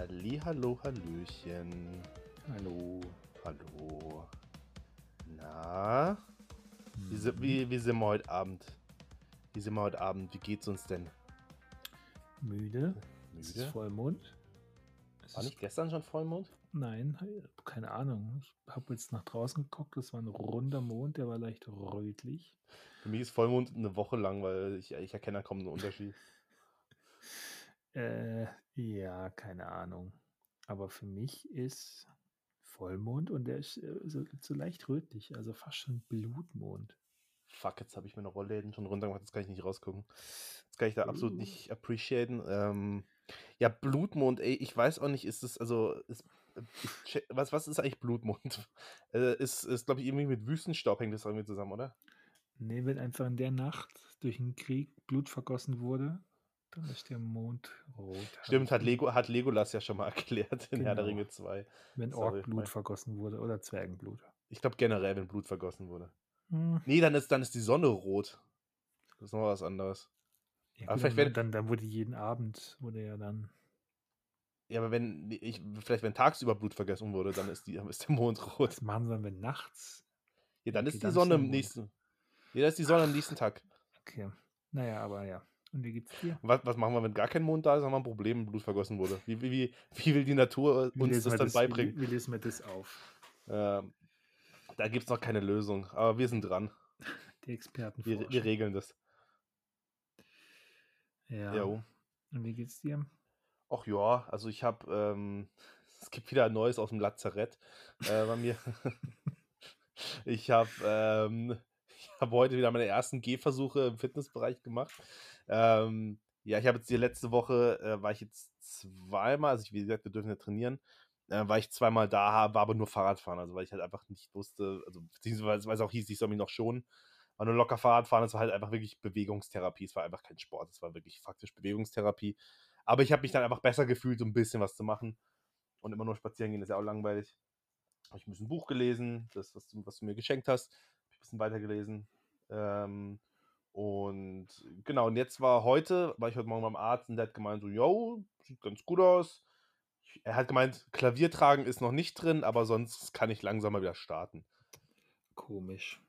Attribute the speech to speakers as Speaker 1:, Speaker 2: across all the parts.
Speaker 1: Halli, hallo, hallöchen.
Speaker 2: Hallo.
Speaker 1: Hallo. Na, wie,
Speaker 2: Mhm.
Speaker 1: si- wie, wie sind wir heute Abend? Wie sind wir heute Abend? Wie geht's uns denn?
Speaker 2: Müde? Es ist
Speaker 1: Müde?
Speaker 2: Vollmond. Es
Speaker 1: War nicht gestern schon Vollmond?
Speaker 2: nein, keine Ahnung. Ich habe jetzt nach draußen geguckt, das war ein runder Mond, der war leicht rötlich.
Speaker 1: Für mich ist Vollmond eine Woche lang, weil ich, ich erkenne da kaum einen Unterschied.
Speaker 2: Äh, ja, keine Ahnung. Aber für mich ist Vollmond und der ist äh, so, so leicht rötlich, also fast schon Blutmond.
Speaker 1: Fuck, jetzt habe ich meine Rollläden schon runtergemacht, jetzt kann ich nicht rausgucken. Jetzt kann ich da absolut
Speaker 2: Uh.
Speaker 1: nicht appreciaten. Ähm, ja, Blutmond, ey, ich weiß auch nicht, ist es, also, ist, ich was, was ist eigentlich Blutmond? Äh, ist, ist glaube ich, irgendwie mit Wüstenstaub hängt das irgendwie zusammen, oder?
Speaker 2: Nee, wenn einfach in der Nacht durch einen Krieg Blut vergossen wurde, dann ist der Mond rot.
Speaker 1: Stimmt, hat. Lego, hat Legolas ja schon mal erklärt in Herr der
Speaker 2: Genau.
Speaker 1: Ringe 2.
Speaker 2: Wenn Orkblut vergossen wurde oder Zwergenblut.
Speaker 1: Ich glaube generell, wenn Blut vergossen wurde.
Speaker 2: Hm.
Speaker 1: Nee, dann ist, dann ist die Sonne rot. Das ist noch was anderes.
Speaker 2: Ja,
Speaker 1: Aber
Speaker 2: gut,
Speaker 1: vielleicht
Speaker 2: dann,
Speaker 1: wenn-
Speaker 2: dann, dann wurde jeden Abend, wurde ja dann.
Speaker 1: Ja, aber wenn, ich, vielleicht wenn tagsüber Blut vergessen wurde, dann ist, die, ist der Mond rot.
Speaker 2: Was machen sie dann, wenn nachts?
Speaker 1: Ja, dann
Speaker 2: Okay,
Speaker 1: ist die
Speaker 2: dann
Speaker 1: Sonne am nächsten. Ja, dann ist die Sonne am nächsten Tag.
Speaker 2: Okay. Naja, aber ja. Und wie geht's dir?
Speaker 1: Was, was machen wir, wenn gar kein Mond da ist? Haben wir ein Problem, wenn Blut vergossen wurde. Wie, wie, wie, wie will die Natur
Speaker 2: Wie
Speaker 1: uns das dann
Speaker 2: Wie,
Speaker 1: beibringen?
Speaker 2: wie lesen wir das auf?
Speaker 1: Ähm, da gibt es noch keine Lösung. Aber wir sind dran.
Speaker 2: Die Experten
Speaker 1: Wir, wir regeln das.
Speaker 2: Ja.
Speaker 1: Jo.
Speaker 2: Und wie geht's dir?
Speaker 1: Ach ja, also ich habe, ähm, es gibt wieder Neues aus dem Lazarett äh, bei mir. ich habe ähm, ich hab heute wieder meine ersten Gehversuche im Fitnessbereich gemacht. Ähm, ja, ich habe jetzt die letzte Woche, äh, war ich jetzt zweimal, also ich, wie gesagt, wir dürfen ja trainieren, äh, war ich zweimal da, war aber nur Fahrradfahren, also weil ich halt einfach nicht wusste, also beziehungsweise weil es auch hieß, ich soll mich noch schonen, war nur locker Fahrradfahren, es war halt einfach wirklich Bewegungstherapie, es war einfach kein Sport, es war wirklich faktisch Bewegungstherapie. Aber ich habe mich dann einfach besser gefühlt, so ein bisschen was zu machen. Und immer nur spazieren gehen ist ja auch langweilig. Habe ich ein bisschen Buch gelesen, das, was du, was du mir geschenkt hast. Ein bisschen weitergelesen. Ähm, und genau, und jetzt war heute, war ich heute Morgen beim Arzt und der hat gemeint, so, yo, sieht ganz gut aus. Er hat gemeint, Klavier tragen ist noch nicht drin, aber sonst kann ich langsam mal wieder starten.
Speaker 2: Komisch.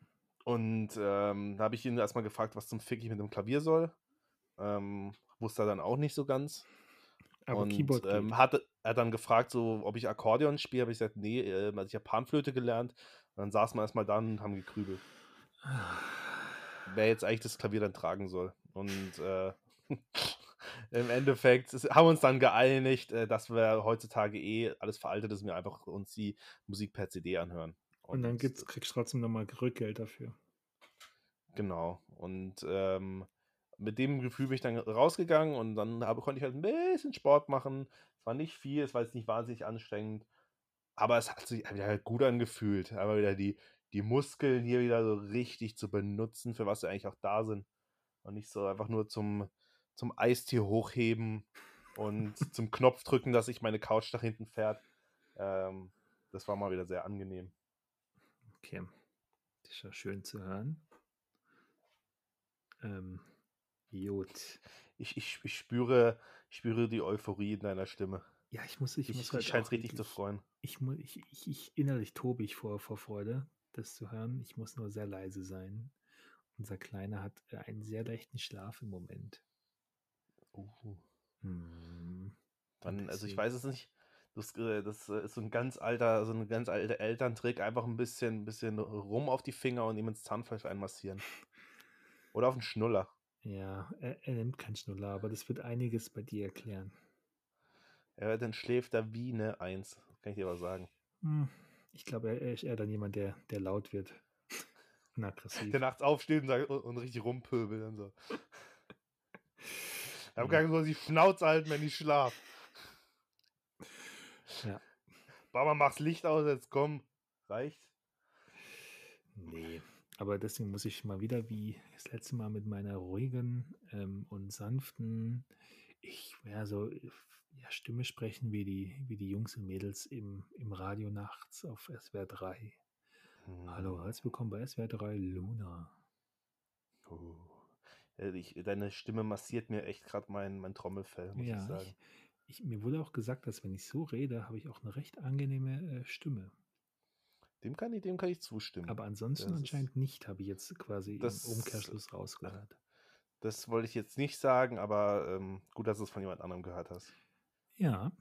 Speaker 1: Und ähm, da habe ich ihn erstmal gefragt, was zum Fick ich mit dem Klavier soll. Ähm, wusste er dann auch nicht so ganz.
Speaker 2: Aber
Speaker 1: und
Speaker 2: Keyboard
Speaker 1: ähm, hatte, er hat dann gefragt, so, ob ich Akkordeon spiele. Habe ich gesagt, nee, äh, also ich habe Panflöte gelernt. Und dann saßen wir erstmal da und haben gegrübelt, wer jetzt eigentlich das Klavier dann tragen soll. Und äh, im Endeffekt haben wir uns dann geeinigt, äh, dass wir heutzutage eh alles veraltet ist und wir einfach uns die Musik per CD anhören.
Speaker 2: Und dann gibt's, kriegst du trotzdem nochmal Rückgeld dafür.
Speaker 1: Genau. Und ähm, mit dem Gefühl bin ich dann rausgegangen und dann habe, konnte ich halt ein bisschen Sport machen. Es war nicht viel, es war jetzt nicht wahnsinnig anstrengend, aber es hat sich wieder halt gut angefühlt. Aber wieder die, die Muskeln hier wieder so richtig zu benutzen, für was sie eigentlich auch da sind. Und nicht so einfach nur zum, zum Eistier hochheben und zum Knopf drücken, dass sich meine Couch nach hinten fährt. Ähm, das war mal wieder sehr angenehm.
Speaker 2: Okay. Das ist ja schön zu hören. Ähm, gut.
Speaker 1: Ich, ich, ich, spüre, ich spüre die Euphorie in deiner Stimme.
Speaker 2: Ja, ich muss, ich,
Speaker 1: Ich,
Speaker 2: muss
Speaker 1: ich
Speaker 2: halt auch
Speaker 1: richtig zu
Speaker 2: wirklich-
Speaker 1: freuen.
Speaker 2: Ich, ich, ich, ich innerlich tobe ich vor, vor Freude, das zu hören. Ich muss nur sehr leise sein. Unser Kleiner hat äh, einen sehr leichten Schlaf im Moment.
Speaker 1: Uh,
Speaker 2: Hm.
Speaker 1: dann, also ich weiß es nicht. Das, äh, das äh, ist so ein ganz alter, so ein ganz alter Elterntrick, einfach ein bisschen, bisschen rum auf die Finger und ihm ins Zahnfleisch einmassieren. Oder auf den Schnuller.
Speaker 2: Ja, er, er nimmt keinen Schnuller, aber das wird einiges bei dir erklären.
Speaker 1: Ja, dann schläft er wie eine Eins. Kann ich dir aber sagen.
Speaker 2: Hm. Ich glaube, er, ist eher dann jemand, der, der laut wird. Und aggressiv.
Speaker 1: Der nachts aufsteht und, sagt, und, und richtig rumpöbelt und so. Ich hab
Speaker 2: Ja.
Speaker 1: gar nicht so die Schnauze halten, wenn ich schlaf.
Speaker 2: Ja.
Speaker 1: Mama, mach's Licht aus, jetzt komm. Reicht.
Speaker 2: Nee, aber deswegen muss ich mal wieder wie das letzte Mal mit meiner ruhigen ähm, und sanften, ich ja so ja, Stimme sprechen wie die, wie die Jungs und Mädels im, im Radio nachts auf SWR 3. Hallo,
Speaker 1: Hm.
Speaker 2: herzlich willkommen bei SWR 3 Luna.
Speaker 1: Oh. Äh, Ich, deine Stimme massiert mir echt gerade mein, mein Trommelfell, muss
Speaker 2: ja,
Speaker 1: ich sagen.
Speaker 2: ich, Ich, mir wurde auch gesagt, dass wenn ich so rede, habe ich auch eine recht angenehme äh, Stimme.
Speaker 1: Dem kann ich, dem kann ich zustimmen.
Speaker 2: Aber ansonsten
Speaker 1: Das
Speaker 2: anscheinend nicht, habe ich jetzt quasi
Speaker 1: Das-
Speaker 2: im Umkehrschluss rausgehört.
Speaker 1: Das wollte ich jetzt nicht sagen, aber ähm, gut, dass du es von jemand anderem gehört hast.
Speaker 2: Ja,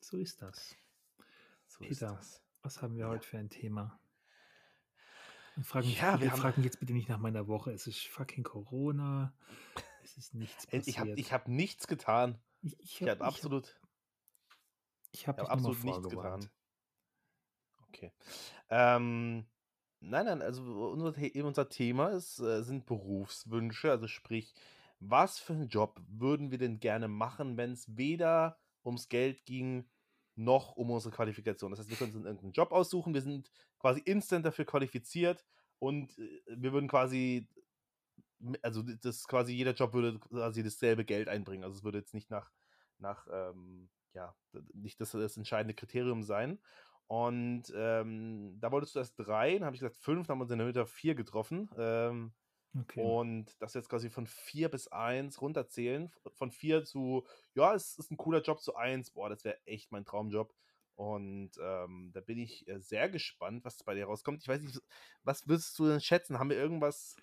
Speaker 2: so ist das.
Speaker 1: So
Speaker 2: Peter.
Speaker 1: ist das.
Speaker 2: Was haben wir
Speaker 1: Ja.
Speaker 2: heute für ein Thema? Und fragen,
Speaker 1: Ja, wir haben-
Speaker 2: frag mich jetzt bitte nicht nach meiner Woche. Es ist fucking Corona. Es ist nichts passiert.
Speaker 1: Ich habe ich hab nichts getan.
Speaker 2: ich, ich
Speaker 1: Ich
Speaker 2: hab,
Speaker 1: habe absolut,
Speaker 2: ich hab,
Speaker 1: ich
Speaker 2: ich
Speaker 1: hab
Speaker 2: hab
Speaker 1: absolut nichts getan. Okay. Ähm, nein, nein, also unser, unser Thema ist, äh, sind Berufswünsche. Also sprich, was für einen Job würden wir denn gerne machen, wenn es weder ums Geld ging, noch um unsere Qualifikation. Das heißt, wir können uns irgendeinen Job aussuchen, wir sind quasi instant dafür qualifiziert und äh, wir würden quasi, also das quasi jeder Job würde quasi dasselbe Geld einbringen. Also es würde jetzt nicht nach, nach ähm, ja, nicht das, das entscheidende Kriterium sein. Und ähm, da wolltest du erst drei, dann habe ich gesagt fünf, dann haben wir uns in der Mitte vier getroffen. Ähm,
Speaker 2: Okay.
Speaker 1: und das jetzt quasi von 4 bis 1 runterzählen. Von 4 zu, ja, es ist ein cooler Job, zu 1, boah, das wäre echt mein Traumjob. Und ähm, da bin ich äh, sehr gespannt, was bei dir rauskommt. Ich weiß nicht, was würdest du denn schätzen? Haben wir irgendwas?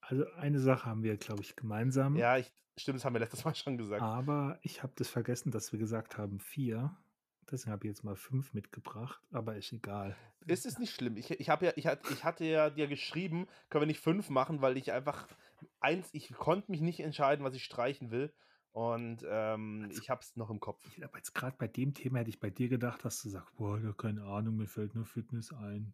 Speaker 2: Also eine Sache haben wir, glaube ich, gemeinsam.
Speaker 1: Ja, ich, stimmt, das haben wir letztes Mal schon gesagt.
Speaker 2: Aber ich habe das vergessen, dass wir gesagt haben vier. Deswegen habe ich jetzt mal fünf mitgebracht. Aber ist egal.
Speaker 1: Ist es nicht schlimm? Ich, ich, ja, ich, hat, ich hatte ja dir geschrieben, können wir nicht 5 machen, weil ich einfach eins, ich konnte mich nicht entscheiden, was ich streichen will. Und ähm,
Speaker 2: Also-
Speaker 1: ich habe es noch im Kopf.
Speaker 2: Ich, aber jetzt gerade bei dem Thema hätte ich bei dir gedacht, dass du sagst, boah, keine Ahnung, mir fällt nur Fitness ein.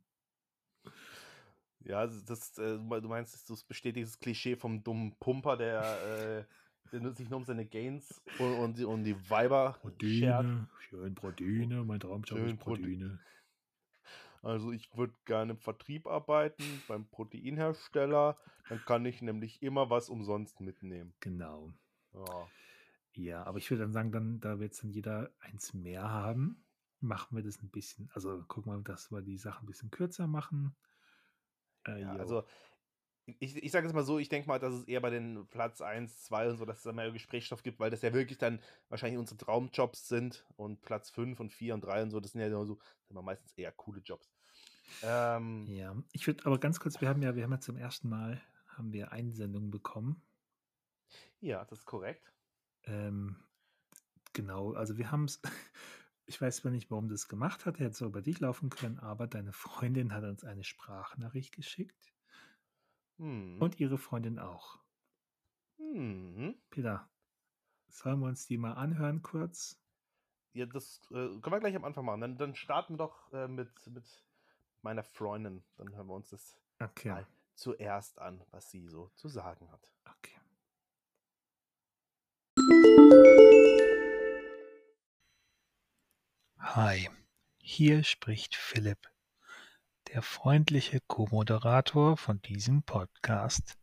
Speaker 1: Ja, das, äh, du meinst, das bestätigt das Klischee vom dummen Pumper, der, äh, der nur- sich nur um seine Gains und, und, die, und die Weiber schert.
Speaker 2: Proteine, schön Proteine, mein Traumjob
Speaker 1: Schön
Speaker 2: ist Proteine.
Speaker 1: Also ich würde gerne im Vertrieb arbeiten, beim Proteinhersteller. Dann kann ich nämlich immer was umsonst mitnehmen.
Speaker 2: Genau.
Speaker 1: Ja.
Speaker 2: Ja, aber ich würde dann sagen, dann, da wird dann jeder eins mehr haben, machen wir das ein bisschen, also gucken wir, dass wir die Sache ein bisschen kürzer machen. Äh,
Speaker 1: Ja, also ich, ich sage es mal so, ich denke mal, dass es eher bei den Platz 1, 2 und so, dass es da mehr Gesprächsstoff gibt, weil das ja wirklich dann wahrscheinlich unsere Traumjobs sind und Platz 5 und 4 und 3 und so, das sind ja so, sind immer meistens eher coole Jobs. Ähm,
Speaker 2: Ja, ich würde aber ganz kurz, wir haben ja, wir haben ja zum ersten Mal haben wir Einsendungen bekommen.
Speaker 1: ja, das ist korrekt.
Speaker 2: Ähm, genau, also wir haben es, ich weiß zwar nicht, warum das gemacht hat, hätte so über dich laufen können, aber deine Freundin hat uns eine Sprachnachricht geschickt
Speaker 1: Hm.
Speaker 2: und ihre Freundin auch.
Speaker 1: Hm.
Speaker 2: Peter, sollen wir uns die mal anhören kurz?
Speaker 1: Ja, das äh, können wir gleich am Anfang machen. Dann, dann starten wir doch äh, mit, mit meiner Freundin. Dann hören wir uns das
Speaker 2: Okay,
Speaker 1: mal zuerst an, was sie so zu sagen hat.
Speaker 2: okay. Hi, hier spricht Philipp, der freundliche Co-Moderator von diesem Podcast.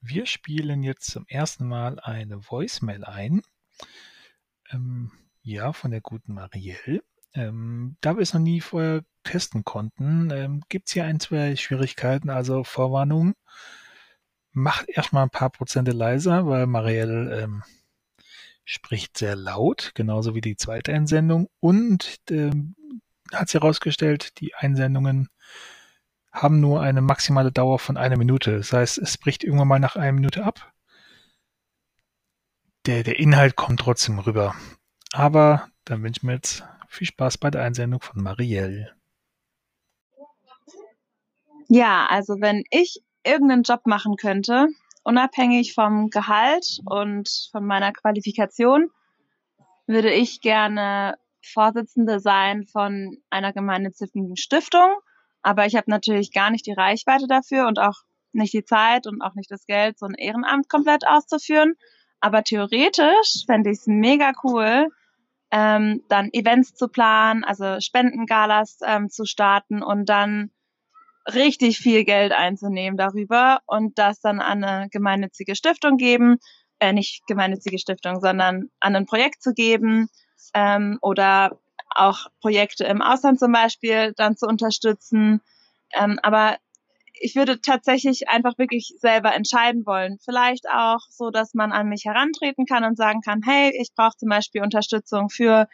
Speaker 2: Wir spielen jetzt zum ersten Mal eine Voicemail ein. Ähm, ja, von der guten Marielle. Ähm, da wir es noch nie vorher testen konnten, ähm, gibt es hier ein, zwei Schwierigkeiten, also Vorwarnung. Macht erstmal ein paar Prozente leiser, weil Marielle ähm, spricht sehr laut, genauso wie die zweite Einsendung. Und ähm, hat sie herausgestellt, die Einsendungen haben nur eine maximale Dauer von einer Minute. Das heißt, es bricht irgendwann mal nach einer Minute ab. Der, der Inhalt kommt trotzdem rüber. Aber dann wünsche ich mir jetzt viel Spaß bei der Einsendung von Marielle.
Speaker 3: Ja, also wenn ich irgendeinen Job machen könnte, unabhängig vom Gehalt und von meiner Qualifikation, würde ich gerne Vorsitzende sein von einer gemeinnützigen Stiftung. Aber ich habe natürlich gar nicht die Reichweite dafür und auch nicht die Zeit und auch nicht das Geld, so ein Ehrenamt komplett auszuführen. Aber theoretisch fände ich es mega cool, ähm, dann Events zu planen, also Spendengalas ähm, zu starten und dann richtig viel Geld einzunehmen darüber und das dann an eine gemeinnützige Stiftung geben, äh, nicht gemeinnützige Stiftung, sondern an ein Projekt zu geben ähm, oder auch Projekte im Ausland zum Beispiel dann zu unterstützen. Ähm, aber ich würde tatsächlich einfach wirklich selber entscheiden wollen. Vielleicht auch so, dass man an mich herantreten kann und sagen kann, hey, ich brauche zum Beispiel Unterstützung für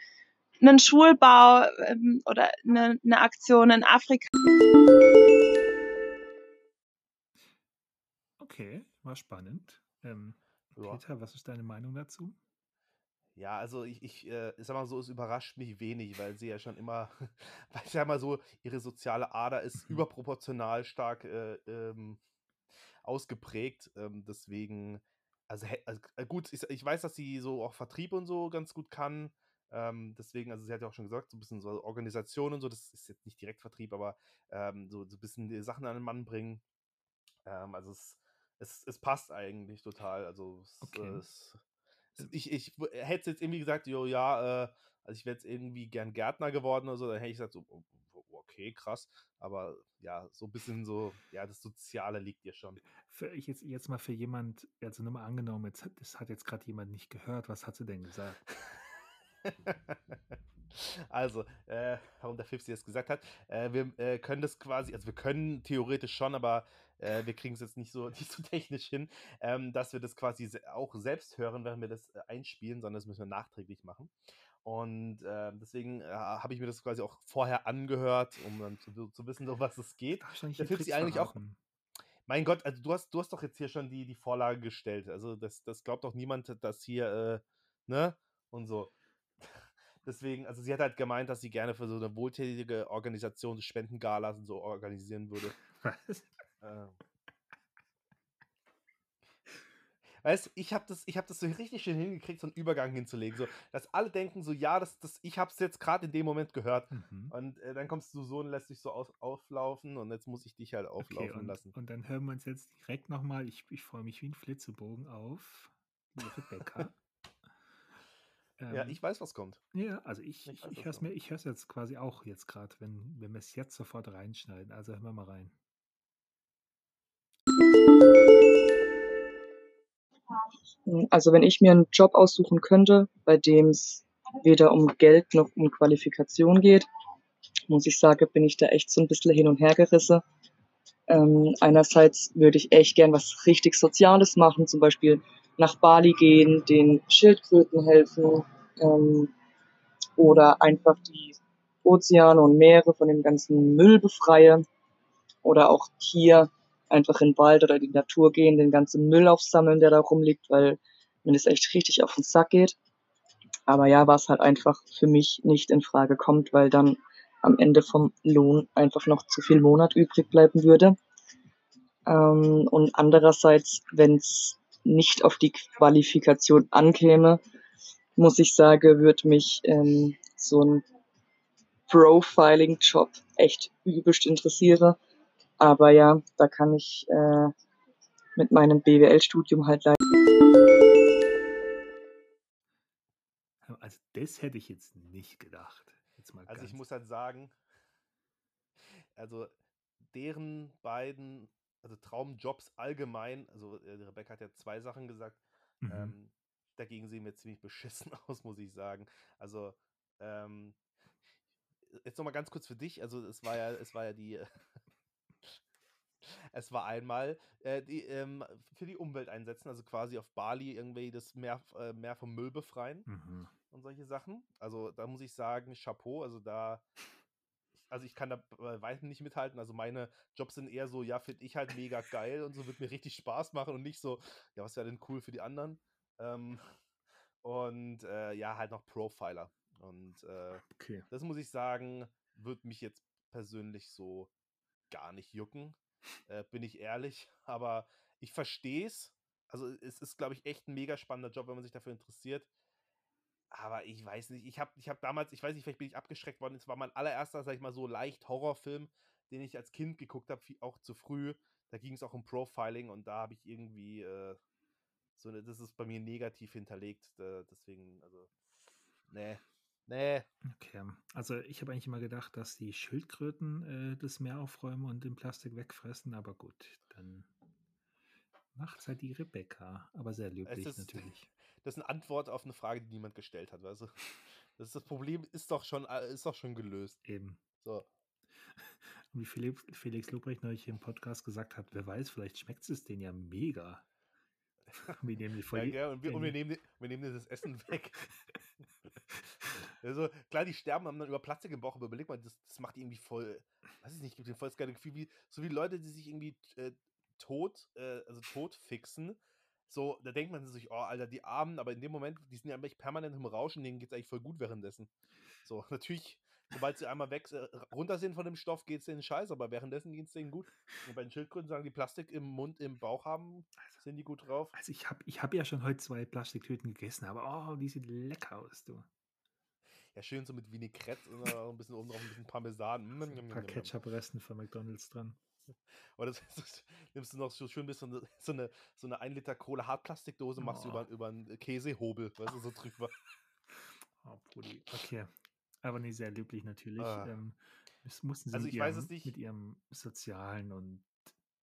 Speaker 3: einen Schulbau ähm, oder eine, eine Aktion in Afrika.
Speaker 2: Okay, war spannend. Ähm. Peter, was ist deine Meinung dazu?
Speaker 1: Ja, also ich, ich, äh, ich sag mal so, es überrascht mich wenig, weil sie ja schon immer, weil ich sag mal so, ihre soziale Ader ist
Speaker 2: Mhm.
Speaker 1: überproportional stark äh, ähm, ausgeprägt. Ähm, deswegen, also, also äh, gut, ich, ich weiß, dass sie so auch Vertrieb und so ganz gut kann. Ähm, deswegen, also sie hat ja auch schon gesagt, so ein bisschen so Organisation und so, das ist jetzt nicht direkt Vertrieb, aber ähm, so, so ein bisschen die Sachen an den Mann bringen. Ähm, also es, es, es passt eigentlich total. Also es,
Speaker 2: Okay.
Speaker 1: es, ich, ich w- hätte jetzt irgendwie gesagt, jo, ja, äh, also ich wäre jetzt irgendwie gern Gärtner geworden oder so, dann hätte ich gesagt, so, o- o- okay, krass. Aber ja, so ein bisschen so, ja, das Soziale liegt dir schon.
Speaker 2: Für ich jetzt, jetzt mal für jemand, also nur mal angenommen, jetzt, das hat jetzt gerade jemand nicht gehört, was hat sie denn gesagt?
Speaker 1: Also, äh, warum der Fipsi das gesagt hat, äh, wir äh, können das quasi, also wir können theoretisch schon, aber äh, wir kriegen es jetzt nicht so, nicht so technisch hin, ähm, dass wir das quasi se auch selbst hören, während wir das äh, einspielen, sondern das müssen wir nachträglich machen. Und äh, deswegen äh, habe ich mir das quasi auch vorher angehört, um dann zu, zu wissen, um was es geht. Der Fipsi eigentlich auch mein Gott, also du hast, du hast doch jetzt hier schon die, die Vorlage gestellt. Also das, das glaubt doch niemand, dass hier, ne? Und so. Deswegen, also sie hat halt gemeint, dass sie gerne für so eine wohltätige Organisation Spendengalas und so organisieren würde.
Speaker 2: Was?
Speaker 1: Ähm. Weißt du, ich habe das, ich hab das so richtig schön hingekriegt, so einen Übergang hinzulegen. So, dass alle denken so, ja, das, das, ich habe es jetzt gerade in dem Moment gehört.
Speaker 2: Mhm.
Speaker 1: Und äh, dann kommst du so und lässt dich so auf, auflaufen und jetzt muss ich dich halt auflaufen
Speaker 2: Okay, und,
Speaker 1: lassen.
Speaker 2: und dann hören wir uns jetzt direkt nochmal, ich, ich freue mich wie ein Flitzebogen auf die Rebecca.
Speaker 1: Ja,
Speaker 2: Ähm,
Speaker 1: ich weiß, was kommt.
Speaker 2: Ja, also ich,
Speaker 1: Ich
Speaker 2: ich,
Speaker 1: weiß
Speaker 2: ich höre es mir, ich höre es jetzt quasi auch jetzt gerade, wenn, wenn wir es jetzt sofort reinschneiden. Also hören wir mal rein.
Speaker 4: Also wenn ich mir einen Job aussuchen könnte, bei dem es weder um Geld noch um Qualifikation geht, muss ich sagen, bin ich da echt so ein bisschen hin und her gerissen. Ähm, einerseits würde ich echt gern was richtig Soziales machen, zum Beispiel nach Bali gehen, den Schildkröten helfen ähm, oder einfach die Ozeane und Meere von dem ganzen Müll befreien oder auch hier einfach in den Wald oder die Natur gehen, den ganzen Müll aufsammeln, der da rumliegt, weil mir das echt richtig auf den Sack geht. Aber ja, was halt einfach für mich nicht in Frage kommt, weil dann am Ende vom Lohn einfach noch zu viel Monat übrig bleiben würde. Ähm, und andererseits, wenn es nicht auf die Qualifikation ankäme, muss ich sagen, würde mich ähm, so ein Profiling-Job echt übelst interessieren. Aber ja, da kann ich äh, mit meinem BWL-Studium halt leider
Speaker 2: Also das hätte ich jetzt nicht gedacht. Jetzt mal
Speaker 1: Also ich muss halt sagen, also deren beiden, also Traumjobs allgemein, also äh, Rebecca hat ja zwei Sachen gesagt,
Speaker 2: Mhm.
Speaker 1: ähm, dagegen sehen wir ziemlich beschissen aus, muss ich sagen. Also, ähm, jetzt nochmal ganz kurz für dich, also es war ja, es war ja die, es war einmal äh, die, ähm, für die Umwelt einsetzen, also quasi auf Bali irgendwie das Meer, äh, Meer vom Müll befreien
Speaker 2: Mhm.
Speaker 1: und solche Sachen. Also da muss ich sagen, Chapeau, also da, also ich kann da bei weitem nicht mithalten. Also meine Jobs sind eher so, ja, finde ich halt mega geil und so wird mir richtig Spaß machen und nicht so, ja, was wäre denn cool für die anderen? Ähm, und äh, ja, halt noch Profiler. Und äh,
Speaker 2: Okay.
Speaker 1: das muss ich sagen, wird mich jetzt persönlich so gar nicht jucken, äh, bin ich ehrlich. Aber ich verstehe es. Also es ist, glaube ich, echt ein mega spannender Job, wenn man sich dafür interessiert. Aber ich weiß nicht, ich habe ich hab damals, ich weiß nicht, vielleicht bin ich abgeschreckt worden. Es war mein allererster, sag ich mal, so leicht Horrorfilm, den ich als Kind geguckt habe, auch zu früh. Da ging es auch um Profiling und da habe ich irgendwie äh, so eine, das ist bei mir negativ hinterlegt. Äh, deswegen, also, nee, nee.
Speaker 2: Okay. Also ich habe eigentlich immer gedacht, dass die Schildkröten äh, das Meer aufräumen und den Plastik wegfressen, aber gut, dann macht's halt die Rebecca. Aber sehr löblich
Speaker 1: ist-
Speaker 2: natürlich.
Speaker 1: Das ist eine Antwort auf eine Frage, die niemand gestellt hat, weißt du? Das, ist das Problem ist doch schon, äh, ist doch schon gelöst.
Speaker 2: Eben.
Speaker 1: So.
Speaker 2: Und wie Felix, Felix Lobrecht neulich im Podcast gesagt hat, wer weiß, vielleicht schmeckt es denen ja mega.
Speaker 1: Wir nehmen die voll ja, ja, und, wir, und wir, nehmen, wir nehmen das Essen weg. also, klar, die sterben, haben dann über Plastik gebrochen, aber überleg mal, das, das macht irgendwie voll, weiß ich nicht, gibt dir voll das geile Gefühl, wie, so wie Leute, die sich irgendwie äh, tot, äh, also tot fixen. So, da denkt man sich, oh, Alter, die Armen, aber in dem Moment, die sind ja eigentlich permanent im Rauschen, denen geht es eigentlich voll gut währenddessen. So, natürlich, sobald sie einmal weg, äh, runter sind von dem Stoff, geht es denen scheiße, aber währenddessen geht es denen gut. Und bei den Schildkröten sagen, die Plastik im Mund, im Bauch haben, also, sind die gut drauf.
Speaker 2: Also ich habe ich hab ja schon heute zwei Plastiktüten gegessen, aber oh, die sieht lecker aus, du.
Speaker 1: Ja, schön so mit Vinaigrette und ein bisschen oben drauf ein bisschen Parmesan.
Speaker 2: ein paar Ketchup-Resten von McDonalds dran.
Speaker 1: Oder nimmst du noch so schön bisschen so eine, so eine 1 Liter Kohle Hartplastikdose, machst du über, über einen Käsehobel, weißt du, so drüber.
Speaker 2: Oh, Pudi. Okay. Aber nicht sehr löblich natürlich. Ah. Ähm, das mussten sie
Speaker 1: also
Speaker 2: mit,
Speaker 1: ihrem,
Speaker 2: mit, ihrem, sozialen und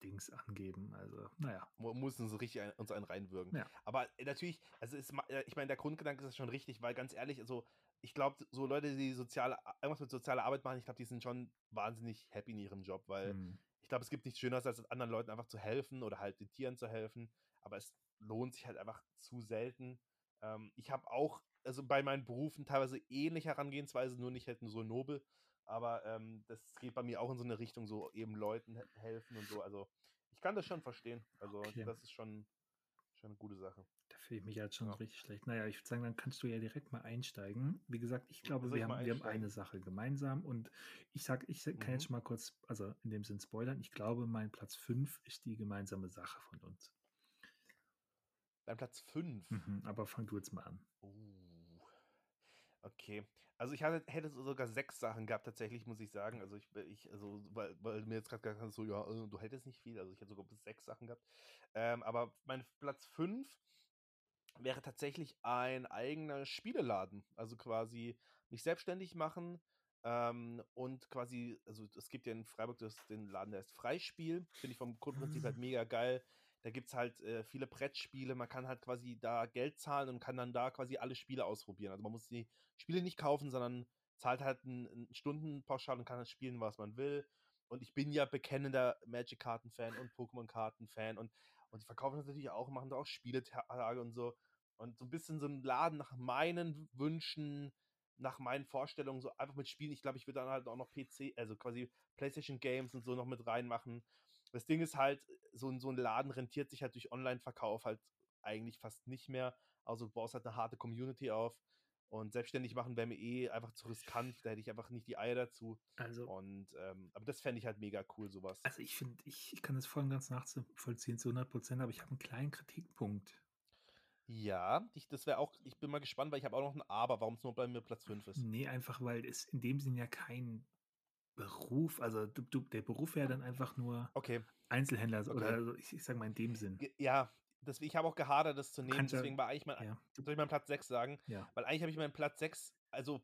Speaker 2: Dings angeben. Also, naja.
Speaker 1: Mussten sie richtig ein, uns einen reinwürgen.
Speaker 2: Ja.
Speaker 1: Aber äh, natürlich, also ist, äh, ich meine, der Grundgedanke ist schon richtig, weil ganz ehrlich, also ich glaube, so Leute, die soziale, irgendwas mit sozialer Arbeit machen, ich glaube, die sind schon wahnsinnig happy in ihrem Job, weil hm ich glaube, es gibt nichts Schöneres, als anderen Leuten einfach zu helfen oder halt den Tieren zu helfen. Aber es lohnt sich halt einfach zu selten. Ähm, ich habe auch, also bei meinen Berufen teilweise ähnliche Herangehensweise, nur nicht halt so nobel. Aber ähm, das geht bei mir auch in so eine Richtung, so eben Leuten helfen und so. Also ich kann das schon verstehen. Also okay. das ist schon, schon eine gute Sache.
Speaker 2: Da fühle ich mich jetzt schon ja. richtig schlecht. Naja, ich würde sagen, dann kannst du ja direkt mal einsteigen. Wie gesagt, ich glaube, wir haben, wir haben eine Sache gemeinsam und ich sage, ich kann mhm. jetzt schon mal kurz, also in dem Sinn spoilern, ich glaube, mein Platz 5 ist die gemeinsame Sache von uns.
Speaker 1: Dein Platz 5?
Speaker 2: Mhm, aber fang du jetzt mal an.
Speaker 1: Uh. Okay. Also ich hatte, hätte sogar sechs Sachen gehabt, tatsächlich, muss ich sagen. Also ich, ich also, weil, weil du mir jetzt gerade gesagt hast, so, ja, äh, du hättest nicht viel. Also ich hätte sogar bis sechs Sachen gehabt. Ähm, aber mein Platz 5 wäre tatsächlich ein eigener Spieleladen. Also quasi mich selbstständig machen ähm, und quasi, also es gibt ja in Freiburg das, den Laden, der heißt Freispiel. Finde ich vom Grundprinzip halt ah. mega geil. Da gibt es halt äh, viele Brettspiele. Man kann halt quasi da Geld zahlen und kann dann da quasi alle Spiele ausprobieren. Also man muss die Spiele nicht kaufen, sondern zahlt halt einen, Stundenpauschal und kann halt spielen, was man will. Und ich bin ja bekennender Magic-Karten-Fan und Pokémon-Karten-Fan und, und die verkaufen das natürlich auch, machen da auch Spieletage und so. Und so ein bisschen so ein Laden nach meinen Wünschen, nach meinen Vorstellungen, so einfach mit Spielen. Ich glaube, ich würde dann halt auch noch PC, also quasi PlayStation Games und so noch mit reinmachen. Das Ding ist halt, so, ein, so ein Laden rentiert sich halt durch Online-Verkauf halt eigentlich fast nicht mehr. Also du baust halt eine harte Community auf. Und selbstständig machen wäre mir eh einfach zu riskant. Da hätte ich einfach nicht die Eier dazu.
Speaker 2: Also,
Speaker 1: und, ähm, aber das fände ich halt mega cool, sowas.
Speaker 2: Also ich finde, ich, ich kann das voll und ganz nachvollziehen zu 100 Prozent, aber ich habe einen kleinen Kritikpunkt.
Speaker 1: Ja, ich, das wäre auch, ich bin mal gespannt, weil ich habe auch noch ein Aber, warum es nur bei mir Platz 5 ist.
Speaker 2: Nee, einfach weil es in dem Sinn ja kein Beruf, also du, du, der Beruf wäre dann einfach nur
Speaker 1: okay.
Speaker 2: Einzelhändler okay. oder also ich, ich sage mal in dem Sinn.
Speaker 1: Ja, das, ich habe auch gehadert, das zu nehmen,
Speaker 2: Kannst
Speaker 1: deswegen war eigentlich mein,
Speaker 2: ja.
Speaker 1: soll ich meinen Platz 6 sagen?
Speaker 2: Ja.
Speaker 1: Weil eigentlich habe ich meinen Platz 6, also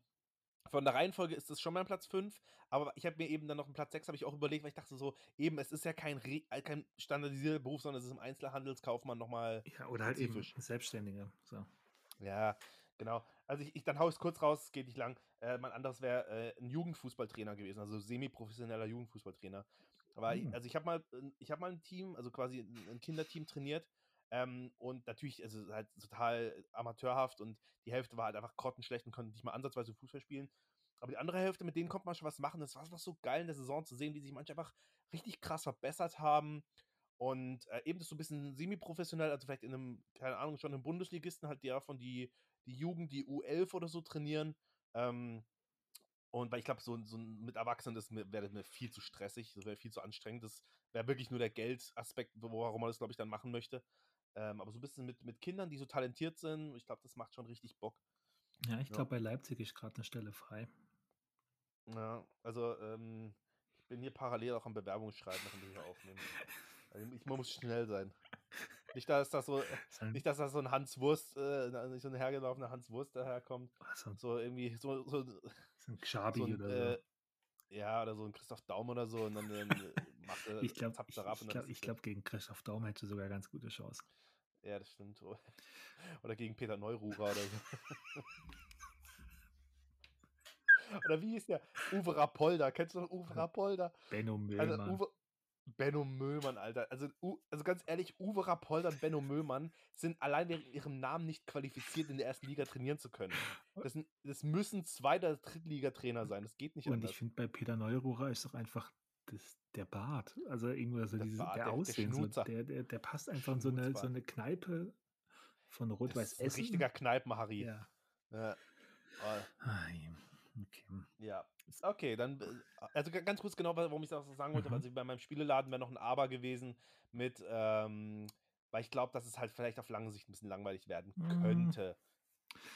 Speaker 1: von der Reihenfolge ist das schon mein Platz 5, aber ich habe mir eben dann noch einen Platz 6 habe ich auch überlegt, weil ich dachte so, eben, es ist ja kein, äh, kein standardisierter Beruf, sondern es ist im Einzelhandelskaufmann nochmal.
Speaker 2: Ja, oder halt spezifisch. eben Selbstständiger. So.
Speaker 1: Ja, genau. Also ich, ich dann haue es kurz raus, es geht nicht lang. Äh, mein anderes wäre äh, ein Jugendfußballtrainer gewesen, also semi-professioneller Jugendfußballtrainer. Aber mhm. also ich habe mal, ich habe mal ein Team, also quasi ein Kinderteam trainiert ähm, und natürlich, also halt total amateurhaft und die Hälfte war halt einfach grottenschlecht und konnte nicht mal ansatzweise Fußball spielen. Aber die andere Hälfte, mit denen konnte man schon was machen. Das war was so geil in der Saison zu sehen, wie sich manche einfach richtig krass verbessert haben. Und äh, eben das so ein bisschen semi-professionell, also vielleicht in einem, keine Ahnung, schon einem Bundesligisten halt, die ja von die, die Jugend, die U11 oder so trainieren. Ähm, und weil ich glaube, so, so mit Erwachsenen das wäre mir viel zu stressig, das wäre viel zu anstrengend. Das wäre wirklich nur der Geldaspekt, warum man das, glaube ich, dann machen möchte. Ähm, aber so ein bisschen mit, mit Kindern, die so talentiert sind, ich glaube, das macht schon richtig Bock.
Speaker 2: Ja, ich glaube, bei Leipzig ist gerade eine Stelle frei.
Speaker 1: Ja, also ähm, ich bin hier parallel auch am Bewerbungsschreiben, während wir hier aufnehmen. Also, ich, man muss schnell sein. Nicht, dass das so, nicht, dass das so ein Hans Wurst, äh, so ein hergelaufener Hans Wurst daherkommt.
Speaker 2: So,
Speaker 1: so irgendwie, so, so,
Speaker 2: so ein Xabi so ein, oder so. Äh,
Speaker 1: ja, oder so ein Christoph Daum oder so und dann äh, macht er
Speaker 2: Ich glaube, ich, ich glaube, glaub, gegen Christoph Daum hätte sogar ganz gute Chance.
Speaker 1: Ja, das stimmt. Oder gegen Peter Neururer oder so. Oder wie hieß der? Uwe Rapolda. Kennst du noch Uwe Rapolda?
Speaker 2: Benno
Speaker 1: Also
Speaker 2: Müllmann.
Speaker 1: Uwe, Benno Müllmann, Alter. Also, U, also ganz ehrlich, Uwe Rapolda und Benno Müllmann sind allein wegen ihrem Namen nicht qualifiziert, in der ersten Liga trainieren zu können. Das, sind, das müssen Zweiter-, Drittligatrainer sein. Das geht nicht
Speaker 2: Und
Speaker 1: anders.
Speaker 2: ich finde, bei Peter Neururer ist doch einfach das, der Bart. Also irgendwie so
Speaker 1: Der
Speaker 2: diese,
Speaker 1: Bart,
Speaker 2: der
Speaker 1: der- der
Speaker 2: Aussehen. so,
Speaker 1: Schnutzer.
Speaker 2: der, der, der passt einfach in so eine, so eine Kneipe von Rot-Weiß
Speaker 1: ist ein
Speaker 2: Essen.
Speaker 1: richtiger Kneipenharry.
Speaker 2: Ja.
Speaker 1: Ja. Ah,
Speaker 2: Ai, Okay.
Speaker 1: Ja. Okay, dann, äh, also ga- ganz kurz genau, warum ich das auch sagen wollte,
Speaker 2: Mhm.
Speaker 1: also bei meinem Spieleladen wäre noch ein Aber gewesen mit, ähm, weil ich glaube, dass es halt vielleicht auf lange Sicht ein bisschen langweilig werden
Speaker 2: Mhm.
Speaker 1: könnte.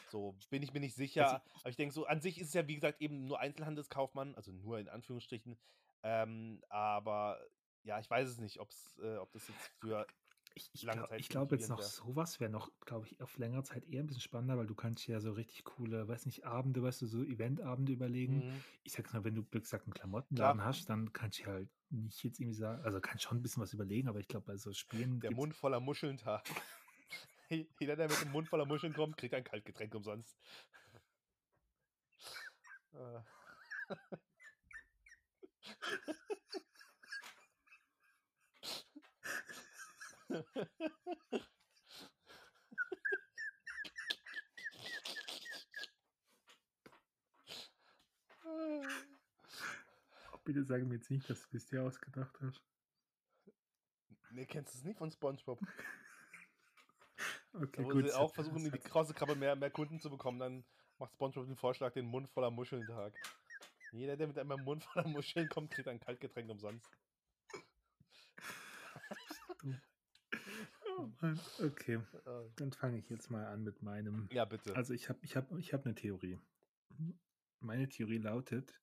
Speaker 1: So, bin ich mir nicht sicher.
Speaker 2: Also-
Speaker 1: aber ich denke so, an sich ist es ja, wie gesagt, eben nur Einzelhandelskaufmann, also nur in Anführungsstrichen. Ähm, aber ja, ich weiß es nicht, ob's, äh, ob das jetzt für
Speaker 2: Ich, ich glaube glaub jetzt noch,
Speaker 1: motivierend
Speaker 2: sowas wäre noch, glaube ich, auf längere Zeit eher ein bisschen spannender, weil du kannst ja so richtig coole, weiß nicht, Abende, weißt du, so Eventabende überlegen.
Speaker 1: Mhm.
Speaker 2: Ich sag's mal, wenn du, wie gesagt, einen Klamottenladen hast, dann kannst du halt nicht jetzt irgendwie sagen, also kannst schon ein bisschen was überlegen, aber ich glaube, bei so Spielen
Speaker 1: Der Mund voller Muscheln-Tag. Jeder, der mit dem Mund voller Muscheln kommt, kriegt ein Kaltgetränk umsonst. Äh.
Speaker 2: Oh, bitte sag mir jetzt nicht, dass du es dir ausgedacht hast.
Speaker 1: Nee, kennst du es nicht von Spongebob?
Speaker 2: Okay,
Speaker 1: Da wo
Speaker 2: gut.
Speaker 1: sie auch versuchen, die krasse Krabbe mehr, mehr Kunden zu bekommen, dann macht Spongebob den Vorschlag, den Mund voller Muscheln-Tag. Jeder, der mit einem Mund voller Muscheln kommt, kriegt ein Kaltgetränk umsonst.
Speaker 2: Oh Mann, okay,
Speaker 1: Äh,
Speaker 2: dann fange ich jetzt mal an mit meinem.
Speaker 1: Ja, bitte.
Speaker 2: Also ich habe ich hab, ich hab eine Theorie. Meine Theorie lautet,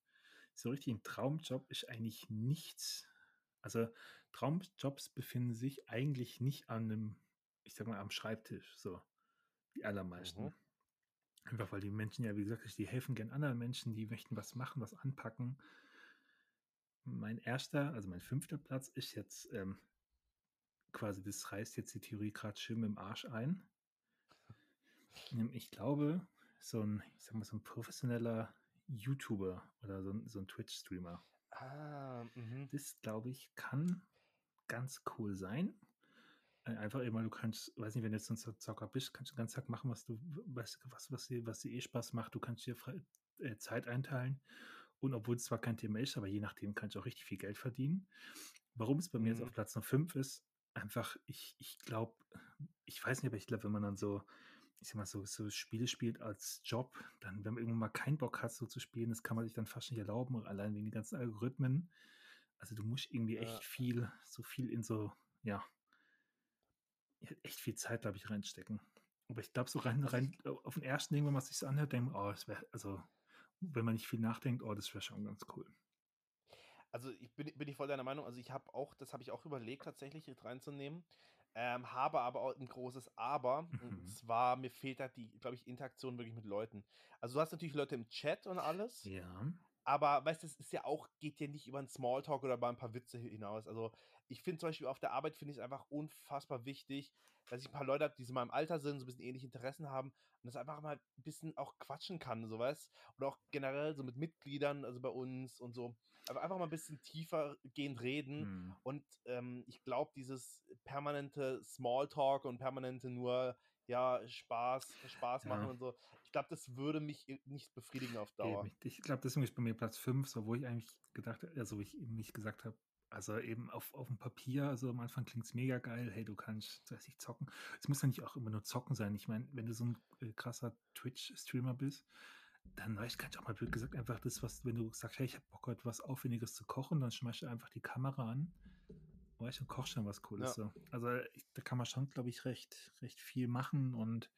Speaker 2: so richtig ein Traumjob ist eigentlich nichts. Also Traumjobs befinden sich eigentlich nicht an einem, ich sag mal, am Schreibtisch, so die allermeisten.
Speaker 1: Mhm.
Speaker 2: Einfach weil die Menschen ja, wie gesagt, die helfen gern anderen Menschen, die möchten was machen, was anpacken. Mein erster, also mein fünfter Platz ist jetzt ähm, quasi, das reißt jetzt die Theorie gerade schön im Arsch ein. Ähm, Ich glaube, so ein, ich sag mal, so ein professioneller YouTuber oder so ein, so ein Twitch-Streamer,
Speaker 1: Ah, mhm.
Speaker 2: das glaube ich, kann ganz cool sein. Äh, Einfach immer, du kannst, weiß nicht, wenn du jetzt so ein Zocker bist, kannst du den ganzen Tag machen, was du, was, was, was, dir, was dir eh Spaß macht. Du kannst dir äh, Zeit einteilen. Und obwohl es zwar kein Thema ist, aber je nachdem kannst du auch richtig viel Geld verdienen. Warum es bei mir jetzt
Speaker 1: Mhm.
Speaker 2: auf Platz Nummer 5 ist, einfach, ich, ich glaube, ich weiß nicht, aber ich glaube, wenn man dann so, ich sag mal, so, so Spiele spielt als Job, dann, wenn man irgendwann mal keinen Bock hat, so zu spielen, das kann man sich dann fast nicht erlauben, allein wegen den ganzen Algorithmen. Also du musst irgendwie
Speaker 1: Ja.
Speaker 2: echt viel, so viel in so, ja, ja, echt viel Zeit, glaube ich, reinstecken. Aber ich glaube, so rein, rein auf den ersten Ding, wenn man sich so anhört, denkt man, oh, das wäre, also, wenn man nicht viel nachdenkt, oh, das wäre schon ganz cool.
Speaker 1: Also ich bin, bin ich voll deiner Meinung. Also ich habe auch, das habe ich auch überlegt, tatsächlich mit reinzunehmen. Ähm, habe aber auch ein großes Aber.
Speaker 2: Mhm.
Speaker 1: Und zwar, mir fehlt da die, glaube ich, Interaktion wirklich mit Leuten. Also du hast natürlich Leute im Chat und alles.
Speaker 2: Ja.
Speaker 1: Aber weißt du, es ist ja auch, geht ja nicht über einen Smalltalk oder über ein paar Witze hinaus. Also ich finde zum Beispiel auf der Arbeit finde ich es einfach unfassbar wichtig, dass ich ein paar Leute habe, die so in meinem Alter sind, so ein bisschen ähnliche Interessen haben und das einfach mal ein bisschen auch quatschen kann, so weißt Oder auch generell so mit Mitgliedern, also bei uns und so. Aber einfach mal ein bisschen tiefer gehend reden.
Speaker 2: Hm.
Speaker 1: Und ähm, ich glaube, dieses permanente Smalltalk und permanente nur, ja, Spaß, Spaß
Speaker 2: Ja.
Speaker 1: machen und so, ich glaube, das würde mich nicht befriedigen auf Dauer.
Speaker 2: Eben, ich ich glaube, deswegen ist bei mir Platz 5, so wo ich eigentlich gedacht habe, also wo ich eben nicht gesagt habe, also eben auf, auf dem Papier, also am Anfang klingt es mega geil, hey, du kannst, weiß ich, zocken. Es muss ja nicht auch immer nur zocken sein. Ich meine, wenn du so ein äh, krasser Twitch-Streamer bist, dann weißt, kannst du auch mal blöd gesagt einfach das, was, wenn du sagst, hey, ich habe Bock, heute was Aufwendiges zu kochen, dann schmeißt du einfach die Kamera an, weißt du, und kochst dann was Cooles. So. Also ich, da kann man schon, glaube ich, recht, recht viel machen und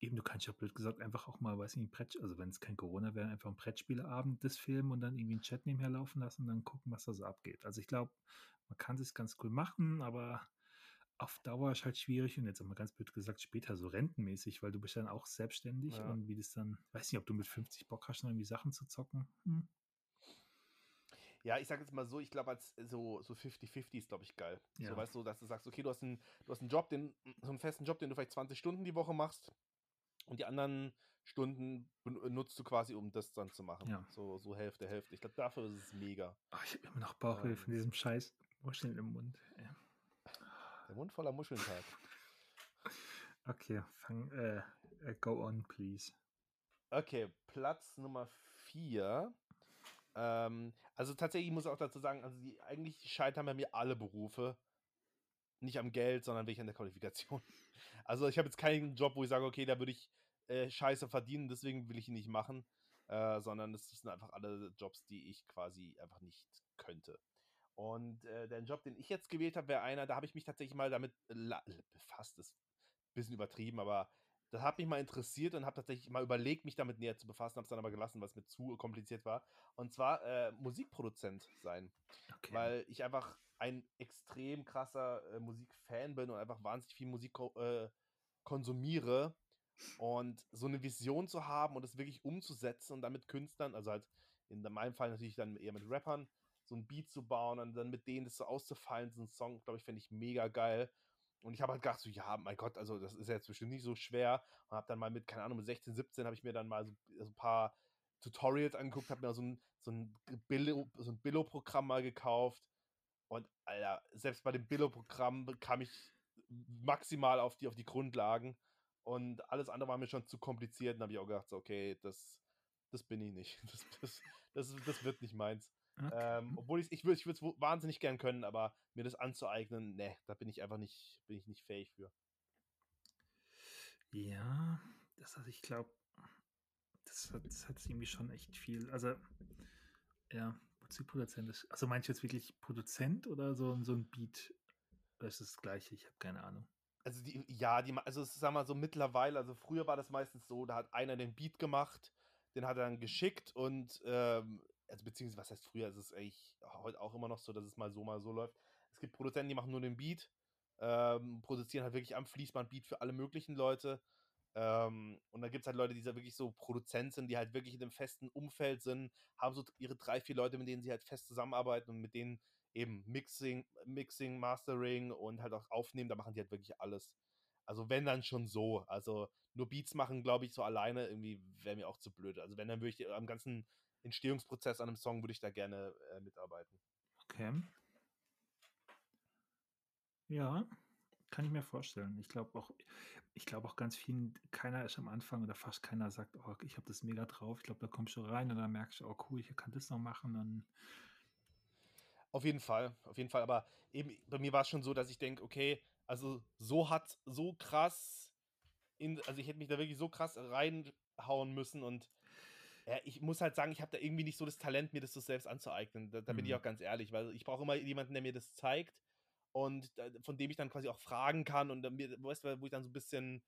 Speaker 2: eben, du kannst ja blöd gesagt einfach auch mal, weiß ich nicht, ein Brett, also wenn es kein Corona wäre, einfach ein Brettspieleabend das filmen und dann irgendwie einen Chat nebenher laufen lassen und dann gucken, was da so abgeht. Also ich glaube, man kann es ganz cool machen, aber auf Dauer ist halt schwierig und jetzt auch mal ganz blöd gesagt, später so rentenmäßig, weil du bist dann auch selbstständig
Speaker 1: Ja.
Speaker 2: und wie das dann, weiß nicht, ob du mit 50 Bock hast, noch irgendwie Sachen zu zocken. Hm.
Speaker 1: Ja, ich sage jetzt mal so, ich glaube, als so, so 50-50 ist, glaube ich, geil.
Speaker 2: Ja.
Speaker 1: So, weißt du, dass du sagst, okay, du hast einen, du hast einen Job, den, so einen festen Job, den du vielleicht 20 Stunden die Woche machst. Und die anderen Stunden ben- nutzt du quasi, um das dann zu machen.
Speaker 2: Ja.
Speaker 1: So, so Hälfte, Hälfte. Ich glaube, dafür ist es mega.
Speaker 2: Ah, ich habe immer noch Bauchweh
Speaker 1: Ähm.
Speaker 2: von diesem scheiß Muscheln im Mund. Ja.
Speaker 1: Der Mund voller Muscheln-Tag.
Speaker 2: Okay, fang, äh, äh, go on, please.
Speaker 1: Okay, Platz Nummer 4. Ähm, also tatsächlich muss ich auch dazu sagen, also die, eigentlich scheitern bei mir alle Berufe. Nicht am Geld, sondern wirklich an der Qualifikation. Also ich habe jetzt keinen Job, wo ich sage, okay, da würde ich äh, scheiße verdienen, deswegen will ich ihn nicht machen. Äh, sondern es sind einfach alle Jobs, die ich quasi einfach nicht könnte. Und äh, der Job, den ich jetzt gewählt habe, wäre einer, da habe ich mich tatsächlich mal damit befasst. Das ist ein bisschen übertrieben, aber das hat mich mal interessiert und habe tatsächlich mal überlegt, mich damit näher zu befassen, habe es dann aber gelassen, weil es mir zu kompliziert war. Und zwar äh, Musikproduzent sein,
Speaker 2: Okay.
Speaker 1: weil ich einfach ein extrem krasser äh, Musikfan bin und einfach wahnsinnig viel Musik äh, konsumiere. Und so eine Vision zu haben und es wirklich umzusetzen und dann mit Künstlern, also halt in meinem Fall natürlich dann eher mit Rappern, so ein Beat zu bauen und dann mit denen das so auszufallen, so ein Song, glaube ich, fände ich mega geil. Und ich habe halt gedacht, so, ja, mein Gott, also das ist jetzt bestimmt nicht so schwer. Und habe dann mal mit, keine Ahnung, mit 16, 17 habe ich mir dann mal so, so ein paar Tutorials angeguckt, habe mir so ein, so ein Billo, so Billo-Programm mal gekauft. Und Alter, selbst bei dem Billo-Programm kam ich maximal auf die, auf die Grundlagen. Und alles andere war mir schon zu kompliziert. Und habe ich auch gedacht, so, okay, das, das bin ich nicht. Das, das, das, das wird nicht meins.
Speaker 2: okay.
Speaker 1: Ähm, obwohl ich, ich würde es wahnsinnig gern können, aber mir das anzueignen, ne, da bin ich einfach nicht, bin ich nicht fähig für.
Speaker 2: Ja, das also ich glaube, das hat, das hat irgendwie schon echt viel. Also, ja, Musikproduzent ist. Also meinst du jetzt wirklich Produzent oder so, ein- so ein Beat? Das ist das gleiche, ich habe keine Ahnung.
Speaker 1: Also die, ja, die, also es sag mal so mittlerweile, also früher war das meistens so, da hat einer den Beat gemacht, den hat er dann geschickt und, ähm, also beziehungsweise, was heißt früher, es ist eigentlich heute auch immer noch so, dass es mal so, mal so läuft. Es gibt Produzenten, die machen nur den Beat, ähm, produzieren halt wirklich am Fließband Beat für alle möglichen Leute. Ähm, und dann gibt es halt Leute, die da wirklich so Produzent sind, die halt wirklich in einem festen Umfeld sind, haben so ihre drei, vier Leute, mit denen sie halt fest zusammenarbeiten und mit denen eben Mixing, Mixing, Mastering und halt auch aufnehmen, da machen die halt wirklich alles. Also wenn dann schon so. Also nur Beats machen, glaube ich, so alleine irgendwie wäre mir auch zu blöd. Also wenn, dann würde ich am ganzen Entstehungsprozess an einem Song würde ich da gerne äh, mitarbeiten.
Speaker 2: Okay. Ja, kann ich mir vorstellen. Ich glaube auch, ich glaube auch ganz vielen, keiner ist am Anfang oder fast keiner sagt, oh, ich habe das mega drauf. Ich glaube, da kommst du rein und dann merkst du, oh cool, ich kann das noch machen. Und
Speaker 1: Auf jeden Fall, auf jeden Fall. Aber eben bei mir war es schon so, dass ich denke, okay, also so hat, so krass, in, also ich hätte mich da wirklich so krass reinhauen müssen und ja, ich muss halt sagen, ich habe da irgendwie nicht so das Talent, mir das so selbst anzueignen. Da, da bin ich
Speaker 2: Mhm.
Speaker 1: auch ganz ehrlich, weil ich brauche immer jemanden, der mir das zeigt und von dem ich dann quasi auch fragen kann und dann weißt du, wo ich dann so ein bisschen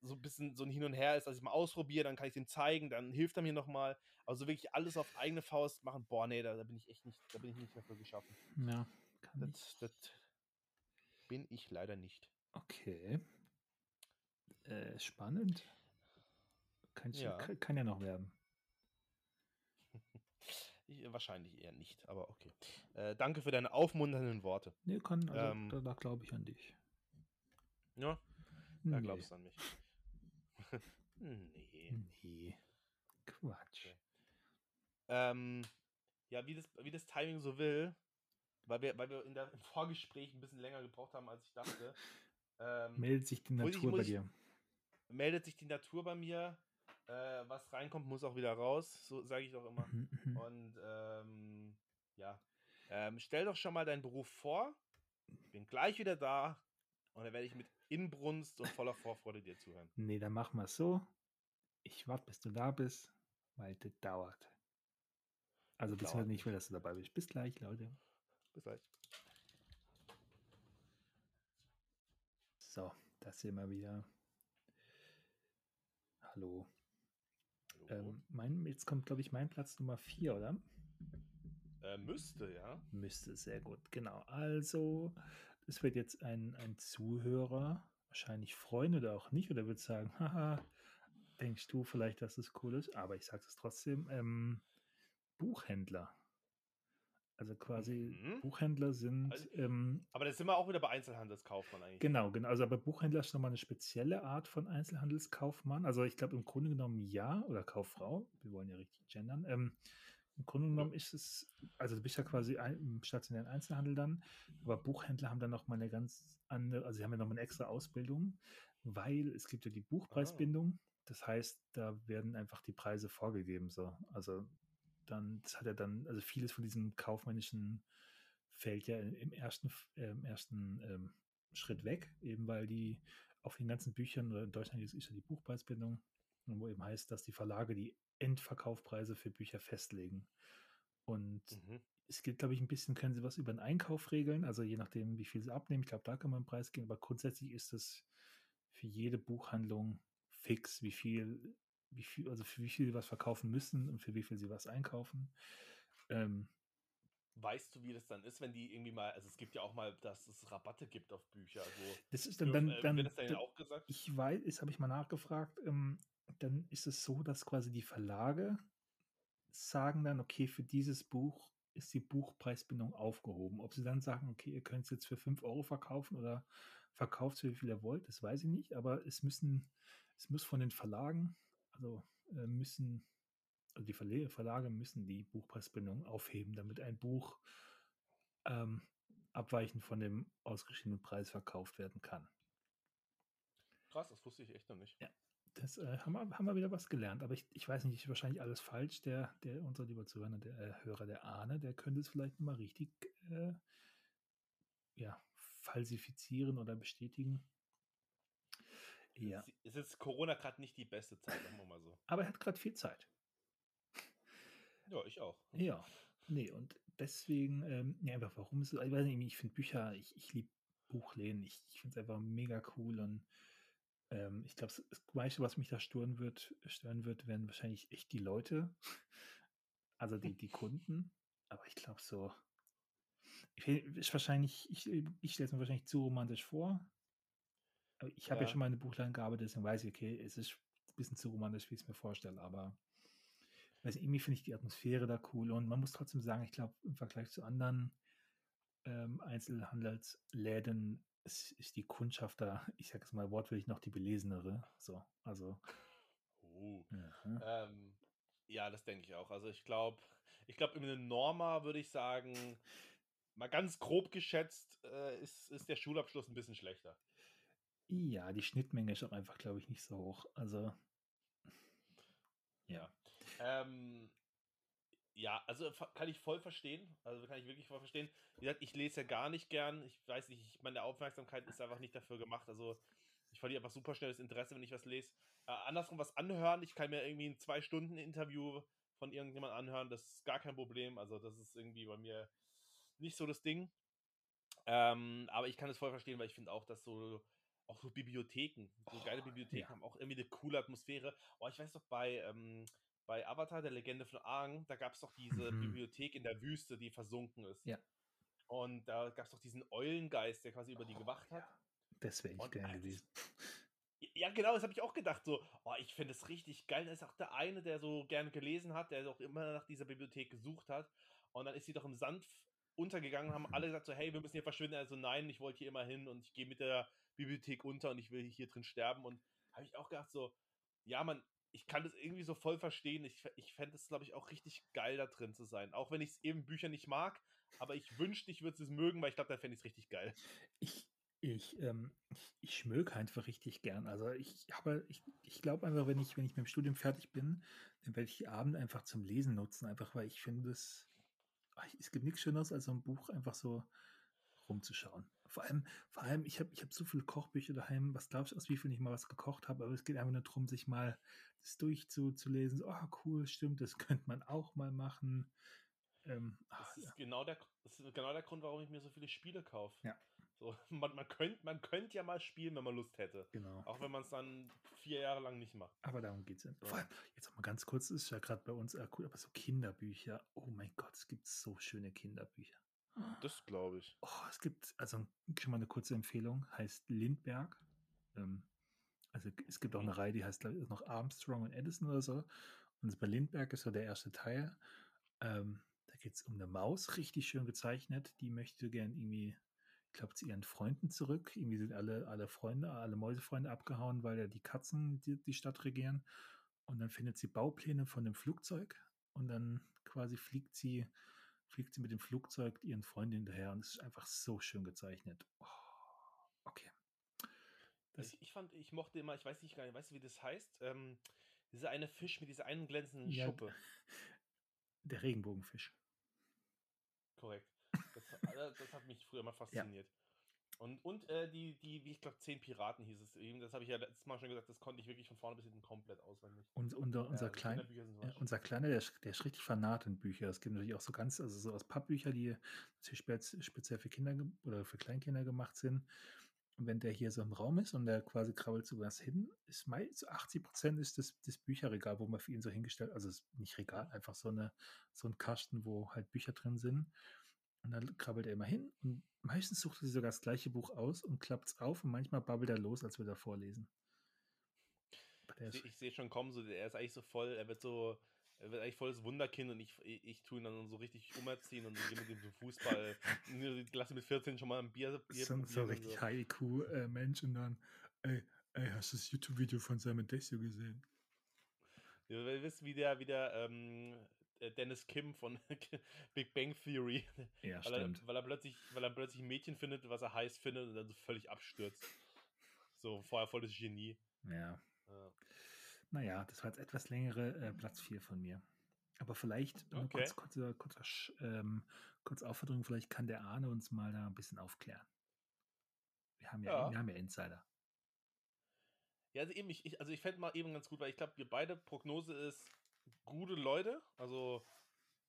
Speaker 1: so ein bisschen so ein Hin und Her ist, dass ich mal ausprobiere, dann kann ich dem zeigen, dann hilft er mir nochmal. Also wirklich alles auf eigene Faust machen, boah, nee, da, da bin ich echt nicht, da bin ich nicht mehr für geschaffen.
Speaker 2: ja, kann.
Speaker 1: Das, das bin ich leider nicht.
Speaker 2: Okay. Äh, spannend. Kann, ich,
Speaker 1: Ja.
Speaker 2: kann, kann ja noch werden.
Speaker 1: Ich, wahrscheinlich eher nicht, aber okay. Äh, danke für deine aufmunternden Worte.
Speaker 2: Nee, kann, also
Speaker 1: Ähm.
Speaker 2: da, da glaube ich an dich.
Speaker 1: Ja, da
Speaker 2: Nee.
Speaker 1: glaubst du an mich. nee.
Speaker 2: Nee. Quatsch.
Speaker 1: Okay. Ähm, ja, wie das, wie das Timing so will, weil wir, weil wir in der, im Vorgespräch ein bisschen länger gebraucht haben, als ich dachte, ähm,
Speaker 2: Meldet sich die
Speaker 1: ich-
Speaker 2: Natur
Speaker 1: muss
Speaker 2: bei
Speaker 1: ich-
Speaker 2: dir.
Speaker 1: meldet sich die Natur bei mir. Äh, was reinkommt, muss auch wieder raus, so sage ich doch immer.
Speaker 2: Mhm, mhm.
Speaker 1: Und ähm, ja, ähm, stell doch schon mal deinen Beruf vor. Ich bin gleich wieder da und dann werde ich mit Inbrunst und voller Vorfreude dir zuhören.
Speaker 2: Nee, dann machen wir es so. Ich warte, bis du da bist, weil das dauert. Also
Speaker 1: Dauert
Speaker 2: beziehungsweise nicht, weil dass du dabei bist. Bis gleich, Leute.
Speaker 1: Bis gleich.
Speaker 2: So, das sehen wir wieder. Hallo. Ähm, mein, jetzt kommt, glaube ich, mein Platz Nummer 4, oder?
Speaker 1: äh, müsste, ja.
Speaker 2: Müsste, sehr gut. Genau. Also, es wird jetzt ein, ein Zuhörer wahrscheinlich freuen oder auch nicht, oder wird sagen, haha, denkst du vielleicht, dass es cool ist, aber ich sage es trotzdem, ähm, Buchhändler. Also quasi
Speaker 1: Mhm.
Speaker 2: Buchhändler sind,
Speaker 1: Also,
Speaker 2: ähm,
Speaker 1: aber da sind wir auch wieder bei Einzelhandelskaufmann eigentlich.
Speaker 2: genau, genau. Also aber Buchhändler ist nochmal eine spezielle Art von Einzelhandelskaufmann. Also ich glaube im Grunde genommen ja, oder Kauffrau, wir wollen ja richtig gendern. Ähm, Im Grunde genommen ist es, also du bist ja quasi ein, im stationären Einzelhandel dann, aber Buchhändler haben dann nochmal eine ganz andere, also sie haben ja nochmal eine extra Ausbildung, weil es gibt ja die
Speaker 1: Ah.
Speaker 2: Buchpreisbindung. Das heißt, da werden einfach die Preise vorgegeben. So. Also dann, das hat ja dann, also vieles von diesem kaufmännischen fällt ja im ersten, äh, im ersten ähm, Schritt weg, eben weil die auf den ganzen Büchern oder in Deutschland ist, ist ja die Buchpreisbindung, wo eben heißt, dass die Verlage die Endverkaufpreise für Bücher festlegen. Und
Speaker 1: Mhm.
Speaker 2: es gibt, glaube ich, ein bisschen, können sie was über den Einkauf regeln, also je nachdem, wie viel sie abnehmen. Ich glaube, da kann man einen Preis gehen, aber grundsätzlich ist es für jede Buchhandlung fix, wie viel, wie viel, also für wie viel sie was verkaufen müssen und für wie viel sie was einkaufen. Ähm,
Speaker 1: Weißt du, wie das dann ist, wenn die irgendwie mal, also es gibt ja auch mal, dass es Rabatte gibt auf Bücher. Also,
Speaker 2: das ist dann,
Speaker 1: dürfen,
Speaker 2: dann,
Speaker 1: äh,
Speaker 2: dann,
Speaker 1: wird das dann
Speaker 2: dann
Speaker 1: auch gesagt?
Speaker 2: ich weiß, das habe ich mal nachgefragt, ähm, dann ist es so, dass quasi die Verlage sagen dann, okay, für dieses Buch ist die Buchpreisbindung aufgehoben. Ob sie dann sagen, okay, ihr könnt es jetzt für 5 Euro verkaufen oder verkauft für wie viel ihr wollt, das weiß ich nicht, aber es müssen, es muss von den Verlagen, also äh, müssen, also die Verle Verlage müssen die Buchpreisbindung aufheben, damit ein Buch ähm, abweichend von dem ausgeschriebenen Preis verkauft werden kann.
Speaker 1: Krass, das wusste ich echt noch nicht.
Speaker 2: Ja, das äh, haben, wir, haben wir wieder was gelernt. Aber ich, ich weiß nicht, ist wahrscheinlich alles falsch. Der, der unser lieber Zuhörer, der äh, Hörer, der Ahne, der könnte es vielleicht mal richtig äh, ja, falsifizieren oder bestätigen. Ja,
Speaker 1: Es- ist Corona gerade nicht die beste Zeit, sagen wir mal so.
Speaker 2: aber er hat gerade viel Zeit.
Speaker 1: Ja, ich auch.
Speaker 2: Ja, nee, und deswegen, ähm, ja, einfach warum ist es, ich weiß nicht, ich finde Bücher, ich, ich liebe Buchläden, ich, ich finde es einfach mega cool und ähm, ich glaube, das meiste, was mich da stören wird, stören wird, werden wahrscheinlich echt die Leute, also die, die Kunden, aber ich glaube so, ich, ist wahrscheinlich, ich, ich stelle es mir wahrscheinlich zu romantisch vor, aber ich habe ja.
Speaker 1: Ja.
Speaker 2: schon mal in Buchladen gearbeitet, deswegen weiß ich, okay, es ist ein bisschen zu romantisch, wie ich es mir vorstelle, aber nicht, irgendwie finde ich die Atmosphäre da cool und man muss trotzdem sagen, ich glaube, im Vergleich zu anderen ähm, Einzelhandelsläden ist, ist die Kundschaft da, ich sage es mal wortwörtlich, noch die belesenere. So, also.
Speaker 1: Oh.
Speaker 2: ja.
Speaker 1: Ähm, ja, das denke ich auch. Also ich glaube, ich glaube, in Norma würde ich sagen, mal ganz grob geschätzt, äh, ist, ist der Schulabschluss ein bisschen schlechter.
Speaker 2: Ja, die Schnittmenge ist auch einfach, glaube ich, nicht so hoch. Also. Ja.
Speaker 1: Ähm, ja, also kann ich voll verstehen. Also kann ich wirklich voll verstehen. Wie gesagt, ich lese ja gar nicht gern. Ich weiß nicht, ich, meine Aufmerksamkeit ist einfach nicht dafür gemacht. Also ich verliere einfach super schnell das Interesse, wenn ich was lese. Äh, andersrum was anhören. Ich kann mir irgendwie ein zwei Stunden Interview von irgendjemandem anhören. Das ist gar kein Problem. Also das ist irgendwie bei mir nicht so das Ding. Ähm, aber ich kann es voll verstehen, weil ich finde auch, dass so auch so Bibliotheken, so
Speaker 2: Oh,
Speaker 1: geile Bibliotheken
Speaker 2: ja.
Speaker 1: haben auch irgendwie eine coole Atmosphäre. Oh, ich weiß doch, bei, ähm, bei Avatar, der Legende von Aang, da gab es doch diese
Speaker 2: Mhm.
Speaker 1: Bibliothek in der Wüste, die versunken ist.
Speaker 2: Ja.
Speaker 1: Und da gab es doch diesen Eulengeist, der quasi über die gewacht hat.
Speaker 2: Das wäre ich
Speaker 1: Und
Speaker 2: gern
Speaker 1: Alter,
Speaker 2: gewesen.
Speaker 1: Ja, genau, das habe ich auch gedacht. So, oh, ich finde es richtig geil. Da ist auch der eine, der so gerne gelesen hat, der doch immer nach dieser Bibliothek gesucht hat. Und dann ist sie doch im Sand untergegangen, haben
Speaker 2: Mhm.
Speaker 1: alle gesagt so, hey, wir müssen hier verschwinden. Also nein, ich wollte hier immer hin und ich gehe mit der Bibliothek unter und ich will hier drin sterben. Und habe ich auch gedacht so, ja, man, ich kann das irgendwie so voll verstehen. Ich, ich fände es, glaube ich, auch richtig geil, da drin zu sein. Auch wenn ich es eben Bücher nicht mag, aber ich wünschte, ich würde es mögen, weil ich glaube, dann fände ich es richtig geil.
Speaker 2: Ich, ich, ähm, ich, schmöke einfach richtig gern. Also ich habe, ich, ich glaube einfach, wenn ich, wenn ich mit dem Studium fertig bin, dann werde ich die Abende einfach zum Lesen nutzen, einfach weil ich finde es, es gibt nichts Schöneres, als so ein Buch einfach so rumzuschauen. Vor allem, vor allem, ich habe ich hab so viele Kochbücher daheim, was glaubst du, aus wie viel ich mal was gekocht habe, aber es geht einfach nur darum, sich mal das durchzulesen. So, oh, cool, stimmt, das könnte man auch mal machen. Ähm, ach,
Speaker 1: Das ist,
Speaker 2: ja.
Speaker 1: genau der, das ist genau der Grund, warum ich mir so viele Spiele kaufe.
Speaker 2: Ja.
Speaker 1: So, man, man könnte man könnt ja mal spielen, wenn man Lust hätte.
Speaker 2: Genau.
Speaker 1: Auch wenn man es dann vier Jahre lang nicht macht.
Speaker 2: Aber darum geht es.
Speaker 1: So.
Speaker 2: Vor allem, jetzt noch mal ganz kurz, das ist ja gerade bei uns äh, cool, aber so Kinderbücher. Oh mein Gott, es gibt so schöne Kinderbücher.
Speaker 1: Das glaube ich.
Speaker 2: Oh, es gibt, also schon mal eine kurze Empfehlung, heißt Lindberg. Ähm, also es gibt auch eine Reihe, die heißt glaub ich, noch Armstrong und Edison oder so. Und bei Lindberg ist so der erste Teil. Ähm, da geht es um eine Maus, richtig schön gezeichnet. Die möchte gern irgendwie, ich glaube, zu ihren Freunden zurück. Irgendwie sind alle, alle Freunde, alle Mäusefreunde abgehauen, weil ja die Katzen die, die Stadt regieren. Und dann findet sie Baupläne von dem Flugzeug und dann quasi fliegt sie, fliegt sie mit dem Flugzeug ihren Freunden hinterher und es ist einfach so schön gezeichnet. Oh, okay.
Speaker 1: Das ich, ich, fand, ich mochte immer, ich weiß nicht gar nicht, weißt du, wie das heißt? Ähm, dieser eine Fisch mit dieser einen glänzenden ja, Schuppe.
Speaker 2: Der Regenbogenfisch.
Speaker 1: Korrekt. Das, das hat mich früher mal fasziniert. Ja. Und, und äh, die, die, wie ich glaube, zehn Piraten hieß es eben. Das habe ich ja letztes Mal schon gesagt, das konnte ich wirklich von vorne bis hinten komplett auswendig.
Speaker 2: Und, und unser, ja, Klein, ja, unser Kleiner, der, der ist richtig fanat in Bücher. Es gibt natürlich auch so ganz, also so aus Pappbücher, die speziell für Kinder oder für Kleinkinder gemacht sind. Und wenn der hier so im Raum ist und der quasi krabbelt so was hin, ist meist 80 Prozent ist das, das Bücherregal, wo man für ihn so hingestellt, also nicht Regal, einfach so eine so ein Kasten, wo halt Bücher drin sind. Und dann krabbelt er immer hin und meistens sucht er sich sogar das gleiche Buch aus und klappt es auf und manchmal babbelt er los, als würde er vorlesen.
Speaker 1: Ich, ich sehe schon kommen, so, er ist eigentlich so voll, er wird so, er wird eigentlich volles Wunderkind und ich, ich, ich tue ihn dann so richtig umerziehen und gehe mit ihm zum Fußball. Lass ihn mit 14 schon mal ein Bier. Bier
Speaker 2: so, so richtig so. High-IQ-Mensch und dann, ey, ey, hast du das YouTube-Video von Simon Desio gesehen?
Speaker 1: Ja, ihr wisst, wie der, wie der ähm, Dennis Kim von Big Bang Theory.
Speaker 2: Ja,
Speaker 1: weil
Speaker 2: stimmt.
Speaker 1: Er, weil, er plötzlich, weil er plötzlich ein Mädchen findet, was er heiß findet und dann so völlig abstürzt. So vorher volles Genie.
Speaker 2: Ja. ja. Naja, das war jetzt etwas längere äh, Platz 4 von mir. Aber vielleicht okay. kurz, kurze, kurze, ähm, kurz Aufforderung, vielleicht kann der Arne uns mal da ein bisschen aufklären. Wir haben ja, ja. Wir haben ja Insider.
Speaker 1: Ja, also eben, ich, ich also ich fände mal eben ganz gut, weil ich glaube, wir beide Prognose ist gute Leute, also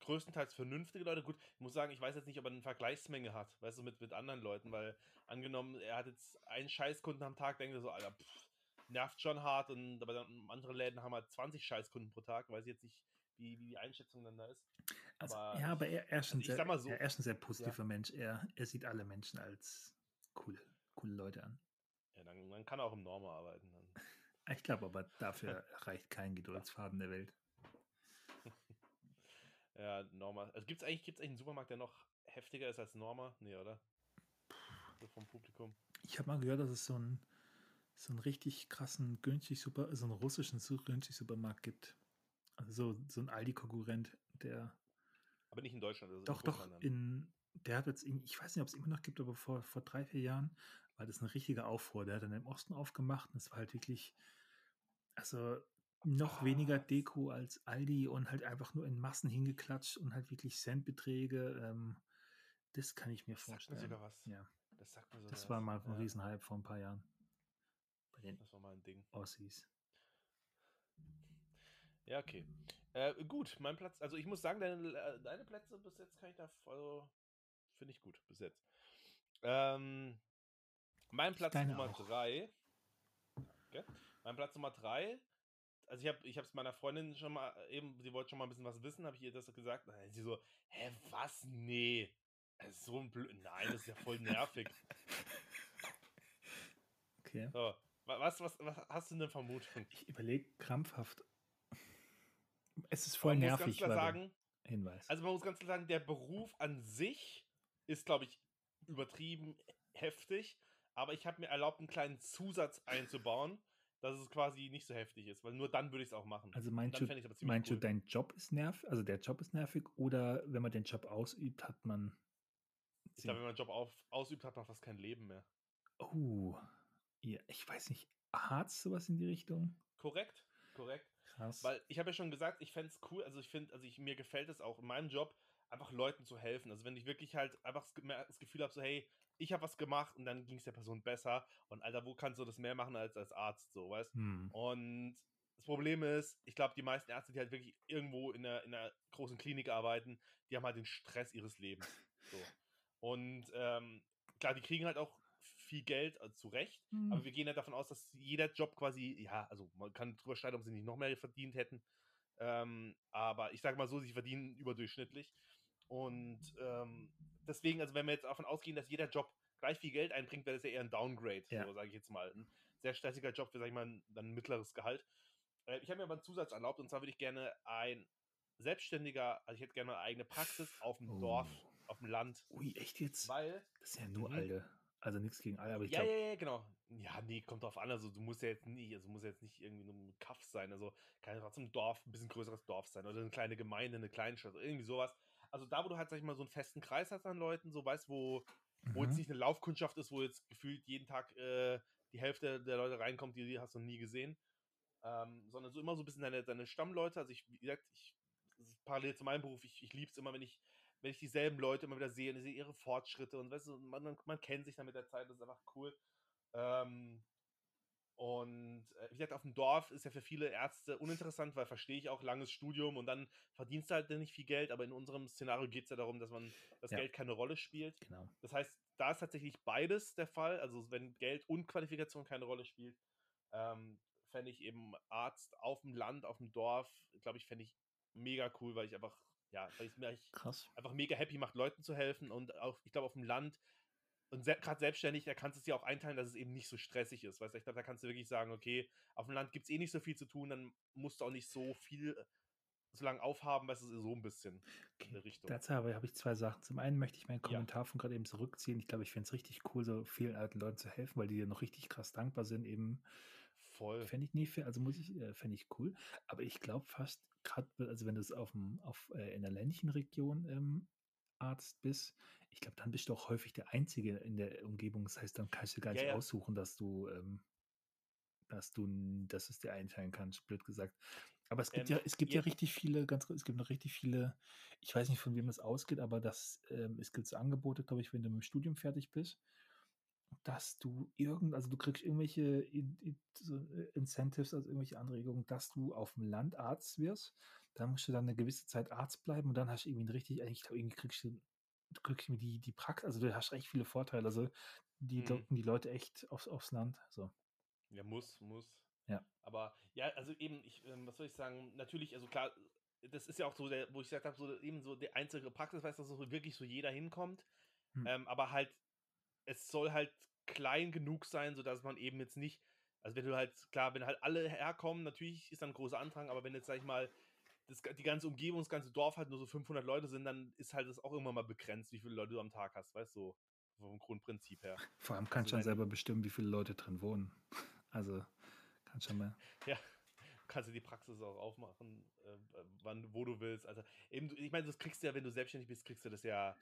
Speaker 1: größtenteils vernünftige Leute. Gut, ich muss sagen, ich weiß jetzt nicht, ob er eine Vergleichsmenge hat, weißt du, mit, mit anderen Leuten, weil angenommen, er hat jetzt einen Scheißkunden am Tag, denkt er so, Alter, pff, nervt schon hart und aber dann andere Läden haben halt 20 Scheißkunden pro Tag, weiß ich jetzt nicht, wie, wie die Einschätzung dann da ist.
Speaker 2: Also, aber ja, aber er, er, ist ein also sehr, so, er ist ein sehr positiver ja. Mensch. Er, er sieht alle Menschen als coole, coole Leute an.
Speaker 1: Ja, dann, dann kann er auch im Norma arbeiten. Dann.
Speaker 2: Ich glaube aber, dafür reicht kein Geduldsfaden der Welt.
Speaker 1: Ja, Norma. Also gibt es eigentlich, gibt's eigentlich einen Supermarkt, der noch heftiger ist als Norma? Nee, oder? So vom Publikum.
Speaker 2: Ich habe mal gehört, dass es so ein so einen richtig krassen günstig Super, so einen russischen günstig Supermarkt gibt. Also so, so ein Aldi-Konkurrent, der.
Speaker 1: Aber nicht in Deutschland. Also
Speaker 2: doch, doch. In, der hat jetzt, ich weiß nicht, ob es immer noch gibt, aber vor, vor drei, vier Jahren war das ein richtiger Aufruhr. Der hat dann im Osten aufgemacht und es war halt wirklich, also noch weniger Deko als Aldi und halt einfach nur in Massen hingeklatscht und halt wirklich Centbeträge. Ähm, das kann ich mir vorstellen.
Speaker 1: Sagt mir sogar was.
Speaker 2: Ja.
Speaker 1: Das sagt mir
Speaker 2: sogar Das war mal ein ja. Riesenhype vor ein paar Jahren.
Speaker 1: Bei den das war mal ein Ding.
Speaker 2: Aussies.
Speaker 1: Ja, okay. Äh, gut, mein Platz, also ich muss sagen, deine, äh, deine Plätze bis jetzt kann ich da, also finde ich gut, bis jetzt. Ähm, mein Platz Nummer 3. Okay. Mein Platz Nummer 3. Also ich habe ich es meiner Freundin schon mal eben, sie wollte schon mal ein bisschen was wissen, habe ich ihr das gesagt. Dann sie so, hä, was? Nee. So ein Blöd. Nein, das ist ja voll nervig.
Speaker 2: Okay.
Speaker 1: So, was, was, was hast du denn Vermutung?
Speaker 2: Ich überlege krampfhaft. Es ist voll man nervig. Muss ganz klar
Speaker 1: sagen,
Speaker 2: Hinweis.
Speaker 1: Also man muss ganz klar sagen, der Beruf an sich ist, glaube ich, übertrieben heftig. Aber ich habe mir erlaubt, einen kleinen Zusatz einzubauen, dass es quasi nicht so heftig ist, weil nur dann würde ich es auch machen.
Speaker 2: Also meinst, du, meinst cool. du, dein Job ist nervig, also der Job ist nervig oder wenn man den Job ausübt, hat man.
Speaker 1: Ich glaube, wenn man den Job auf, ausübt, hat man fast kein Leben mehr.
Speaker 2: Oh, ja, ich weiß nicht, Harz, sowas in die Richtung?
Speaker 1: Korrekt, korrekt. Krass. Weil ich habe ja schon gesagt, ich fände es cool, also ich finde, also ich, mir gefällt es auch in meinem Job, einfach Leuten zu helfen. Also wenn ich wirklich halt einfach das Gefühl habe, so hey, ich habe was gemacht und dann ging es der Person besser und Alter, wo kannst du das mehr machen als als Arzt, so, weißt?
Speaker 2: Hm.
Speaker 1: Und das Problem ist, ich glaube, die meisten Ärzte, die halt wirklich irgendwo in einer, in einer großen Klinik arbeiten, die haben halt den Stress ihres Lebens. So. Und ähm, klar, die kriegen halt auch viel Geld, äh, zu Recht. Mhm. Aber wir gehen ja davon aus, dass jeder Job quasi, ja, also man kann drüber streiten, ob sie nicht noch mehr verdient hätten. Ähm, aber ich sage mal so, sie verdienen überdurchschnittlich. Und ähm, deswegen, also wenn wir jetzt davon ausgehen, dass jeder Job gleich viel Geld einbringt, wäre das ja eher ein Downgrade, ja. so sage ich jetzt mal. Ein sehr stressiger Job für, sag ich mal, ein, dann mittleres Gehalt. Äh, ich habe mir aber einen Zusatz erlaubt und zwar würde ich gerne ein selbstständiger, also ich hätte gerne eine eigene Praxis auf dem Dorf,
Speaker 2: Oh.
Speaker 1: auf dem Land,
Speaker 2: Ui, echt jetzt?
Speaker 1: weil
Speaker 2: Das sind ja nur
Speaker 1: Mhm.
Speaker 2: alte. Also nichts gegen alle, aber ich
Speaker 1: ja,
Speaker 2: glaube,
Speaker 1: ja, ja, genau. Ja, nee, kommt drauf an. Also du musst ja jetzt nicht, also muss ja jetzt nicht irgendwie nur ein Kaff sein. Also kann ja trotzdem ein Dorf, ein bisschen größeres Dorf sein oder eine kleine Gemeinde, eine Kleinstadt, irgendwie sowas. Also da, wo du halt, sag ich mal, so einen festen Kreis hast an Leuten, so weißt, wo, wo jetzt
Speaker 2: Mhm.
Speaker 1: nicht eine Laufkundschaft ist, wo jetzt gefühlt jeden Tag äh, die Hälfte der Leute reinkommt, die, die hast du nie gesehen. Ähm, sondern so immer so ein bisschen deine, deine Stammleute. Also ich, wie gesagt, ich, parallel zu meinem Beruf, ich, ich liebe es immer, wenn ich, wenn ich dieselben Leute immer wieder sehe und ich sehe ihre Fortschritte und weißt du, man, man, man kennt sich dann mit der Zeit, das ist einfach cool. Ähm, und äh, wie gesagt, auf dem Dorf ist ja für viele Ärzte uninteressant, weil verstehe ich auch langes Studium und dann verdienst du halt nicht viel Geld, aber in unserem Szenario geht es ja darum, dass man das
Speaker 2: Ja.
Speaker 1: Geld keine Rolle spielt.
Speaker 2: genau.
Speaker 1: Das heißt, da ist tatsächlich beides der Fall. Also wenn Geld und Qualifikation keine Rolle spielt, ähm, fände ich eben Arzt auf dem Land, auf dem Dorf, glaube ich, fände ich mega cool, weil ich einfach, ja, weil es mir einfach mega happy macht, Leuten zu helfen und auch, ich glaube, auf dem Land und se gerade selbstständig, da kannst du es dir auch einteilen, dass es eben nicht so stressig ist. Weißt du, ich glaube, da kannst du wirklich sagen, okay, auf dem Land gibt es eh nicht so viel zu tun, dann musst du auch nicht so viel äh, so lange aufhaben, weißt du, so ein bisschen in
Speaker 2: Okay.
Speaker 1: der Richtung.
Speaker 2: Dazu habe, habe ich zwei Sachen. Zum einen möchte ich meinen
Speaker 1: Ja.
Speaker 2: Kommentar von gerade eben zurückziehen. Ich glaube, ich finde es richtig cool, so vielen alten Leuten zu helfen, weil die dir noch richtig krass dankbar sind. Eben
Speaker 1: Voll.
Speaker 2: fände ich nie, fair, also muss ich, äh, fände ich cool. Aber ich glaube fast, gerade, also wenn du es auf, dem, auf äh, in der ländlichen Region ähm, Arzt bist, ich glaube, dann bist du auch häufig der Einzige in der Umgebung. Das heißt, dann kannst du gar
Speaker 1: Ja,
Speaker 2: nicht
Speaker 1: ja.
Speaker 2: aussuchen, dass du, ähm, dass du, dass es dir einteilen kannst, blöd gesagt. Aber es gibt
Speaker 1: Ähm,
Speaker 2: ja, es gibt ja
Speaker 1: ja.
Speaker 2: richtig viele, ganz, es gibt noch richtig viele, ich weiß nicht, von wem das ausgeht, aber das, ähm, es gibt so Angebote, glaube ich, wenn du mit dem Studium fertig bist, dass du irgend, also du kriegst irgendwelche in, in, so äh, Incentives, also irgendwelche Anregungen, dass du auf dem Land Arzt wirst. Dann musst du dann eine gewisse Zeit Arzt bleiben und dann hast du irgendwie ein richtig, ich glaube, irgendwie kriegst du, irgendwie die, die Praxis, also du hast recht viele Vorteile. Also die
Speaker 1: Mhm.
Speaker 2: locken die Leute echt aufs, aufs Land. So.
Speaker 1: Ja, muss, muss.
Speaker 2: Ja.
Speaker 1: Aber ja, also eben, ich, ähm, was soll ich sagen, natürlich, also klar, das ist ja auch so, der, wo ich gesagt habe, so eben so der einzige Praxis, weiß, dass so wirklich so jeder hinkommt.
Speaker 2: Hm.
Speaker 1: Ähm, aber halt, es soll halt klein genug sein, sodass man eben jetzt nicht, also wenn du halt, klar, wenn halt alle herkommen, natürlich ist dann ein großer Andrang, aber wenn jetzt, sag ich mal, das, die ganze Umgebung, das ganze Dorf halt nur so 500 Leute sind, dann ist halt das auch irgendwann mal begrenzt, wie viele Leute du am Tag hast, weißt du, so vom Grundprinzip her.
Speaker 2: Vor allem kannst du
Speaker 1: Also
Speaker 2: dann selber bestimmen, wie viele Leute drin wohnen. Also kannst schon mal.
Speaker 1: Ja, kannst du die Praxis auch aufmachen, äh, wann, wo du willst. Also eben, du- ich meine, das kriegst du ja, wenn du selbstständig bist, kriegst du das ja,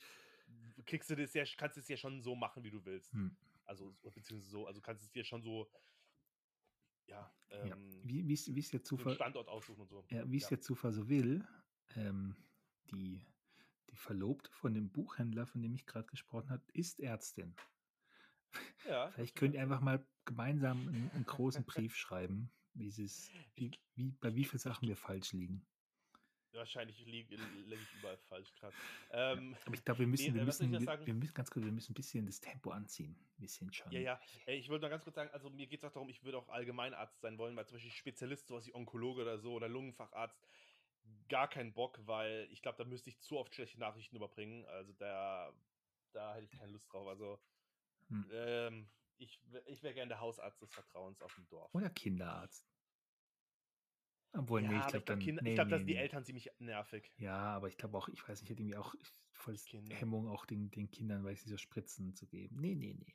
Speaker 1: kriegst du das ja, kannst du es ja schon so machen, wie du willst.
Speaker 2: Hm.
Speaker 1: Also, so- beziehungsweise so, also kannst es dir schon so, ja,
Speaker 2: Ja.
Speaker 1: ähm,
Speaker 2: Wie wie es wie es der Zufall,
Speaker 1: Standort aussuchen und so.
Speaker 2: Ja, wie es der Zufall so will, ähm, die, die Verlobte von dem Buchhändler, von dem ich gerade gesprochen habe, ist Ärztin.
Speaker 1: ja,
Speaker 2: Vielleicht könnt ihr einfach mal gemeinsam einen, einen großen Brief schreiben, wie wie, wie, bei wie vielen Sachen wir falsch liegen.
Speaker 1: Wahrscheinlich liege lieg ich überall falsch gerade. Ähm,
Speaker 2: Aber ich glaube, wir müssen,
Speaker 1: Nee,
Speaker 2: wir
Speaker 1: äh,
Speaker 2: müssen, wir, wir müssen ganz kurz, wir müssen ein bisschen das Tempo anziehen. Wir sind schon.
Speaker 1: Ja, ja. Äh, Ich wollte noch ganz kurz sagen, also mir geht es auch darum, ich würde auch Allgemeinarzt sein wollen, weil zum Beispiel Spezialist, sowas wie Onkologe oder so oder Lungenfacharzt, gar keinen Bock, weil ich glaube, da müsste ich zu oft schlechte Nachrichten überbringen. Also da, da hätte ich keine Lust drauf. Also
Speaker 2: Hm.
Speaker 1: ähm, ich, ich wäre gerne der Hausarzt des Vertrauens auf dem Dorf.
Speaker 2: Oder Kinderarzt. Obwohl,
Speaker 1: ja,
Speaker 2: nee, ich glaube
Speaker 1: ich. Kinder,
Speaker 2: nee,
Speaker 1: ich glaub,
Speaker 2: nee,
Speaker 1: sind die
Speaker 2: nee.
Speaker 1: Eltern ziemlich nervig.
Speaker 2: Ja, aber ich glaube auch, ich weiß nicht, ich hätte irgendwie auch voll
Speaker 1: Kinder.
Speaker 2: Hemmung, auch den, den Kindern, weil sie so Spritzen zu geben. Nee, nee, nee.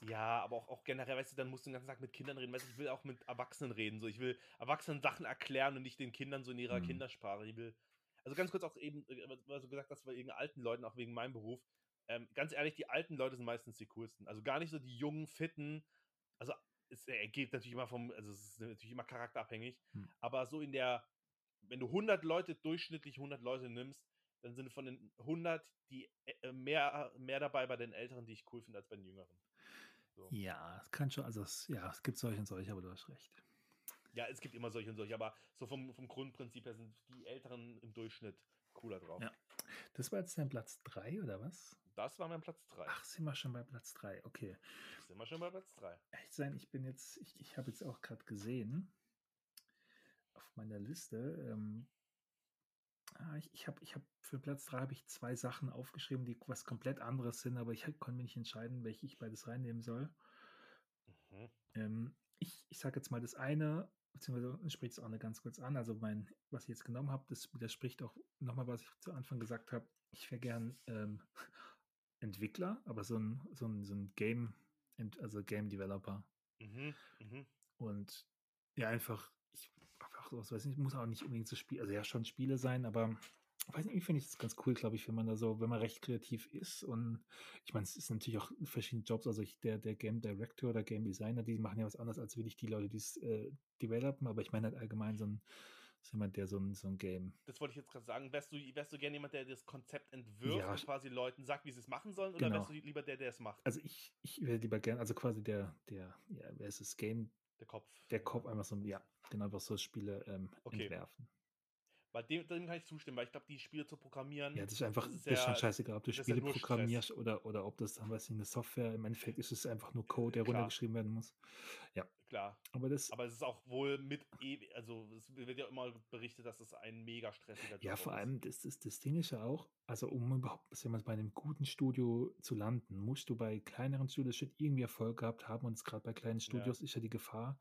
Speaker 1: Ja, aber auch, auch generell, weißt du, dann musst du den ganzen Tag mit Kindern reden. Weißt du, ich will auch mit Erwachsenen reden. So, ich will Erwachsenen Sachen erklären und nicht den Kindern so in ihrer
Speaker 2: Mhm.
Speaker 1: Kindersprache. Ich will, also ganz kurz auch eben, äh, was du gesagt hast, wegen alten Leuten, auch wegen meinem Beruf. Ähm, ganz ehrlich, die alten Leute sind meistens die coolsten. Also gar nicht so die jungen, fitten. Also es äh, geht natürlich immer vom, also es ist natürlich immer charakterabhängig.
Speaker 2: Hm.
Speaker 1: Aber so in der, wenn du 100 Leute, durchschnittlich 100 Leute nimmst, dann sind von den 100 die äh, mehr, mehr dabei bei den Älteren, die ich cool finde, als bei den Jüngeren. So.
Speaker 2: Ja, es kann schon, also es, ja, es gibt solche und solche, aber du hast recht.
Speaker 1: Ja, es gibt immer solche und solche, aber so vom, vom Grundprinzip her sind die Älteren im Durchschnitt cooler drauf.
Speaker 2: Ja. Das war jetzt dein Platz 3 oder was?
Speaker 1: Das war mein Platz 3.
Speaker 2: Ach, sind wir schon bei Platz 3. Okay.
Speaker 1: Sind wir schon bei Platz 3.
Speaker 2: Echt sein, ich bin jetzt, ich, ich habe jetzt auch gerade gesehen auf meiner Liste, ähm, ah, ich, ich habe ich hab, für Platz 3 habe ich zwei Sachen aufgeschrieben, die was komplett anderes sind, aber ich konnte mir nicht entscheiden, welche ich beides reinnehmen soll.
Speaker 1: Mhm.
Speaker 2: Ähm, ich ich sage jetzt mal, das eine beziehungsweise spricht es auch eine ganz kurz an. Also mein, was ich jetzt genommen habe, das widerspricht auch nochmal, was ich zu Anfang gesagt habe. Ich wäre gern ähm, Entwickler, aber so ein, so ein, so ein Game, also Game Developer.
Speaker 1: Mhm, mhm.
Speaker 2: Und ja, einfach, ich einfach so, weiß nicht, muss auch nicht unbedingt so Spiel, also ja, schon Spiele sein, aber weiß nicht, finde ich das ganz cool, glaube ich, wenn man da so, wenn man recht kreativ ist und ich meine, es ist natürlich auch verschiedene Jobs, also ich, der, der Game Director oder Game Designer, die machen ja was anderes als wirklich die Leute, die es äh, developen, aber ich meine halt allgemein so ein, so jemand, der so ein, so ein Game.
Speaker 1: Das wollte ich jetzt gerade sagen. Wärst du, wärst du gerne jemand, der das Konzept entwirft
Speaker 2: Ja,
Speaker 1: und quasi Leuten sagt, wie sie es machen sollen, oder
Speaker 2: Genau.
Speaker 1: wärst du lieber der, der es macht?
Speaker 2: Also ich, ich wäre lieber gern, also quasi der, der, ja, wer ist es, Game,
Speaker 1: Der Kopf.
Speaker 2: der Kopf einfach so, ja, genau, einfach so Spiele ähm,
Speaker 1: Okay.
Speaker 2: entwerfen.
Speaker 1: Weil dem, dem kann ich zustimmen, weil ich glaube, die Spiele zu programmieren.
Speaker 2: Ja, das ist einfach,
Speaker 1: Das ist
Speaker 2: ist, schon
Speaker 1: ja-
Speaker 2: scheißegal, ob du
Speaker 1: ist ja
Speaker 2: Spiele
Speaker 1: Stress.
Speaker 2: programmierst oder, oder ob das dann, weiß ich, eine Software, im Endeffekt ist es einfach nur Code, der
Speaker 1: Klar.
Speaker 2: runtergeschrieben werden muss.
Speaker 1: Klar.
Speaker 2: Aber das,
Speaker 1: Aber es ist auch wohl mit, e also es wird ja immer berichtet, dass es ein mega stressiger Job
Speaker 2: ja, vor
Speaker 1: ist.
Speaker 2: allem, das, das, das Ding ist ja auch, also um überhaupt bei einem guten Studio zu landen, musst du bei kleineren Studios schon irgendwie Erfolg gehabt haben und gerade bei kleinen Studios ist ja die Gefahr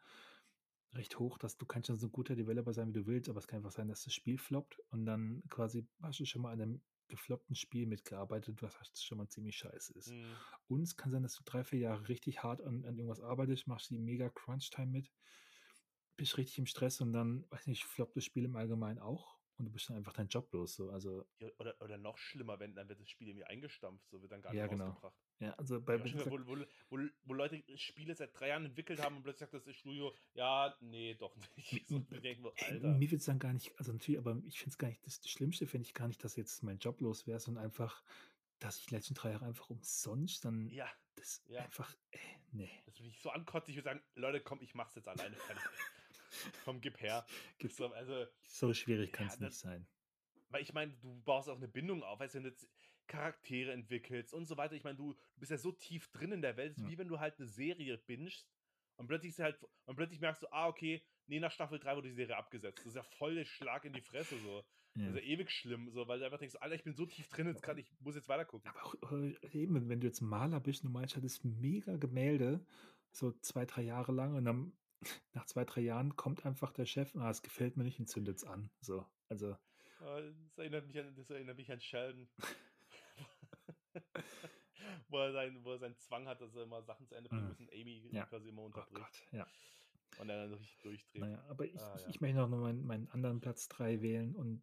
Speaker 2: recht hoch, dass du kannst schon so ein guter Developer sein, wie du willst, aber es kann einfach sein, dass das Spiel floppt und dann quasi hast du schon mal an einem gefloppten Spiel mitgearbeitet, was hast schon mal ziemlich scheiße ist.
Speaker 1: Hm.
Speaker 2: Und es kann sein, dass du drei, vier Jahre richtig hart an, an irgendwas arbeitest, machst die mega Crunch-Time mit, bist richtig im Stress und dann, weiß nicht, floppt das Spiel im Allgemeinen auch und du bist dann einfach dein Job los. So. Also,
Speaker 1: Ja, oder, oder noch schlimmer, wenn dann wird das Spiel irgendwie eingestampft, so wird dann gar
Speaker 2: Ja,
Speaker 1: nicht
Speaker 2: genau.
Speaker 1: rausgebracht.
Speaker 2: ja, also bei,
Speaker 1: Ja, wo, wo, wo, wo Leute Spiele seit drei Jahren entwickelt haben und plötzlich sagt das Studio, ja, nee, doch nicht. So, denken,
Speaker 2: Ey,
Speaker 1: Alter.
Speaker 2: Mir wird es dann gar nicht, also natürlich, aber ich finde es gar nicht, das, das Schlimmste finde ich gar nicht, dass jetzt mein Job los wäre, sondern einfach, dass ich die letzten drei Jahre einfach umsonst dann
Speaker 1: Ja,
Speaker 2: das
Speaker 1: ja.
Speaker 2: einfach, äh, nee.
Speaker 1: das bin ich so ankotzig. Ich würde sagen, Leute, komm, ich mach's jetzt alleine. komm, gib her. So, also,
Speaker 2: So schwierig kann es nicht sein.
Speaker 1: Weil ich meine, du baust auch eine Bindung auf, weißt du, wenn du jetzt Charaktere entwickelst und so weiter. Ich meine, du, du bist ja so tief drin in der Welt,
Speaker 2: Ja.
Speaker 1: wie wenn du halt eine Serie bingst und plötzlich halt, und plötzlich merkst du, ah, okay, nee, nach Staffel 3 wurde die Serie abgesetzt. Das ist ja voll der Schlag in die Fresse, so.
Speaker 2: Ja.
Speaker 1: Das ist ja ewig schlimm, so, weil du einfach denkst, Alter, ich bin so tief drin, jetzt kann ich, muss jetzt weitergucken.
Speaker 2: Aber auch eben, wenn du jetzt Maler bist, du meinst, halt das mega Gemälde, so zwei, drei Jahre lang und dann nach zwei, drei Jahren kommt einfach der Chef, ah, es gefällt mir nicht und zündet es an. So, also,
Speaker 1: Ah, Das erinnert mich an, das erinnert mich an Sheldon. wo, er sein, wo er seinen Zwang hat, dass er immer Sachen zu Ende bringen
Speaker 2: Mhm.
Speaker 1: muss und Amy
Speaker 2: Ja.
Speaker 1: quasi immer
Speaker 2: oh
Speaker 1: unterbricht.
Speaker 2: Gott, ja.
Speaker 1: und er dann richtig durchdreht.
Speaker 2: Naja, aber ich,
Speaker 1: Ah, ja.
Speaker 2: ich möchte auch noch meinen, meinen anderen Platz 3 wählen und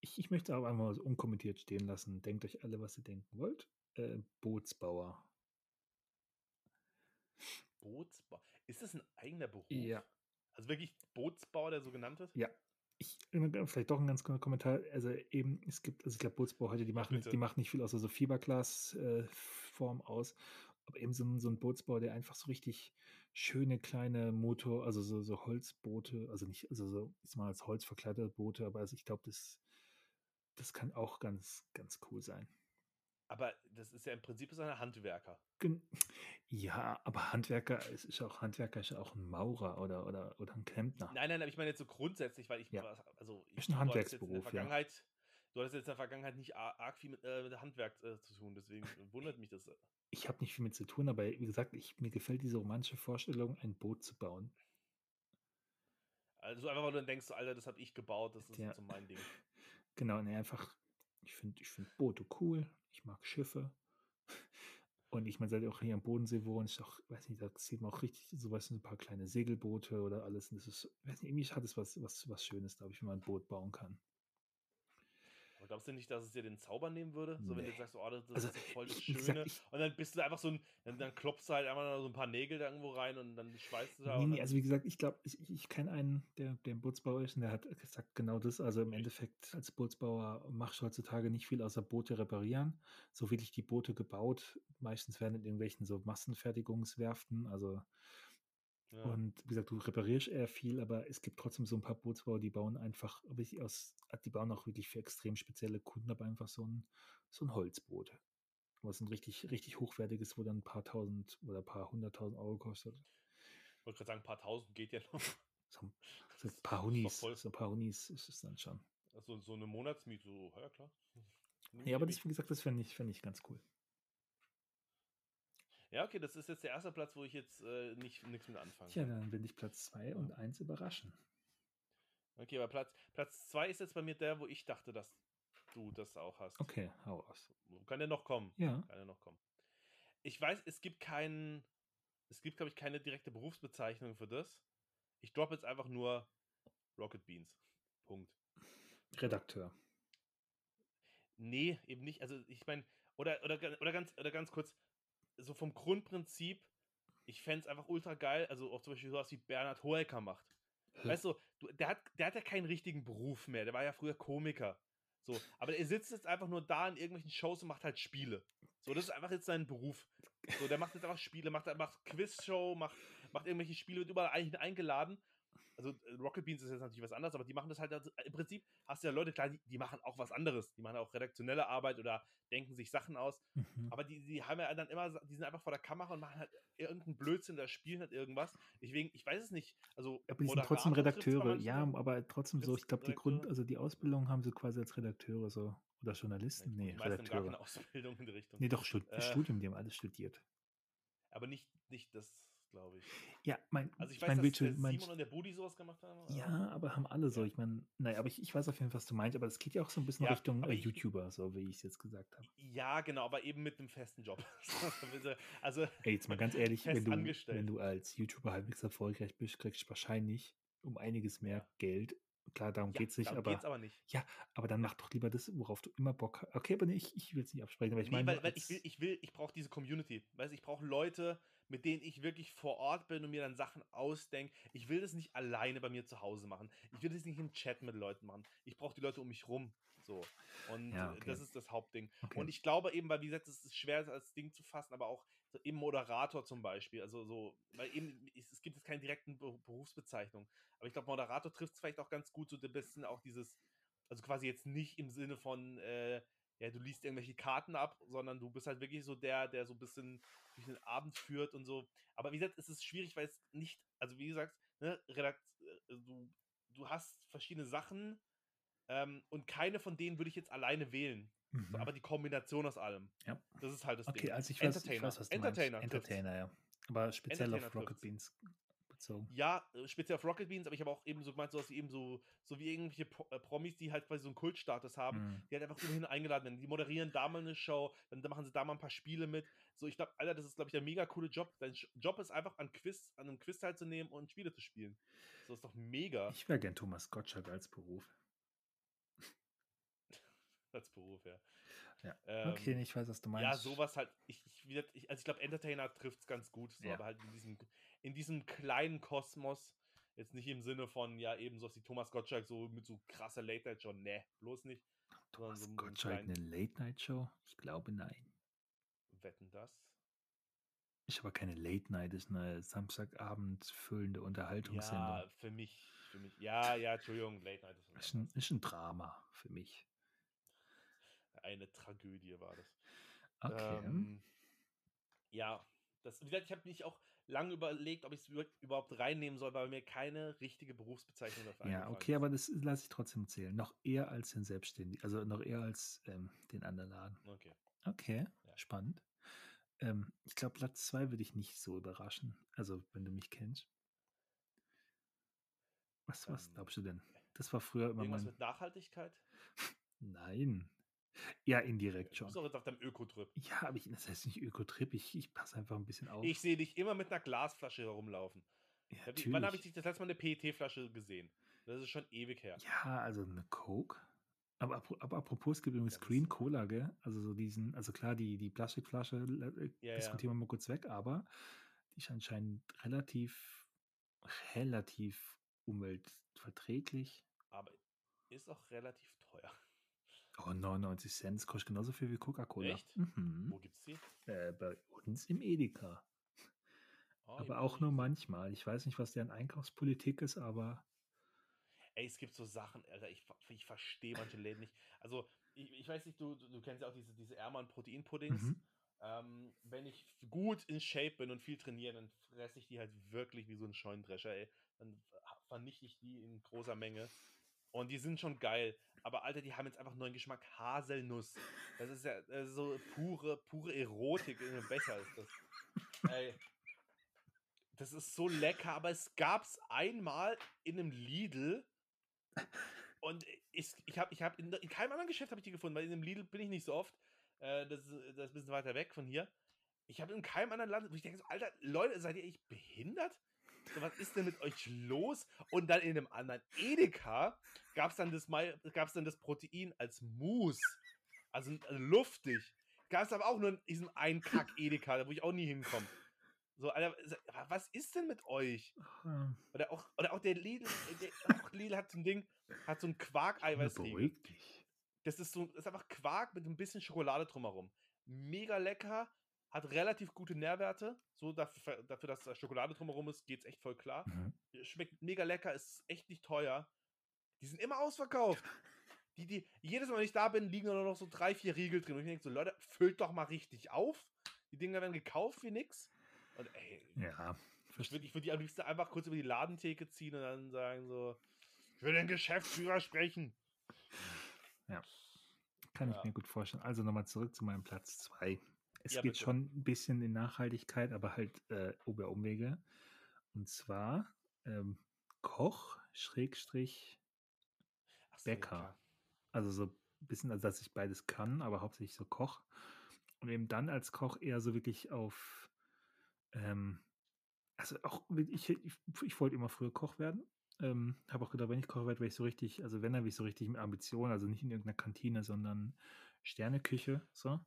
Speaker 2: ich, ich möchte aber einmal so unkommentiert stehen lassen. Denkt euch alle, was ihr denken wollt. Äh, Bootsbauer.
Speaker 1: Bootsbau. Ist das ein eigener Beruf?
Speaker 2: Ja.
Speaker 1: Also wirklich Bootsbauer, der so genannt wird?
Speaker 2: Ja. Ich, äh, vielleicht doch ein ganz kurzer Kommentar. Also eben, es gibt, also ich glaube, Bootsbau heute, die machen,
Speaker 1: bitte.
Speaker 2: die machen nicht viel außer so Fiberglas-Form aus. Aber eben so ein, so ein Bootsbau, der einfach so richtig schöne kleine Motor, also so, so Holzboote, also nicht, also so, ist mal als Holz verkleidete Boote, aber also ich glaube, das, das kann auch ganz, ganz cool sein.
Speaker 1: Aber das ist ja im Prinzip so ein Handwerker.
Speaker 2: Ja, aber Handwerker, es ist auch Handwerker, ist auch ein Maurer oder, oder, oder ein Klempner.
Speaker 1: Nein, nein, aber ich meine jetzt so grundsätzlich, weil ich,
Speaker 2: Ja.
Speaker 1: also ich,
Speaker 2: Ist ein
Speaker 1: du hattest jetzt in der
Speaker 2: Handwerksberuf, ja.
Speaker 1: Du hattest jetzt in der Vergangenheit nicht arg viel mit äh, mit Handwerk äh, zu tun, deswegen wundert mich das.
Speaker 2: Ich habe nicht viel mit zu tun, aber wie gesagt, ich, mir gefällt diese romantische Vorstellung, ein Boot zu bauen.
Speaker 1: Also einfach, weil du dann denkst, Alter, das habe ich gebaut, das ist
Speaker 2: Ja.
Speaker 1: so mein Ding.
Speaker 2: Genau, ne, einfach, ich finde ich find Boote cool, ich mag Schiffe. Und ich meine, seit ihr auch hier am Bodensee wohnt, ist auch, weiß nicht, da sieht man auch richtig sowas, ein paar kleine Segelboote oder alles. Und das ist, weiß nicht, irgendwie hat es was, was, was Schönes, glaube ich, wenn man ein Boot bauen kann.
Speaker 1: Aber glaubst du nicht, dass es dir den Zauber nehmen würde? So, wenn du
Speaker 2: Nee.
Speaker 1: sagst, oh, das, das
Speaker 2: Also,
Speaker 1: ist voll das Schöne.
Speaker 2: ich-
Speaker 1: und dann bist du einfach so ein, dann, dann klopfst du halt einfach so ein paar Nägel da irgendwo rein und dann schweißt du da.
Speaker 2: Nee, nee, also wie gesagt, ich glaube, ich, ich- kenne einen, der, der im Bootsbauer ist und der hat gesagt genau das. Also im? Endeffekt als Bootsbauer machst du heutzutage nicht viel außer Boote reparieren. So wirklich die Boote gebaut. Meistens werden in irgendwelchen so Massenfertigungswerften. Also
Speaker 1: ja.
Speaker 2: und wie gesagt, du reparierst eher viel, aber es gibt trotzdem so ein paar Bootsbauer, die bauen einfach wirklich aus, die bauen auch wirklich für extrem spezielle Kunden, aber einfach so ein, so ein Holzboot. Was ein richtig, richtig hochwertiges, wo dann ein paar tausend oder ein paar hunderttausend Euro kostet.
Speaker 1: Ich wollte gerade sagen, ein paar tausend geht ja noch.
Speaker 2: So, so ein paar Hunis, so ein paar Hunis ist es dann schon.
Speaker 1: Also so eine Monatsmiete, so, ja klar. Nimm
Speaker 2: Ja, aber das, wie gesagt, das fände ich, fänd ich ganz cool.
Speaker 1: Ja, okay, das ist jetzt der erste Platz, wo ich jetzt äh, nicht nichts mit anfangen
Speaker 2: Tja,
Speaker 1: kann.
Speaker 2: dann will ich Platz 2 und 1 überraschen.
Speaker 1: Okay, aber Platz, Platz zwei ist jetzt bei mir der, wo ich dachte, dass du das auch hast.
Speaker 2: Okay, hau aus.
Speaker 1: Kann der noch kommen?
Speaker 2: Ja.
Speaker 1: Kann der noch kommen. Ich weiß, es gibt keinen, es gibt, glaube ich, keine direkte Berufsbezeichnung für das. Ich droppe jetzt einfach nur Rocket Beans. Punkt.
Speaker 2: Redakteur.
Speaker 1: Nee, eben nicht. Also ich meine, oder, oder, oder, ganz, oder ganz kurz, so vom Grundprinzip, ich fände es einfach ultra geil, also auch zum Beispiel sowas wie Bernhard Hoeker macht. Weißt du, du der, hat, der hat ja keinen richtigen Beruf mehr, der war ja früher Komiker. So, aber er sitzt jetzt einfach nur da in irgendwelchen Shows und macht halt Spiele. So, das ist einfach jetzt sein Beruf. So, der macht jetzt einfach Spiele, macht, macht Quizshow, macht, macht irgendwelche Spiele, wird überall eigentlich eingeladen. Also äh, Rocket Beans ist jetzt natürlich was anderes, aber die machen das halt, im Prinzip hast du ja Leute, klar, die, die machen auch was anderes. Die machen auch redaktionelle Arbeit oder denken sich Sachen aus.
Speaker 2: Mhm.
Speaker 1: Aber die, die haben ja dann immer, die sind einfach vor der Kamera und machen halt irgendeinen Blödsinn oder spielen halt irgendwas. Deswegen, ich weiß es nicht. Also,
Speaker 2: Aber die sind trotzdem Redakteure. Ja, aber trotzdem so, ich glaube, die
Speaker 1: Redakteure?
Speaker 2: Grund, also die Ausbildung haben sie quasi als Redakteure so. Oder Journalisten?
Speaker 1: Die
Speaker 2: Nee,
Speaker 1: meisten haben gar
Speaker 2: Redakteure.
Speaker 1: keine Ausbildung in die Richtung.
Speaker 2: Nee, doch, Stud
Speaker 1: Äh.
Speaker 2: Studium, die haben alles studiert.
Speaker 1: Aber nicht, nicht das, glaube ich.
Speaker 2: Ja, mein,
Speaker 1: Also ich, weiß,
Speaker 2: mein,
Speaker 1: dass
Speaker 2: Virtual,
Speaker 1: der
Speaker 2: mein,
Speaker 1: Simon und der Budi sowas gemacht haben. aber-
Speaker 2: Ja, aber haben alle so.
Speaker 1: Ja.
Speaker 2: Ich meine, naja, aber ich, ich weiß auf jeden Fall, was du meinst, aber es geht ja auch so ein bisschen
Speaker 1: Ja,
Speaker 2: Richtung äh, YouTuber, so wie ich es jetzt gesagt habe.
Speaker 1: Ja, genau, aber eben mit einem festen Job. also,
Speaker 2: Ey, jetzt mal ganz ehrlich, wenn du,
Speaker 1: angestellt.
Speaker 2: wenn du als YouTuber halbwegs erfolgreich bist, kriegst du wahrscheinlich um einiges mehr
Speaker 1: Ja.
Speaker 2: Geld. Klar, darum
Speaker 1: ja,
Speaker 2: geht's nicht,
Speaker 1: darum
Speaker 2: aber,
Speaker 1: aber nicht.
Speaker 2: aber dann mach doch lieber das, worauf du immer Bock hast. Okay, aber nee, ich, ich will es nicht absprechen, aber ich
Speaker 1: nee,
Speaker 2: meine,
Speaker 1: weil, weil ich will, ich will, ich brauche diese Community. Weißt, du, ich brauche Leute, mit denen ich wirklich vor Ort bin und mir dann Sachen ausdenke. Ich will das nicht alleine bei mir zu Hause machen. Ich will das nicht im Chat mit Leuten machen. Ich brauche die Leute um mich rum. So. Und
Speaker 2: Ja,
Speaker 1: äh,
Speaker 2: okay.
Speaker 1: das ist das Hauptding.
Speaker 2: okay.
Speaker 1: Und ich glaube eben, weil wie gesagt, es ist schwer das als Ding zu fassen, aber auch so eben Moderator zum Beispiel, also so, weil eben es, gibt jetzt keine direkten Be Berufsbezeichnung, aber ich glaube, Moderator trifft es vielleicht auch ganz gut, so ein bisschen auch dieses, also quasi jetzt nicht im Sinne von, äh, ja, du liest irgendwelche Karten ab, sondern du bist halt wirklich so der, der so ein bisschen durch den Abend führt und so. Aber wie gesagt, es ist schwierig, weil es nicht, also wie gesagt, ne, Redakt, äh, du, du hast verschiedene Sachen ähm, und keine von denen würde ich jetzt alleine wählen.
Speaker 2: Mhm.
Speaker 1: So, aber die Kombination aus allem.
Speaker 2: Ja.
Speaker 1: Das ist halt das
Speaker 2: okay,
Speaker 1: Ding.
Speaker 2: also ich weiß, ich
Speaker 1: Entertainer.
Speaker 2: weiß was du
Speaker 1: Entertainer.
Speaker 2: Entertainer, ja. Aber speziell auf Rocket
Speaker 1: trifft's.
Speaker 2: Beans bezogen.
Speaker 1: Ja, äh, speziell auf Rocket Beans, aber ich habe auch eben so gemeint, sowas wie eben so, so wie irgendwelche äh, Promis, die halt quasi so einen Kultstatus haben,
Speaker 2: Mhm.
Speaker 1: die halt einfach immerhin eingeladen werden. Die moderieren da mal eine Show, dann machen sie da mal ein paar Spiele mit. So, ich glaube, Alter, das ist, glaube ich, der mega coole Job. Dein Job ist einfach an Quiz, an einem Quiz teilzunehmen und Spiele zu spielen. So ist doch mega
Speaker 2: Ich wäre gern Thomas Gottschalk als Beruf.
Speaker 1: Als Beruf, ja.
Speaker 2: Ja.
Speaker 1: Ähm,
Speaker 2: okay, ich weiß, was du meinst.
Speaker 1: Ja, sowas halt. Ich, ich, ich, also ich glaube, Entertainer trifft es ganz gut. So,
Speaker 2: Ja.
Speaker 1: Aber halt in diesem, in diesem kleinen Kosmos. Jetzt nicht im Sinne von, ja, eben so wie Thomas Gottschalk, so mit so krasser Late-Night-Show. Ne, bloß nicht.
Speaker 2: Thomas
Speaker 1: so
Speaker 2: Gottschalk
Speaker 1: kleinen-
Speaker 2: eine Late-Night-Show? Ich glaube, nein.
Speaker 1: Wetten das?
Speaker 2: Ist aber keine Late-Night, ist eine Samstagabend füllende Unterhaltungssendung.
Speaker 1: Ja, für mich. Für mich. Ja, ja, Entschuldigung, Late-Night ist
Speaker 2: Ist ein, ist ein Drama für mich.
Speaker 1: Eine Tragödie, war das.
Speaker 2: Okay.
Speaker 1: Ähm, ja, das, wie gesagt, ich habe mich auch lange überlegt, ob ich es überhaupt reinnehmen soll, weil mir keine richtige Berufsbezeichnung dafür
Speaker 2: ja, okay,
Speaker 1: ist.
Speaker 2: aber das lasse ich trotzdem zählen. Noch eher als den Selbstständigen, also noch eher als ähm, den anderen Laden.
Speaker 1: Okay.
Speaker 2: Okay,
Speaker 1: Ja.
Speaker 2: spannend. Ähm, ich glaube, Platz zwei würde ich nicht so überraschen. Also, wenn du mich kennst. Was, was
Speaker 1: Ähm,
Speaker 2: glaubst du denn? Das war früher immer
Speaker 1: Irgendwas
Speaker 2: mein.
Speaker 1: mit Nachhaltigkeit?
Speaker 2: Nein. Ja, indirekt
Speaker 1: Du
Speaker 2: schon.
Speaker 1: bist doch jetzt auf deinem Ökotrip.
Speaker 2: Ja, aber ich, das heißt nicht Ökotrip. Ich, ich passe einfach ein bisschen auf.
Speaker 1: Ich sehe dich immer mit einer Glasflasche herumlaufen.
Speaker 2: ja,
Speaker 1: Ja, wie- Wann habe ich dich das letzte Mal eine PET-Flasche gesehen? Das ist schon ewig her.
Speaker 2: Ja, also eine Coke. Aber, aber apropos, es gibt übrigens
Speaker 1: Ja,
Speaker 2: Green Cola, gell? Also so diesen, also klar, die, die Plastikflasche äh,
Speaker 1: ja.
Speaker 2: diskutieren wir mal kurz weg, aber die ist anscheinend relativ, relativ umweltverträglich.
Speaker 1: Aber ist auch relativ teuer.
Speaker 2: Oh, 99 Cent, kostet genauso viel wie Coca-Cola.
Speaker 1: Echt?
Speaker 2: Mhm.
Speaker 1: Wo gibt's die?
Speaker 2: Äh, bei uns im Edeka.
Speaker 1: Oh,
Speaker 2: aber auch nur manchmal. Ich weiß nicht, was deren Einkaufspolitik ist, aber
Speaker 1: Ey, es gibt so Sachen, Alter, ich, ich verstehe manche Läden nicht. Also, ich, ich weiß nicht, du, du, kennst ja auch diese, diese Ermann Proteinpuddings.
Speaker 2: Mhm.
Speaker 1: Ähm, wenn ich gut in Shape bin und viel trainiere, dann fresse ich die halt wirklich wie so ein Scheunendrescher, ey. Dann ver- vernichte ich die in großer Menge. Und die sind schon geil. Aber Alter, die haben jetzt einfach neuen Geschmack. Haselnuss. Das ist ja äh, so pure, pure Erotik in einem Becher ist das. Ey. Das ist so lecker, aber es gab's einmal in einem Lidl und ich, ich habe ich hab in, in keinem anderen Geschäft habe ich die gefunden, weil in einem Lidl bin ich nicht so oft. Äh, das, ist, das ist ein bisschen weiter weg von hier. Ich habe in keinem anderen Land, wo ich denke, so, Alter, Leute, seid ihr echt behindert? So, was ist denn mit euch los? Und dann in einem anderen Edeka gab es dann, das dann das Protein als Mousse. Also äh, luftig. Gab es aber auch nur in diesem einen Kack-Edeka, wo ich auch nie hinkomme. So, Alter, was ist denn mit euch? Oder auch, oder auch der Lidl, der, auch Lidl hat so ein Ding, hat so ein Quark-Eiweißriegel. Das ist so, das ist einfach Quark mit ein bisschen Schokolade drumherum. Mega lecker, hat relativ gute Nährwerte. So dafür, dafür dass da Schokolade drumherum ist, geht es echt voll klar. Mhm. Schmeckt mega lecker, ist echt nicht teuer. Die sind immer ausverkauft. Die, die, jedes Mal, wenn ich da bin, liegen nur noch so drei, vier Riegel drin. Und ich denke so, Leute, füllt doch mal richtig auf. Die Dinger werden gekauft wie nix. Und ey,
Speaker 2: ja,
Speaker 1: ich würde würd die am liebsten einfach kurz über die Ladentheke ziehen und dann sagen so, ich will den Geschäftsführer sprechen.
Speaker 2: Ja, kann ja. ich mir gut vorstellen. Also nochmal zurück zu meinem Platz 2. Es ja, geht bitte. schon ein bisschen in Nachhaltigkeit, aber halt äh, über Umwege. Und zwar ähm, Koch, Schrägstrich, so, Bäcker. Ja, also so ein bisschen, also dass ich beides kann, aber hauptsächlich so Koch. Und eben dann als Koch eher so wirklich auf ähm, also auch, ich, ich, ich wollte immer früher Koch werden. Ähm, habe auch gedacht, wenn ich Koch werde, werde ich so richtig, also wenn, dann will ich so richtig mit Ambition, also nicht in irgendeiner Kantine, sondern Sterneküche, so.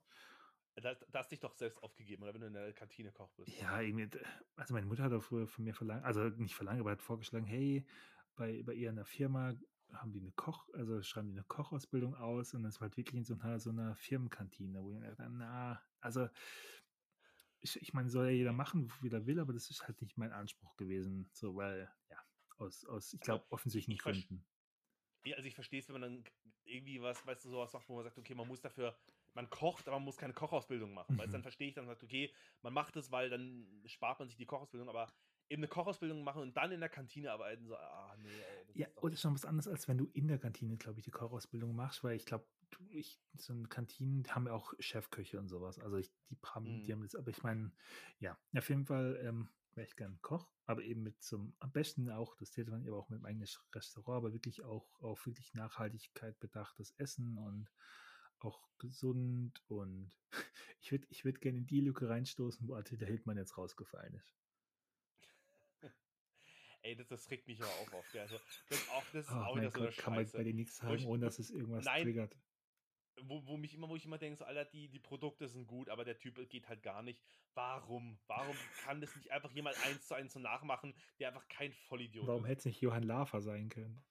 Speaker 1: Da, da hast dich doch selbst aufgegeben, oder wenn du in der Kantine Koch bist.
Speaker 2: Ja, irgendwie, also meine Mutter hat auch früher von mir verlangt, also nicht verlangt, aber hat vorgeschlagen, hey, bei, bei ihr in der Firma haben die eine Koch, also schreiben die eine Kochausbildung aus und das war halt wirklich in so einer, so einer Firmenkantine, wo ich dachte, na, also ich, ich meine, soll ja jeder machen, wie er will, aber das ist halt nicht mein Anspruch gewesen, so, weil, ja, aus, aus ich glaube, offensichtlichen Gründen.
Speaker 1: Ja, also ich verstehe es, wenn man dann irgendwie was, weißt du, sowas macht, wo man sagt, okay, man muss dafür, man kocht, aber man muss keine Kochausbildung machen. Mhm. Weißt, dann verstehe ich dann, sagt, okay, man macht es, weil dann spart man sich die Kochausbildung, aber eben eine Kochausbildung machen und dann in der Kantine arbeiten, so, ah, nee,
Speaker 2: ey, Ja, ist schon was anderes, als wenn du in der Kantine, glaube ich, die Kochausbildung machst, weil ich glaube, ich, so eine Kantinen haben ja auch Chefköche und sowas. Also ich, die haben, mhm. die haben das, aber ich meine, ja, auf jeden Fall ähm, wäre ich gern Koch, aber eben mit zum, am besten auch, das täte man aber auch mit einem eigenen Restaurant, aber wirklich auch auf wirklich Nachhaltigkeit bedachtes Essen und auch gesund und ich würde ich würd gerne in die Lücke reinstoßen, wo Attila Hildmann jetzt rausgefallen ist.
Speaker 1: Ey, das, das regt mich aber auch auf. Also, das, auch, das ist oh, auch wieder so eine
Speaker 2: Kann man bei dir nichts sagen, ich, ohne dass es irgendwas nein, triggert.
Speaker 1: Wo, wo, mich immer, wo ich immer denke, so, Alter, die, die Produkte sind gut, aber der Typ geht halt gar nicht. Warum? Warum kann das nicht einfach jemand eins zu eins so nachmachen, der einfach kein Vollidiot
Speaker 2: Warum hätte es nicht Johann Lafer sein können?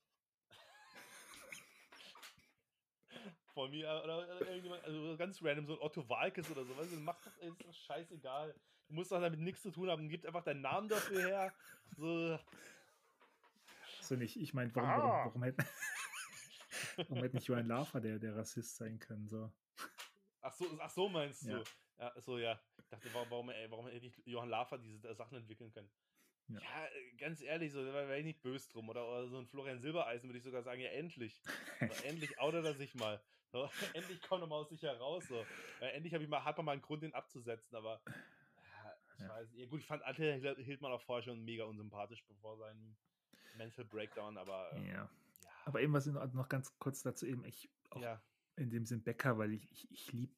Speaker 1: Von mir oder, oder irgendjemand, also ganz random, so ein Otto Walkes oder so, weißt du, macht doch, ist doch scheißegal. Du musst doch damit nichts zu tun haben, gib einfach deinen Namen dafür her. So.
Speaker 2: So nicht, ich meine, warum, ah. warum, warum hätten. warum hätte nicht Johann Lafer der, der Rassist sein können? So.
Speaker 1: Ach so, ach so meinst du? Ja, ja so ja. Ich dachte, warum, warum, ey, warum hätte nicht Johann Lafer diese Sachen entwickeln können? Ja. ja, äh, ganz ehrlich, so, da wäre ich nicht böse drum. Oder, oder, so ein Florian Silbereisen würde ich sogar sagen, ja, endlich. Endlich outet er sich mal. So, endlich kommt er mal aus sich heraus. So. Ja, endlich ich mal, hat man mal einen Grund, den abzusetzen, aber ich ja. weiß, ja gut, ich fand Attila Hildmann auch vorher schon mega unsympathisch bevor seinem Mental Breakdown, aber
Speaker 2: ähm, ja. ja. Aber eben was noch ganz kurz dazu eben, ich auch ja. in dem Sinn Bäcker, weil ich, ich, ich liebe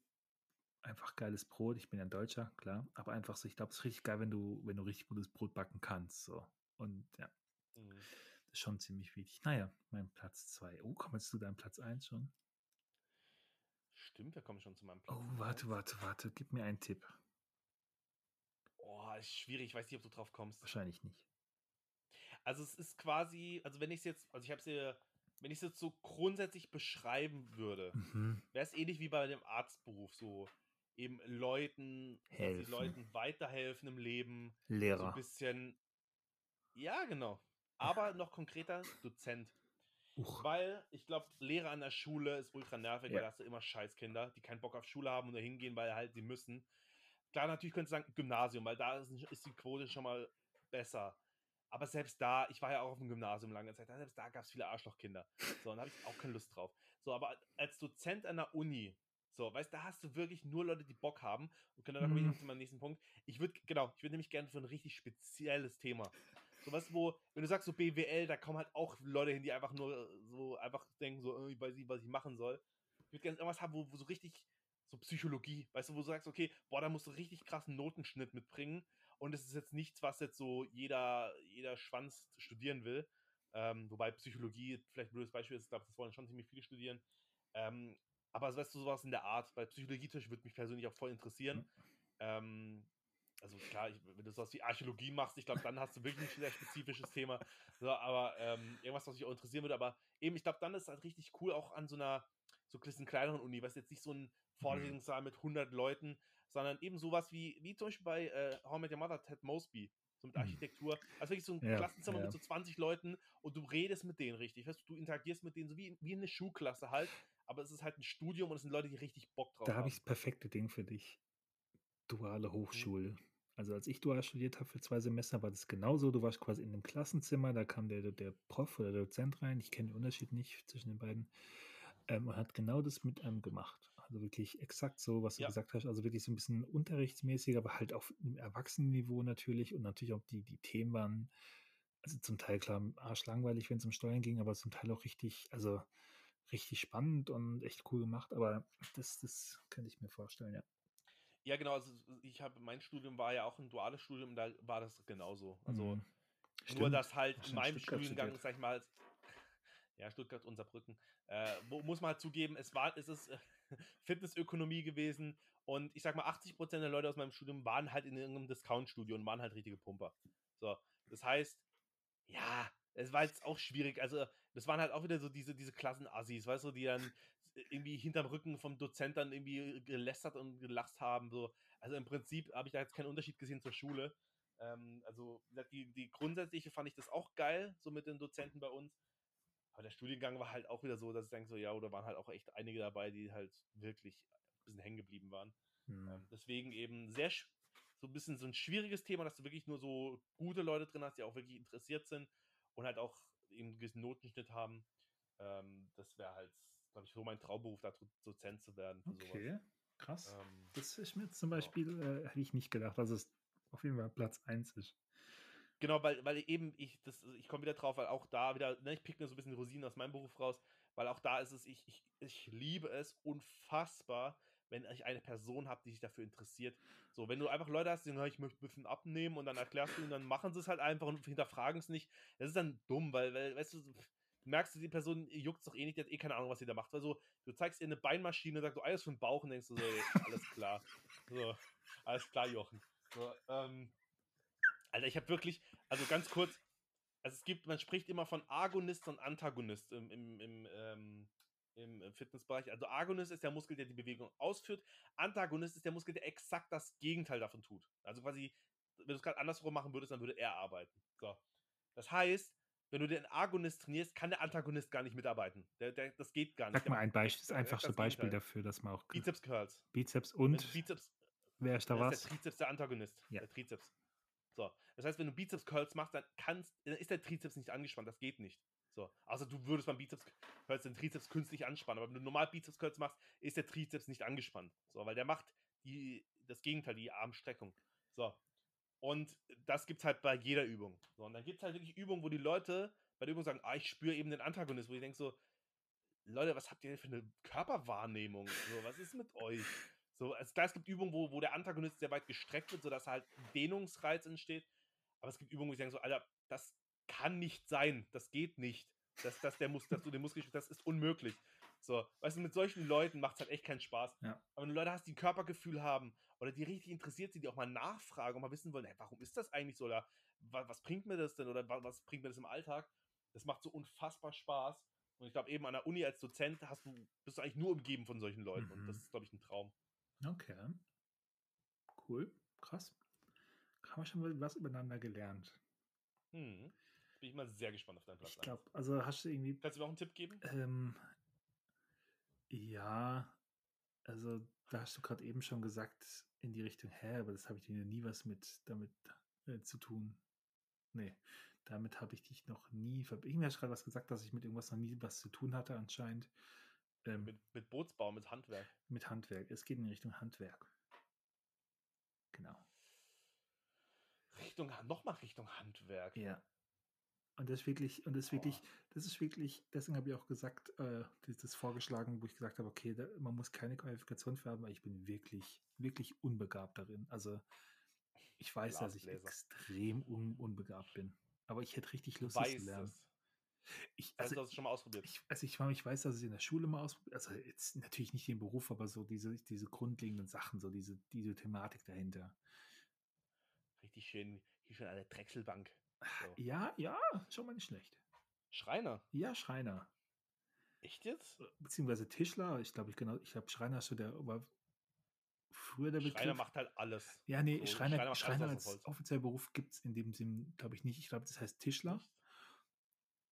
Speaker 2: einfach geiles Brot. Ich bin ja ein Deutscher, klar. Aber einfach so, ich glaube, es ist richtig geil, wenn du, wenn du richtig gutes Brot backen kannst. So. Und ja. Mhm. Das ist schon ziemlich wichtig. Naja, mein Platz 2. Oh, komm jetzt zu deinem Platz 1 schon?
Speaker 1: Stimmt, wir kommen schon zu meinem Platz
Speaker 2: Oh, warte, warte, warte. Gib mir einen Tipp.
Speaker 1: Oh, ist schwierig. Ich weiß nicht, ob du drauf kommst.
Speaker 2: Wahrscheinlich nicht.
Speaker 1: Also es ist quasi, also wenn ich es jetzt, also ich habe es dir wenn ich es jetzt so grundsätzlich beschreiben würde, mhm. wäre es ähnlich wie bei dem Arztberuf, so eben Leuten, Helfen. Leuten weiterhelfen im Leben.
Speaker 2: Lehrer.
Speaker 1: So ein bisschen. Ja, genau. Aber noch konkreter, Dozent. Uch. Weil ich glaube, Lehrer an der Schule ist ultra nervig, ja. weil da hast du immer Scheißkinder, die keinen Bock auf Schule haben und da hingehen, weil halt sie müssen. Klar, natürlich könntest du sagen Gymnasium, weil da ist, die Quote schon mal besser. Aber selbst da, ich war ja auch auf dem Gymnasium lange Zeit, selbst da gab es viele Arschlochkinder. So, und da habe ich auch keine Lust drauf. So, aber als Dozent an der Uni, so, weißt du, da hast du wirklich nur Leute, die Bock haben. Und genau, da komme ich
Speaker 2: Mhm.
Speaker 1: noch zu meinem nächsten Punkt. Ich würde, genau, ich würde nämlich gerne für ein richtig spezielles Thema. So was, wo, wenn du sagst so BWL, da kommen halt auch Leute hin, die einfach nur äh, so einfach denken, so, ich weiß nicht, was ich machen soll. Ich würde gerne irgendwas haben, wo, wo so richtig, so Psychologie, weißt du, wo du sagst, okay, boah, da musst du richtig krassen Notenschnitt mitbringen. Und es ist jetzt nichts, was jetzt so jeder, jeder Schwanz studieren will. Ähm, wobei Psychologie vielleicht ein blödes Beispiel ist, ich glaube, das wollen schon ziemlich viele studieren. Ähm, aber weißt du, sowas in der Art, weil Psychologie würde mich persönlich auch voll interessieren. Ähm, also klar, ich, wenn du sowas wie Archäologie machst, ich glaube, dann hast du wirklich ein sehr spezifisches Thema. So, aber ähm, irgendwas, was mich auch interessieren würde. Aber eben, ich glaube, dann ist es halt richtig cool, auch an so einer so ein kleineren Uni, was jetzt nicht so ein Vorlesungssaal mit 100 Leuten, sondern eben sowas wie, wie zum Beispiel bei äh, How I Met Your Mother, Ted Mosby, so mit
Speaker 2: Mhm.
Speaker 1: Architektur. Also wirklich so ein
Speaker 2: Ja,
Speaker 1: Klassenzimmer
Speaker 2: ja.
Speaker 1: mit so 20 Leuten und du redest mit denen richtig. Weißt du, du interagierst mit denen so wie, wie eine Schulklasse halt, aber es ist halt ein Studium und es sind Leute, die richtig Bock drauf
Speaker 2: Da habe
Speaker 1: haben.
Speaker 2: ich das perfekte Ding für dich.
Speaker 1: Mhm.
Speaker 2: Duale Hochschule. Also als ich dual studiert habe für zwei Semester, war das genauso. Du warst quasi in einem Klassenzimmer, da kam der, der Prof oder der Dozent rein. Ich kenne den Unterschied nicht zwischen den beiden. Ähm, und hat genau das mit einem gemacht. Also wirklich exakt so, was du
Speaker 1: Ja.
Speaker 2: gesagt hast. Also wirklich so ein bisschen unterrichtsmäßig, aber halt auf einem Erwachsenenniveau natürlich. Und natürlich auch die, die Themen waren, also zum Teil klar arschlangweilig, wenn es um Steuern ging, aber zum Teil auch richtig, also richtig spannend und echt cool gemacht. Aber das, das könnte ich mir vorstellen, ja.
Speaker 1: Ja, genau. Also ich habe, mein Studium war ja auch ein duales Studium, da war das genauso. Also
Speaker 2: Mhm.
Speaker 1: nur, dass halt in meinem
Speaker 2: Stuttgart
Speaker 1: Studiengang, sag ich mal, ja, Stuttgart und Saarbrücken, äh, wo, muss man halt zugeben, es war, es ist äh, Fitnessökonomie gewesen und ich sag mal, 80% der Leute aus meinem Studium waren halt in irgendeinem Discount-Studio und waren halt richtige Pumper. So, das heißt, ja, es war jetzt auch schwierig. Also, das waren halt auch wieder so diese, diese Klassenassis, weißt du, die dann irgendwie hinterm Rücken vom Dozent dann irgendwie gelästert und gelacht haben. So. Also im Prinzip habe ich da jetzt keinen Unterschied gesehen zur Schule. Ähm, also, die, die grundsätzliche fand ich das auch geil, so mit den Dozenten bei uns. Aber der Studiengang war halt auch wieder so, dass ich denke, so, ja, oder waren halt auch echt einige dabei, die halt wirklich ein bisschen hängen geblieben waren.
Speaker 2: Mhm.
Speaker 1: Ähm, deswegen eben sehr so ein bisschen so ein schwieriges Thema, dass du wirklich nur so gute Leute drin hast, die auch wirklich interessiert sind und halt auch eben einen gewissen Notenschnitt haben. Ähm, das wäre halt, glaube ich, so mein Traumberuf, da Do- Dozent zu werden.
Speaker 2: Okay, krass.
Speaker 1: Sowas. Ähm,
Speaker 2: Das ist mir zum Beispiel, äh, hätte ich nicht gedacht, dass es auf jeden Fall Platz 1 ist.
Speaker 1: Genau, weil, weil eben ich, das, ich komme wieder drauf, weil auch da wieder, ne, ich pick mir so ein bisschen Rosinen aus meinem Beruf raus, weil auch da ist es, ich, ich, ich liebe es unfassbar, wenn ich eine Person habe, die sich dafür interessiert. So, wenn du einfach Leute hast, die sagen, "Ja, ich möchte ein bisschen abnehmen und dann erklärst du ihnen, dann machen sie es halt einfach und hinterfragen es nicht. Das ist dann dumm, weil, weil weißt du, merkst du, die Person juckt es doch eh nicht, die hat eh keine Ahnung, was sie da macht. Weil so, du zeigst ihr eine Beinmaschine, sagst du alles für den Bauch und denkst du so, alles klar. So, alles klar, Jochen. So, ähm, Alter, ich habe wirklich, also ganz kurz, also es gibt, man spricht immer von Agonist und Antagonist im, im, im, ähm, im Fitnessbereich. Also Agonist ist der Muskel, der die Bewegung ausführt. Antagonist ist der Muskel, der exakt das Gegenteil davon tut. Also quasi, wenn du es gerade andersrum machen würdest, dann würde er arbeiten. So. Das heißt, wenn du den Agonist trainierst, kann der Antagonist gar nicht mitarbeiten. Der, der, das geht gar nicht.
Speaker 2: Sag mal ein Beispiel, das einfachste Beispiel
Speaker 1: Gegenteil.
Speaker 2: dafür, dass man auch
Speaker 1: Bizeps Curls.
Speaker 2: Bizeps und
Speaker 1: Bizeps,
Speaker 2: wer ist da was?
Speaker 1: ist der Trizeps der Antagonist.
Speaker 2: Ja.
Speaker 1: Der Trizeps. So. Das heißt, wenn du Bizeps Curls machst, dann kannst, dann ist der Trizeps nicht angespannt. Das geht nicht. So. Also du würdest beim Bizeps Curls den Trizeps künstlich anspannen. Aber wenn du normal Bizeps Curls machst, ist der Trizeps nicht angespannt. So, weil der macht die, das Gegenteil, die Armstreckung. So. Und das gibt es halt bei jeder Übung. So, und dann gibt es halt wirklich Übungen, wo die Leute bei der Übung sagen, ah, ich spüre eben den Antagonist, wo ich denke so, Leute, was habt ihr denn für eine Körperwahrnehmung? So, was ist mit euch? So, also klar, es gibt Übungen, wo, wo der Antagonist sehr weit gestreckt wird, sodass halt Dehnungsreiz entsteht. Aber es gibt Übungen, wo ich denke so, Alter, das kann nicht sein. Das geht nicht. Dass, dass, der Mus dass du den Muskel, das ist unmöglich. So, weißt du, mit solchen Leuten macht es halt echt keinen Spaß.
Speaker 2: Ja.
Speaker 1: Aber wenn du Leute hast, die ein Körpergefühl haben oder die richtig interessiert sind, die auch mal nachfragen und mal wissen wollen, hey, warum ist das eigentlich so oder was, was bringt mir das denn oder wa- was bringt mir das im Alltag, das macht so unfassbar Spaß. Und ich glaube, eben an der Uni als Dozent hast du, bist du eigentlich nur umgeben von solchen Leuten. Und das
Speaker 2: Mhm.
Speaker 1: ist, glaube ich, ein Traum.
Speaker 2: Okay. Cool. Krass. Haben wir schon mal was übereinander gelernt.
Speaker 1: Hm. Bin ich mal sehr gespannt auf deinen Platz.
Speaker 2: Ich glaube, also hast du irgendwie.
Speaker 1: Kannst du mir auch einen Tipp geben?
Speaker 2: Ähm, ja, also da hast du gerade eben schon gesagt, in die Richtung, hä, aber das habe ich dir nie was mit damit äh, zu tun. Nee, damit habe ich dich noch nie. Irgendwie hast du gerade was gesagt, dass ich mit irgendwas noch nie was zu tun hatte, anscheinend. Ähm,
Speaker 1: Mit, mit Bootsbau, mit Handwerk.
Speaker 2: mit Handwerk. Es geht in Richtung Handwerk. Genau.
Speaker 1: Richtung, nochmal Richtung Handwerk.
Speaker 2: Ja. Und das ist wirklich, und das ist wirklich,
Speaker 1: Boah.
Speaker 2: das ist wirklich, deswegen habe ich auch gesagt, äh, das vorgeschlagen, wo ich gesagt habe, okay, da, man muss keine Qualifikation für haben, weil ich bin wirklich, wirklich unbegabt darin. Also ich weiß, dass ich extrem un, unbegabt bin. Aber ich hätte richtig Lust, das zu lernen.
Speaker 1: es.
Speaker 2: Ich,
Speaker 1: Also,
Speaker 2: also,
Speaker 1: du hast es schon mal ausprobiert.
Speaker 2: ich, also ich, ich weiß, dass ich in der Schule mal ausprobiert Also jetzt natürlich nicht den Beruf, aber so diese, diese grundlegenden Sachen, so diese, diese Thematik dahinter.
Speaker 1: Richtig schön, hier schön eine Drechselbank. So.
Speaker 2: Ja, ja, schon mal nicht schlecht.
Speaker 1: Schreiner.
Speaker 2: Ja, Schreiner.
Speaker 1: Echt jetzt?
Speaker 2: beziehungsweise Tischler, ich glaube, ich genau, ich glaube, Schreiner ist so der, war früher der Begriff.
Speaker 1: Schreiner macht halt alles.
Speaker 2: ja, nee,
Speaker 1: so,
Speaker 2: Schreiner,
Speaker 1: Schreiner
Speaker 2: Schreiner als offizieller Beruf gibt es in dem Sinn, glaube ich, nicht. Ich glaube, das heißt Tischler.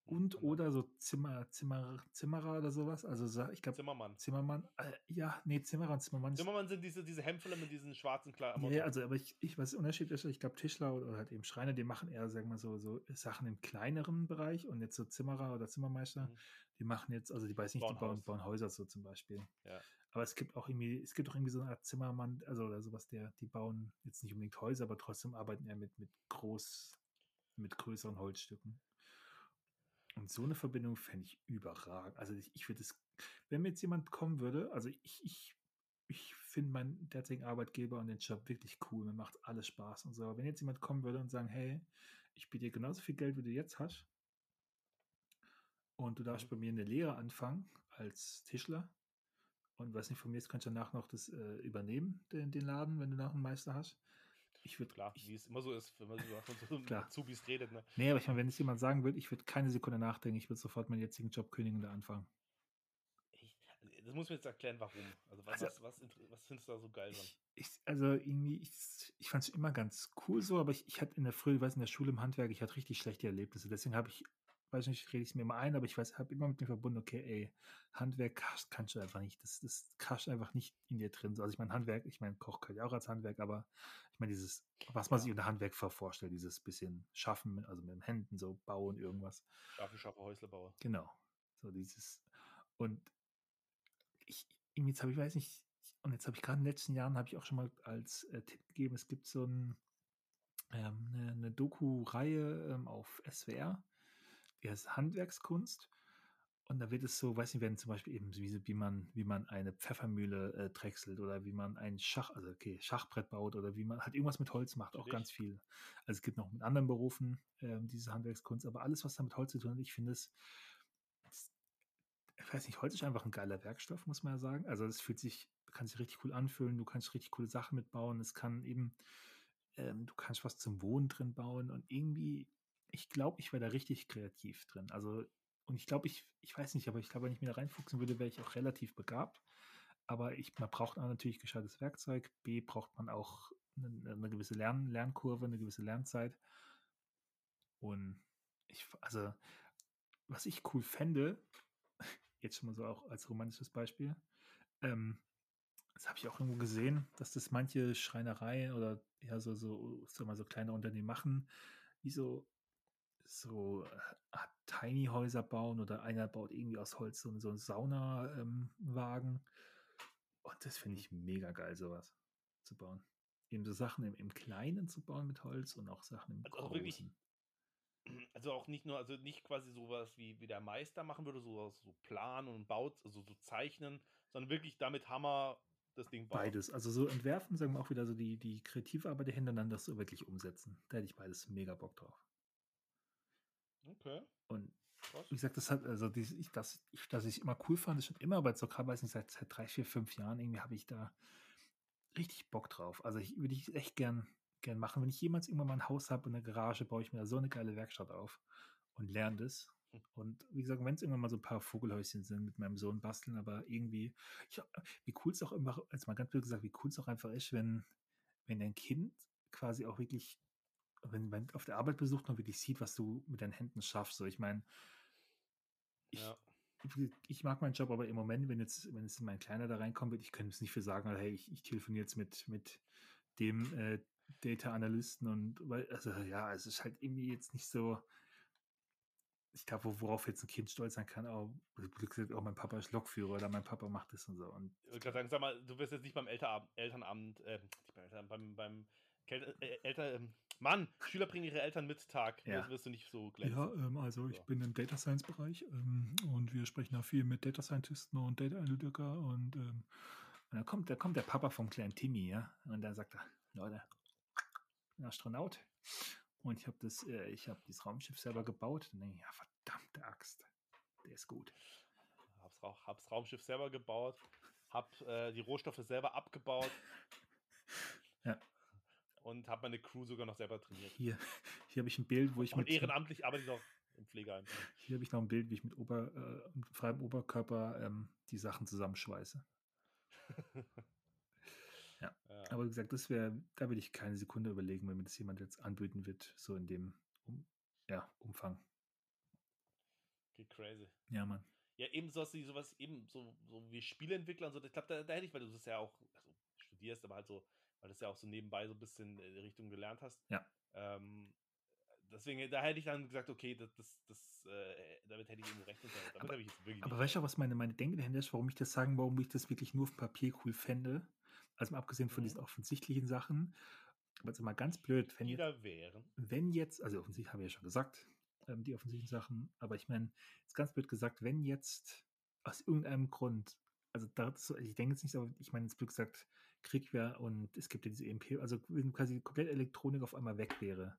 Speaker 2: Und
Speaker 1: Genau.
Speaker 2: oder so Zimmer, Zimmer, Zimmerer oder sowas. Also ich glaube,
Speaker 1: Zimmermann.
Speaker 2: Zimmermann, äh, ja, nee, Zimmerer und Zimmermann.
Speaker 1: Zimmermann sind diese, diese Hemdfälle mit diesen schwarzen
Speaker 2: Ja,
Speaker 1: Klamotten.
Speaker 2: ja, also aber ich, ich was der Unterschied ist, ich glaube Tischler oder halt eben Schreiner, die machen eher, sagen wir mal so, so Sachen im kleineren Bereich und jetzt so Zimmerer oder Zimmermeister,
Speaker 1: Mhm.
Speaker 2: die machen jetzt, also die weiß nicht, die
Speaker 1: Bauen
Speaker 2: bauen, Häuser so zum Beispiel.
Speaker 1: Ja.
Speaker 2: Aber es gibt auch irgendwie, es gibt auch irgendwie so eine Art Zimmermann, also oder sowas, der, die bauen jetzt nicht unbedingt Häuser, aber trotzdem arbeiten ja mit, mit groß, mit größeren Holzstücken. Und so eine Verbindung fände ich überragend. Also ich, ich würde es, wenn mir jetzt jemand kommen würde, also ich, ich, ich finde meinen derzeitigen Arbeitgeber und den Job wirklich cool, mir macht alles Spaß und so. Aber wenn jetzt jemand kommen würde und sagen, hey, ich biete dir genauso viel Geld, wie du jetzt hast, und du darfst
Speaker 1: Mhm.
Speaker 2: bei mir eine Lehre anfangen als Tischler, und weiß nicht, von mir jetzt kannst du danach noch das äh, übernehmen, den, den Laden, wenn du nach einem Meister hast. Ich würde
Speaker 1: Klar,
Speaker 2: ich,
Speaker 1: wie es immer so ist, wenn man so von so einem
Speaker 2: Klar.
Speaker 1: Azubis redet. Ne?
Speaker 2: Nee, aber ich meine, wenn es jemand sagen würde, ich würde keine Sekunde nachdenken, ich würde sofort meinen jetzigen Job kündigen und da anfangen.
Speaker 1: Ich, das muss mir jetzt erklären, warum. Also, was,
Speaker 2: Also-
Speaker 1: was, was, was findest du da so geil dran?
Speaker 2: Ich, also irgendwie, ich, ich fand es immer ganz cool so, aber ich, ich hatte in der Früh, ich weiß in der Schule im Handwerk, ich hatte richtig schlechte Erlebnisse. Deswegen habe ich, weiß nicht, rede ich es mir immer ein, aber ich weiß, habe immer mit mir verbunden, okay, ey, Handwerk kannst, kannst du einfach nicht. Das, das kannst du einfach nicht in dir drin. So, Also ich meine, Handwerk, ich meine, Koch kann ja auch als Handwerk, aber ich meine, dieses, was man
Speaker 1: Ja.
Speaker 2: sich unter Handwerk vor- vorstellt, dieses bisschen Schaffen, also mit den Händen, so bauen, irgendwas.
Speaker 1: Dafür schaffe Häuslebauer.
Speaker 2: Genau. So dieses. Und ich, jetzt habe ich, weiß nicht, und jetzt habe ich gerade in den letzten Jahren, habe ich auch schon mal als äh, Tipp gegeben, es gibt so ein, ähm, eine, eine Doku-Reihe ähm, auf SWR, die heißt Handwerkskunst. Und da wird es so, weiß nicht, werden zum Beispiel eben, wie, wie, man, wie man eine Pfeffermühle äh, drechselt oder wie man ein Schach, also okay, Schachbrett baut oder wie man halt irgendwas mit Holz macht, auch ganz viel. Also es gibt noch mit anderen Berufen ähm, diese Handwerkskunst, aber alles, was da mit Holz zu tun hat, ich finde es, es- ich weiß nicht, Holz ist einfach ein geiler Werkstoff, muss man ja sagen. Also es fühlt sich, kann sich richtig cool anfühlen, du kannst richtig coole Sachen mitbauen, es kann eben, ähm, du kannst was zum Wohnen drin bauen und irgendwie, ich glaube, ich wäre da richtig kreativ drin. Also, und ich glaube, ich, ich weiß nicht, aber ich glaube, wenn ich mir da reinfuchsen würde, wäre ich auch relativ begabt. Aber ich, man braucht auch natürlich gescheites Werkzeug. B braucht man auch eine, eine gewisse Lern, Lernkurve, eine gewisse Lernzeit. Und ich, also, was ich cool fände, jetzt schon mal so auch als romantisches Beispiel, ähm, das habe ich auch irgendwo gesehen, dass das manche Schreinereien oder ja so, so, sag mal, so kleine Unternehmen machen, die so, so äh, Art Tiny-Häuser bauen oder einer baut irgendwie aus Holz so, so einen Saunawagen. Und das finde ich mega geil, sowas zu bauen. Eben so Sachen im, im Kleinen zu bauen mit Holz und auch Sachen im
Speaker 1: Also wirklich
Speaker 2: Großen.
Speaker 1: Also auch nicht nur, also nicht quasi sowas wie, wie der Meister machen würde, sowas so planen und baut, also so zeichnen, sondern wirklich damit Hammer das Ding bauen.
Speaker 2: Beides. Also so entwerfen, sagen wir auch wieder so die, die kreative Arbeit dahinter, dann das so wirklich umsetzen. Da hätte ich beides mega Bock drauf.
Speaker 1: Okay,
Speaker 2: Und
Speaker 1: krass.
Speaker 2: wie gesagt, das hat, also dies, ich, das, ich, dass ich immer cool fand, ist schon immer, aber jetzt so gerade weiß nicht, seit, seit drei, vier, fünf Jahren irgendwie habe ich da richtig Bock drauf. Also ich würde ich echt gern, gern machen. Wenn ich jemals irgendwann mal ein Haus habe und eine Garage, baue ich mir da so eine geile Werkstatt auf und lerne das.
Speaker 1: Hm.
Speaker 2: Und wie gesagt, wenn es irgendwann mal so ein paar Vogelhäuschen sind mit meinem Sohn basteln, aber irgendwie, ich, wie cool es auch immer, als mal ganz blöd gesagt, wie cool es auch einfach ist, wenn, wenn dein Kind quasi auch wirklich, wenn man auf der Arbeit besucht und wirklich sieht, was du mit deinen Händen schaffst. So, ich meine, ich,
Speaker 1: Ja.
Speaker 2: ich, mag meinen Job, aber im Moment, wenn jetzt, wenn jetzt mein Kleiner da reinkommt, wird, ich könnte es nicht für sagen, hey, ich, ich telefoniere jetzt mit, mit dem äh, Data Analysten und weil, also ja, es ist halt irgendwie jetzt nicht so. ich glaube, worauf jetzt ein Kind stolz sein kann, auch, auch mein Papa ist Lokführer oder mein Papa macht das und so. Und
Speaker 1: Ich würde gerade sagen, sag mal, du wirst jetzt nicht beim Elternabend, Elternabend äh, nicht beim, Eltern, beim, beim Kel äh, Eltern, ähm, Mann, Schüler bringen ihre Eltern mit Tag.
Speaker 2: Ja.
Speaker 1: Das wirst du nicht so glänzen.
Speaker 2: Ja, ähm, also ich
Speaker 1: Ja.
Speaker 2: bin im Data Science Bereich ähm, und wir sprechen da viel mit Data Scientisten und Data Analytiker und, ähm, und dann kommt, da kommt der Papa vom kleinen Timmy, ja, und dann sagt er, Leute, ich bin Astronaut und ich habe das, äh, ich habe dieses Raumschiff selber gebaut. Und dann denke ich, ja, verdammte Axt, der ist gut.
Speaker 1: Hab's, hab's Raumschiff selber gebaut, hab äh, die Rohstoffe selber abgebaut.
Speaker 2: Ja.
Speaker 1: Und hab meine Crew sogar noch selber trainiert.
Speaker 2: Hier, hier habe ich ein Bild, wo ich
Speaker 1: Und
Speaker 2: mit
Speaker 1: ehrenamtlich arbeite ich noch im Pflegeheim.
Speaker 2: hier habe ich noch ein Bild, wie ich mit Ober, äh, freiem Oberkörper ähm, die Sachen zusammenschweiße.
Speaker 1: Ja.
Speaker 2: Aber wie gesagt, das wäre, da würde ich keine Sekunde überlegen, wenn mir das jemand jetzt anbieten wird, so in dem um, ja, Umfang.
Speaker 1: Geht crazy.
Speaker 2: Ja, Mann.
Speaker 1: Ja, eben sowas, sowas, eben so, so wie Spieleentwickler und so. Ich glaube, da, da hätte ich, weil du das ja auch also, studierst, aber halt so, weil du das ja auch so nebenbei so ein bisschen in die Richtung gelernt hast.
Speaker 2: Ja.
Speaker 1: Ähm, deswegen, da hätte ich dann gesagt, okay, das, das, das äh, damit hätte ich rechnen können. Damit
Speaker 2: Aber-
Speaker 1: habe ich jetzt wirklich
Speaker 2: Aber weißt du, was meine, meine Denke dahinter ist, warum ich das sagen, warum ich das wirklich nur auf dem Papier cool fände? Also mal abgesehen von
Speaker 1: Mhm.
Speaker 2: diesen offensichtlichen Sachen. Aber jetzt mal ganz blöd, wenn jetzt,
Speaker 1: wären.
Speaker 2: wenn jetzt, also offensichtlich habe ich ja schon gesagt, ähm, die offensichtlichen Sachen, aber ich meine, jetzt ganz blöd gesagt, wenn jetzt aus irgendeinem Grund, also dazu, ich denke jetzt nicht, aber ich meine, jetzt blöd gesagt, Krieg wäre und es gibt ja diese EMP, also wenn quasi komplett Elektronik auf einmal weg wäre,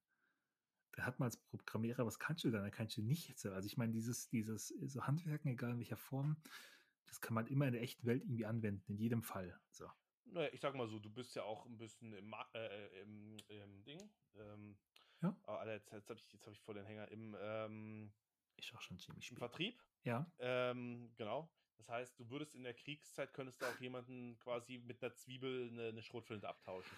Speaker 2: da hat man als Programmierer, was kannst du dann? Da kannst du nichts. Also ich meine, dieses, dieses so Handwerken, egal in welcher Form, das kann man immer in der echten Welt irgendwie anwenden, in jedem Fall. So.
Speaker 1: Naja, ich sag mal so, du bist ja auch ein bisschen im, Ma- äh, im, im Ding. Ähm,
Speaker 2: Ja.
Speaker 1: aber Alter, jetzt, jetzt habe ich, jetzt hab ich voll den Hänger. Im, ähm,
Speaker 2: Ist auch schon ziemlich
Speaker 1: im. Vertrieb.
Speaker 2: Ja,
Speaker 1: Ähm, genau. Das heißt, du würdest in der Kriegszeit, könntest du auch jemanden quasi mit einer Zwiebel eine, eine Schrotflinte abtauschen.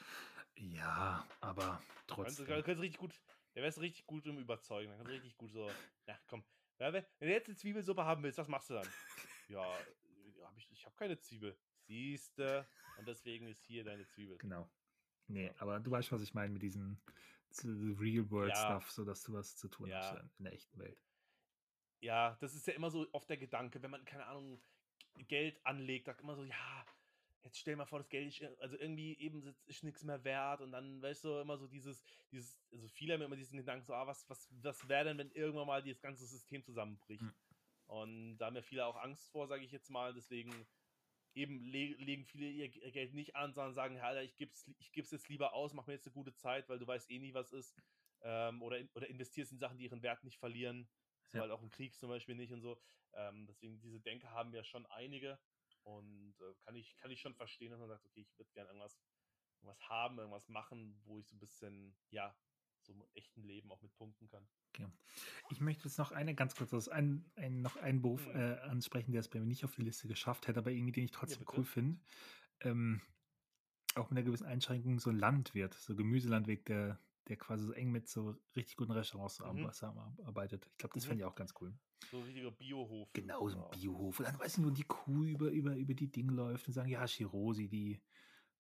Speaker 2: ja, aber trotzdem.
Speaker 1: du könntest richtig gut, der wärst richtig gut im Überzeugen. Dann kannst du richtig gut so, na komm, wenn du jetzt eine Zwiebelsuppe haben willst, was machst du dann? Ja, hab ich, ich habe keine Zwiebel. Siehste. Und deswegen ist hier deine Zwiebel.
Speaker 2: Genau. Nee, aber du weißt, was ich meine mit diesem z- Real World
Speaker 1: Ja.
Speaker 2: Stuff, so dass du was zu tun
Speaker 1: Ja.
Speaker 2: hast in- der echten Welt.
Speaker 1: Ja, das ist ja immer so oft der Gedanke, wenn man, keine Ahnung, Geld anlegt, sagt immer so, ja, jetzt stell mal vor, das Geld ist, also irgendwie eben ist, ist nichts mehr wert und dann, weißt du, immer so dieses, dieses, also viele haben immer diesen Gedanken so, ah, was, was, was wäre denn, wenn irgendwann mal dieses ganze System zusammenbricht?
Speaker 2: Hm.
Speaker 1: Und da haben ja viele auch Angst vor, sage ich jetzt mal, deswegen eben le legen viele ihr Geld nicht an, sondern sagen, ja, Alter, ich gebe es ich geb's jetzt lieber aus, mach mir jetzt eine gute Zeit, weil du weißt eh nie, was ist. Ähm, oder, in, oder investierst in Sachen, die ihren Wert nicht verlieren.
Speaker 2: Ja.
Speaker 1: Weil auch im Krieg zum Beispiel nicht und so. Ähm, deswegen, diese Denke haben ja schon einige. Und äh, kann, ich, kann ich schon verstehen, dass man sagt, okay, ich würde gerne irgendwas, irgendwas haben, irgendwas machen, wo ich so ein bisschen, ja, so im echten Leben auch mit punkten kann.
Speaker 2: Okay. Ich möchte jetzt noch eine ganz kurz, ein, ein, noch einen Beruf
Speaker 1: Hm.
Speaker 2: äh, ansprechen, der es bei mir nicht auf die Liste geschafft hätte, aber irgendwie den ich trotzdem
Speaker 1: bitte.
Speaker 2: cool finde. Ähm, auch mit einer gewissen Einschränkung so ein Landwirt, so Gemüselandwirt, der, der quasi so eng mit so richtig guten Restaurants
Speaker 1: Mhm.
Speaker 2: zusammenarbeitet. Ich glaube, das
Speaker 1: Mhm.
Speaker 2: fände ich auch ganz cool.
Speaker 1: So ein richtiger Biohof.
Speaker 2: Genau, so ein. Biohof. Und dann weiß ich nur, die Kuh über, über, über die Dinge läuft und sagen, ja, Shirosi, die,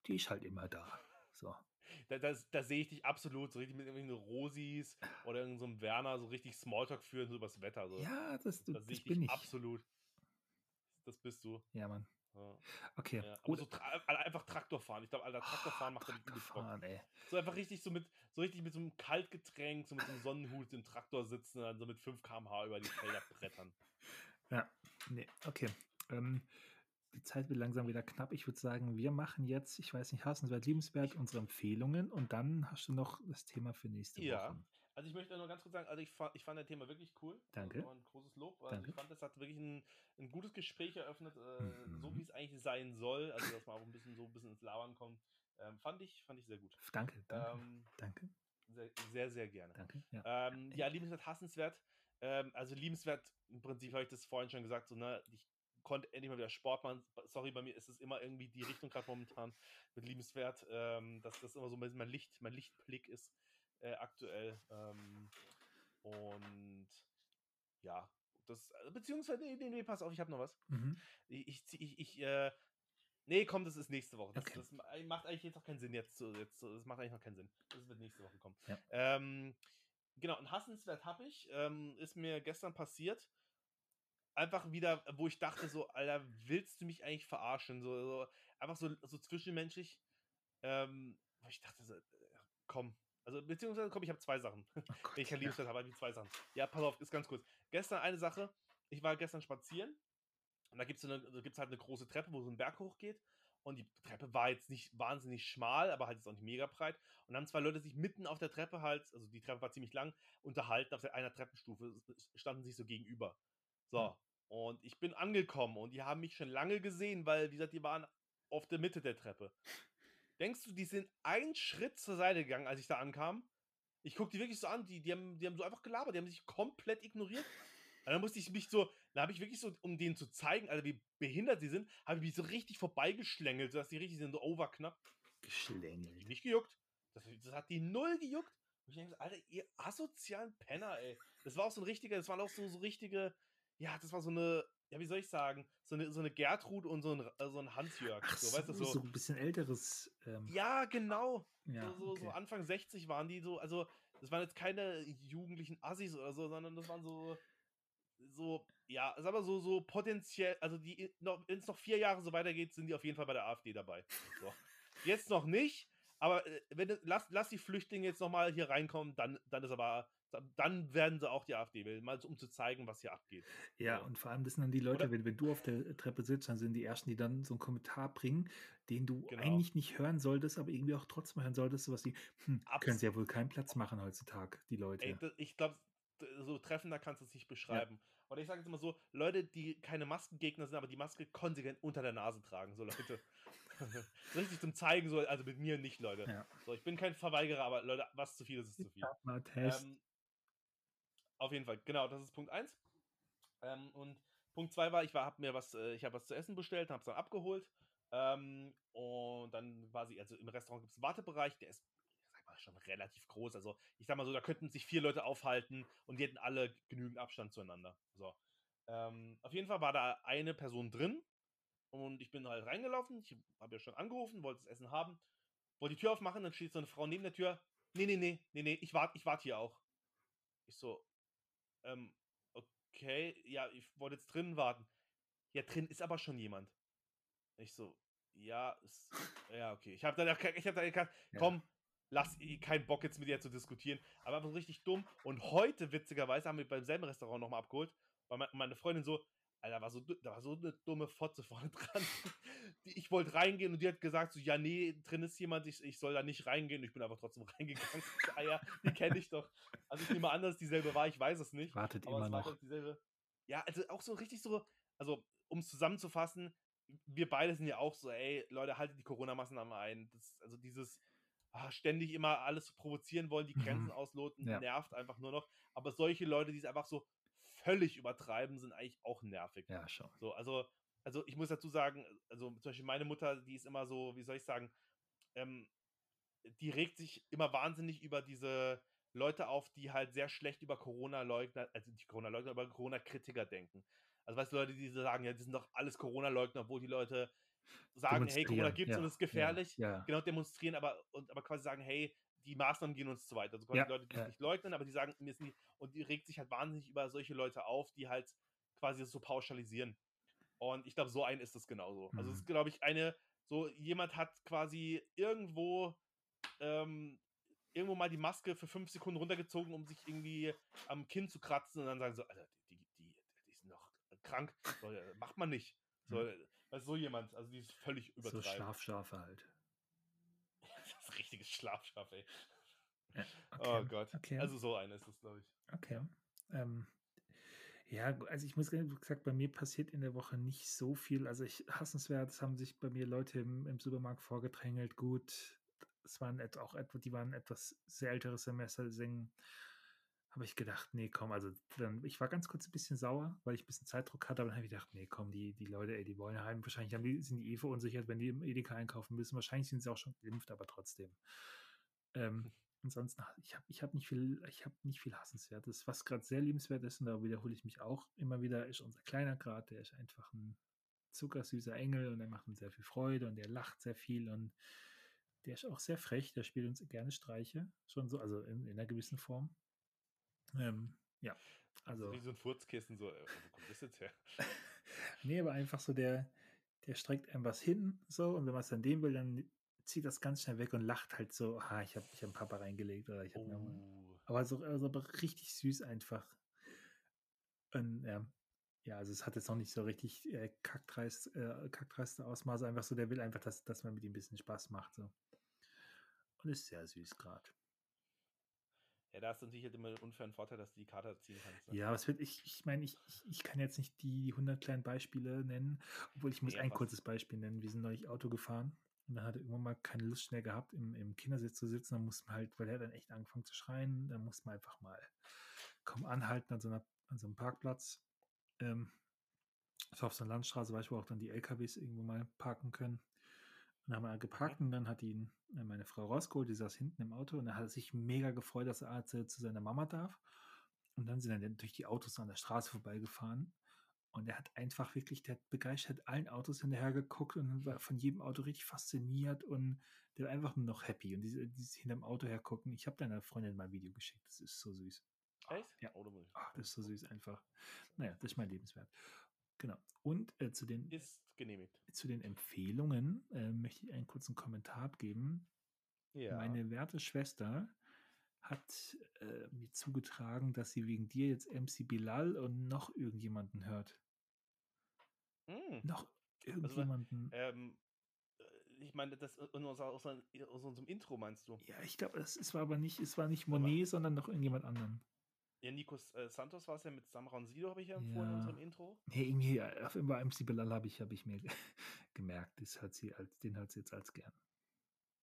Speaker 2: die ist halt immer da. So.
Speaker 1: Da, da, da sehe ich dich absolut so richtig mit irgendwelchen Rosis oder irgendeinem so Werner so richtig Smalltalk führen, so übers Wetter. So.
Speaker 2: Ja, das,
Speaker 1: da
Speaker 2: das,
Speaker 1: sehe ich
Speaker 2: bin
Speaker 1: dich
Speaker 2: ich.
Speaker 1: absolut. Das bist du.
Speaker 2: Ja, Mann.
Speaker 1: Ja.
Speaker 2: Okay.
Speaker 1: Ja. So tra einfach Traktor fahren. Ich glaube, Alter, Traktor fahren macht Bock.
Speaker 2: fahren, ey.
Speaker 1: So einfach richtig so mit, so richtig mit so einem Kaltgetränk, so mit so einem Sonnenhut im Traktor sitzen und dann so mit 5 km/h über die Felder brettern.
Speaker 2: Ja, nee, okay. Ähm, die Zeit wird langsam wieder knapp. Ich würde sagen, wir machen jetzt, ich weiß nicht, hassenswert, liebenswert, unsere Empfehlungen und dann hast du noch das Thema für nächste
Speaker 1: Ja.
Speaker 2: Woche.
Speaker 1: Also ich möchte nur ganz kurz sagen, also ich fand, ich fand das Thema wirklich cool.
Speaker 2: Danke.
Speaker 1: Ein großes Lob. Also
Speaker 2: Danke.
Speaker 1: ich fand, das hat wirklich ein, ein gutes Gespräch eröffnet, äh,
Speaker 2: Mhm.
Speaker 1: so wie es eigentlich sein soll. Also dass man auch ein bisschen so ein bisschen ins Labern kommt. Ähm, fand ich, fand ich sehr gut.
Speaker 2: Danke, danke,
Speaker 1: Ähm,
Speaker 2: danke,
Speaker 1: sehr, sehr, sehr gerne.
Speaker 2: danke. Ja.
Speaker 1: Ähm, ja, liebenswert, hassenswert. Ähm, also liebenswert, im Prinzip habe ich das vorhin schon gesagt, so, ne, ich konnte endlich mal wieder Sport machen. Sorry, bei mir ist es immer irgendwie die Richtung gerade momentan mit liebenswert, ähm, dass das immer so mein Licht, mein Lichtblick ist äh, aktuell. Ähm, und ja, das, äh, beziehungsweise, nee, nee, nee, pass auf, ich habe noch was.
Speaker 2: Mhm.
Speaker 1: Ich, ich, ich, ich äh, nee, komm, das ist nächste Woche. Das,
Speaker 2: Okay.
Speaker 1: das ma- macht eigentlich jetzt noch keinen Sinn jetzt. zu- jetzt das macht eigentlich noch keinen Sinn. Das wird nächste Woche kommen.
Speaker 2: Ja.
Speaker 1: Ähm, genau, ein hassenswert habe ich, ähm, ist mir gestern passiert. Einfach wieder, wo ich dachte so: „Alter, willst du mich eigentlich verarschen?“ So so einfach so so zwischenmenschlich, ähm, wo ich dachte so: „Äh, komm.“ Also, beziehungsweise komm, ich habe 2 Sachen.
Speaker 2: Oh Gott,
Speaker 1: ich
Speaker 2: ja.
Speaker 1: Liebeswert habe, ich 2 Sachen. Ja, pass auf, ist ganz kurz. Gestern eine Sache, ich war gestern spazieren und da gibt's so 'ne da gibt's halt 'ne große Treppe, wo so 'n Berg hochgeht und die Treppe war jetzt nicht wahnsinnig schmal, aber halt jetzt auch nicht mega breit und dann haben 2 Leute sich mitten auf der Treppe halt also die Treppe war ziemlich lang, unterhalten auf einer Treppenstufe, standen sich so gegenüber.
Speaker 2: Hm.
Speaker 1: So, und ich bin angekommen und die haben mich schon lange gesehen, weil, wie gesagt, die waren auf der Mitte der Treppe. Denkst du, die sind einen Schritt zur Seite gegangen, als ich da ankam? Ich gucke die wirklich so an, die die haben die haben so einfach gelabert, die haben mich komplett ignoriert. Und dann musste ich mich so da habe ich wirklich so, um denen zu zeigen, Alter, wie behindert sie sind, habe ich mich so richtig vorbeigeschlängelt, sodass die richtig sind, so overknapp.
Speaker 2: Geschlängelt.
Speaker 1: nicht gejuckt. Das das hat die null gejuckt. Und ich denke „Alter, ihr asozialen Penner, ey.“ Das war auch so 'n richtiger das waren auch so so richtige ja, das war so 'ne ja, wie soll ich sagen, so 'ne so 'ne Gertrud und so 'n R so 'n Hans-Jörg,
Speaker 2: Ach
Speaker 1: so,
Speaker 2: so,
Speaker 1: weißt du,
Speaker 2: so
Speaker 1: so
Speaker 2: 'n bisschen älteres, ähm
Speaker 1: Ja, genau.
Speaker 2: Ja,
Speaker 1: So so so
Speaker 2: okay.
Speaker 1: Anfang 60 waren die so also, das waren jetzt keine jugendlichen Assis oder so, sondern das waren so so ja, sage mal so so potenziell also die noch wenn's noch 4 Jahre so weitergeht, sind die auf jeden Fall bei der AfD dabei. So. Jetzt noch nicht, aber, äh, wenn du lass lass die Flüchtlinge jetzt noch mal hier reinkommen, dann dann ist aber dann werden sie auch die AfD wählen, mal so um zu zeigen, was hier abgeht.
Speaker 2: Ja,
Speaker 1: So.
Speaker 2: und vor allem, das sind dann die Leute, wenn wenn du auf der Treppe sitzt, dann sind die Ersten, die dann so 'n Kommentar bringen, den du
Speaker 1: Genau.
Speaker 2: eigentlich nicht hören solltest, aber irgendwie auch trotzdem hören solltest, so was wie: „Hm, können
Speaker 1: Abs
Speaker 2: sie ja wohl keinen Platz machen heutzutage, die
Speaker 1: Ey,
Speaker 2: Leute.“
Speaker 1: d ich glaube, so treffender kannst du's nicht
Speaker 2: Ja.
Speaker 1: beschreiben. Oder ich sage jetzt mal so, Leute, die keine Maskengegner sind, aber die Maske konsequent unter der Nase tragen, so Leute. Richtig zum Zeigen, so also mit mir nicht, Leute.
Speaker 2: Ja.
Speaker 1: So, ich bin kein Verweigerer, aber Leute, was zu viel ist, ist zu viel. Ähm, auf jeden Fall, genau, das ist Punkt 1. Ähm, und Punkt 2 war, ich war habe mir was äh, ich habe was zu essen bestellt, habe es dann abgeholt, ähm, und dann quasi also im Restaurant gibt's 'n Wartebereich, der ist, schon relativ groß. Also, ich sage mal so, da könnten sich 4 Leute aufhalten und die hätten alle genügend Abstand zueinander. So. Ähm, auf jeden Fall war da eine Person drin und ich bin halt reingelaufen. Ich habe ja schon angerufen, wollte das Essen haben, wollte die Tür aufmachen, dann steht so 'ne Frau neben der Tür: „Ne, ne, ne, ne, ne, ich warte ich warte hier auch.“ Ich so: „Ähm, okay, ja, ich wollte jetzt drinnen warten.“ „Ja, drin ist aber schon jemand.“ Ich so: „Ja, ist ja, okay.“ Ich habe dann ich habe dann
Speaker 2: Ja.
Speaker 1: „Komm, lass eh keinen Bock jetzt mit der zu diskutieren.“ Aber einfach so richtig dumm. Und heute, witzigerweise, haben wir beim selben Restaurant noch mal abgeholt, mei meine Freundin so: „Alter, war so da war so 'ne dumme Fotze vorne dran.“ Die ich wollte reingehen und die hat gesagt so: „Ja, ne, drin ist jemand, ich ich soll da nicht reingehen.“ Und ich bin einfach trotzdem reingegangen. So: „Ah die kenne ich doch.“ Also, ich nehme an, dass es dieselbe war, ich weiß es nicht,
Speaker 2: Wartet
Speaker 1: aber
Speaker 2: immer
Speaker 1: es war
Speaker 2: noch.
Speaker 1: halt dieselbe. Ja, also auch so richtig so also, um's zusammenzufassen, wir beide sind ja auch so: „Ey, Leute, haltet die Corona-Maßnahmen ein.“ Das also dieses, ah, ständig immer alles provozieren wollen, die Grenzen
Speaker 2: Mhm.
Speaker 1: ausloten,
Speaker 2: Ja.
Speaker 1: nervt einfach nur noch. Aber solche Leute, die's einfach so völlig übertreiben, sind eigentlich auch nervig.
Speaker 2: Ja, schon.
Speaker 1: So, also also, ich muss dazu sagen, also, zum Beispiel meine Mutter, die ist immer so, wie soll ich sagen, ähm, die regt sich immer wahnsinnig über diese Leute auf, die halt sehr schlecht über Corona-Leugner also nicht Corona-Leugner, aber Corona-Kritiker denken. Also, weißt du, Leute, die sagen: „Ja, die sind doch alles Corona-Leugner“, obwohl die Leute sagen: „Hey, Corona gibt's und
Speaker 2: ja,
Speaker 1: ist
Speaker 2: ja,
Speaker 1: gefährlich.“
Speaker 2: ja.
Speaker 1: Genau, demonstrieren, aber und aber quasi sagen: „Hey, die Maßnahmen gehen uns zu weit.“ Also, quasi
Speaker 2: Ja,
Speaker 1: Leute, die's
Speaker 2: ja.
Speaker 1: nicht leugnen, aber die sagen, mir ist nie und die regt sich halt wahnsinnig über solche Leute auf, die halt quasi das so pauschalisieren. Und ich glaube, so einen ist es genauso. Also, es ist,
Speaker 2: Mhm.
Speaker 1: glaube ich, eine so jemand hat quasi irgendwo ähm, irgendwo mal die Maske für 5 Sekunden runtergezogen, um sich irgendwie am Kinn zu kratzen und dann sagen so: „Alter, die die die sind doch krank. So, äh, macht man nicht.“ So,
Speaker 2: Mhm.
Speaker 1: du, so jemand, also dieses völlig
Speaker 2: So
Speaker 1: übertreiben.
Speaker 2: Schlafschafe halt.
Speaker 1: Das ist richtiges Schlafschaf, ey.
Speaker 2: Ja,
Speaker 1: Oh
Speaker 2: okay,
Speaker 1: Gott.
Speaker 2: okay.
Speaker 1: Also, so einer ist es, glaube ich.
Speaker 2: Okay. Ähm, ja, also, ich muss gesagt, bei mir passiert in der Woche nicht so viel. Also, ich hassenswert, es haben sich bei mir Leute im im Supermarkt vorgedrängelt. Gut, es waren auch etwa die waren etwas sehr älteres Semester, deswegen habe ich gedacht: „Ne, komm“, also, dann ich war ganz kurz 'n bisschen sauer, weil ich 'n bisschen Zeitdruck hatte, aber dann habe ich gedacht: „Ne, komm, die die Leute, ey, die wollen heim. Wahrscheinlich haben die sind die eh verunsichert, wenn die im Edeka einkaufen müssen. Wahrscheinlich sind sie auch schon geimpft, aber trotzdem.“ Ähm, ansonsten ich habe ich habe nicht viel ich habe nicht viel Hassenswertes. Was grad sehr liebenswert ist, und da wiederhole ich mich auch immer wieder, ist unser Kleiner grad. Der ist einfach 'n zuckersüßer Engel und der macht uns sehr viel Freude und der lacht sehr viel und der ist auch sehr frech. Der spielt uns gerne Streiche, schon so also, in in 'ner gewissen Form. Ähm, ja,
Speaker 1: Also
Speaker 2: also,
Speaker 1: wie so ein Furzkissen, so, äh, wo kommt das jetzt her?
Speaker 2: nee, aber einfach so, der, der streckt einem was hin, so, und wenn man es dann dem will, dann zieht das ganz schnell weg und lacht halt so, ah, ich habe ich hab Papa reingelegt oder ich habe
Speaker 1: Oh.
Speaker 2: Aber so also aber richtig süß einfach. Und, ja. Ja, also es hat jetzt noch nicht so richtig äh, kackdreist, äh, kackdreiste Ausmaße, einfach so, der will einfach, dass, dass man mit ihm ein bisschen Spaß macht. So. Und ist sehr süß gerade.
Speaker 1: Ja, da hast du natürlich halt immer den unfairen Vorteil, dass du die Karte ziehen kannst. ne?
Speaker 2: Ja, was wird, ich, ich meine, ich, ich, ich kann jetzt nicht die 100 kleinen Beispiele nennen, obwohl ich muss
Speaker 1: Nee,
Speaker 2: ein
Speaker 1: fast.
Speaker 2: kurzes Beispiel nennen. Wir sind neulich Auto gefahren und dann hat er irgendwann mal keine Lust schnell gehabt, im, im Kindersitz zu sitzen. Dann musste man halt, weil er dann echt angefangen zu schreien, dann musste man einfach mal kaum anhalten an so, einer, an so einem Parkplatz. Ähm, so auf so einer Landstraße, weißt du, wo auch dann die LKWs irgendwo mal parken können. Und dann haben wir geparkt und dann hat ihn äh, meine Frau rausgeholt, die saß hinten im Auto und er hat sich mega gefreut, dass er zu, zu seiner Mama darf. Und dann sind dann durch die Autos an der Straße vorbeigefahren. Und er hat einfach wirklich, der hat begeistert allen Autos hinterher geguckt und war von jedem Auto richtig fasziniert und der war einfach nur noch happy. Und diese, dieses hinterm Auto hergucken, ich habe deiner Freundin mal ein Video geschickt, das ist so süß.
Speaker 1: Echt?
Speaker 2: Ja.
Speaker 1: Oh,
Speaker 2: Ach, das ist so süß einfach. Naja, das ist mein Lebenswert. Genau. Und äh, zu, den,
Speaker 1: Ist genehmigt.
Speaker 2: zu den Empfehlungen äh, möchte ich einen kurzen Kommentar abgeben.
Speaker 1: Ja.
Speaker 2: Meine werte Schwester hat äh, mir zugetragen, dass sie wegen dir jetzt MC Bilal und noch irgendjemanden hört.
Speaker 1: Mm.
Speaker 2: Noch irgendjemanden.
Speaker 1: Ähm, äh, ich meine, das in unser, aus, aus unserem Intro meinst du?
Speaker 2: ja, ich glaube, es, es war aber nicht, es war nicht
Speaker 1: Aber-
Speaker 2: Monet, sondern noch irgendjemand anderen.
Speaker 1: Ja, Nikos äh, Santos war es ja mit Samra und Sido, habe ich ja empfohlen in
Speaker 2: Ja.
Speaker 1: unserem Intro.
Speaker 2: Nee, irgendwie, äh, auf über MC Bilal habe ich, hab ich mir ge- gemerkt, das hat sie als, den hat sie jetzt als gern.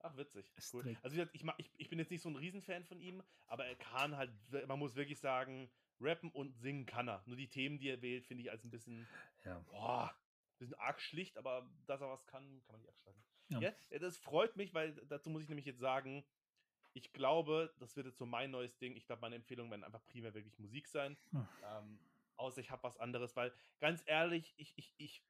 Speaker 1: Ach, witzig. Cool. Also ich, ich, ich bin jetzt nicht so ein Riesenfan von ihm, aber er kann halt, man muss wirklich sagen, rappen und singen kann er. Nur die Themen, die er wählt, finde ich als ein bisschen,
Speaker 2: Ja.
Speaker 1: boah, ein bisschen arg schlicht, aber dass er was kann, kann man nicht abschreiben.
Speaker 2: Ja.
Speaker 1: Ja. ja, das freut mich, weil dazu muss ich nämlich jetzt sagen, ich glaube, das wird jetzt so mein neues Ding. Ich glaube, meine Empfehlungen werden einfach primär wirklich Musik sein.
Speaker 2: Hm.
Speaker 1: Ähm, außer ich habe was anderes, weil ganz ehrlich, ich, ich, ich,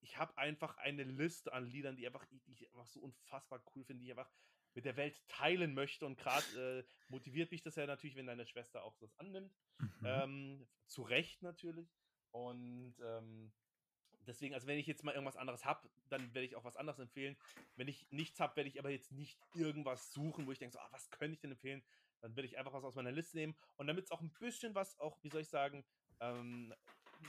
Speaker 1: ich habe einfach eine Liste an Liedern, die, einfach, die ich einfach so unfassbar cool finde, die ich einfach mit der Welt teilen möchte. Und gerade äh, motiviert mich das ja natürlich, wenn deine Schwester auch das annimmt.
Speaker 2: Mhm.
Speaker 1: Ähm, zu Recht natürlich. Und ähm, deswegen, also wenn ich jetzt mal irgendwas anderes habe, dann werde ich auch was anderes empfehlen. Wenn ich nichts habe, werde ich aber jetzt nicht irgendwas suchen, wo ich denke, so, ah, was könnte ich denn empfehlen? Dann werde ich einfach was aus meiner Liste nehmen. Und damit es auch ein bisschen was, auch, wie soll ich sagen, ähm,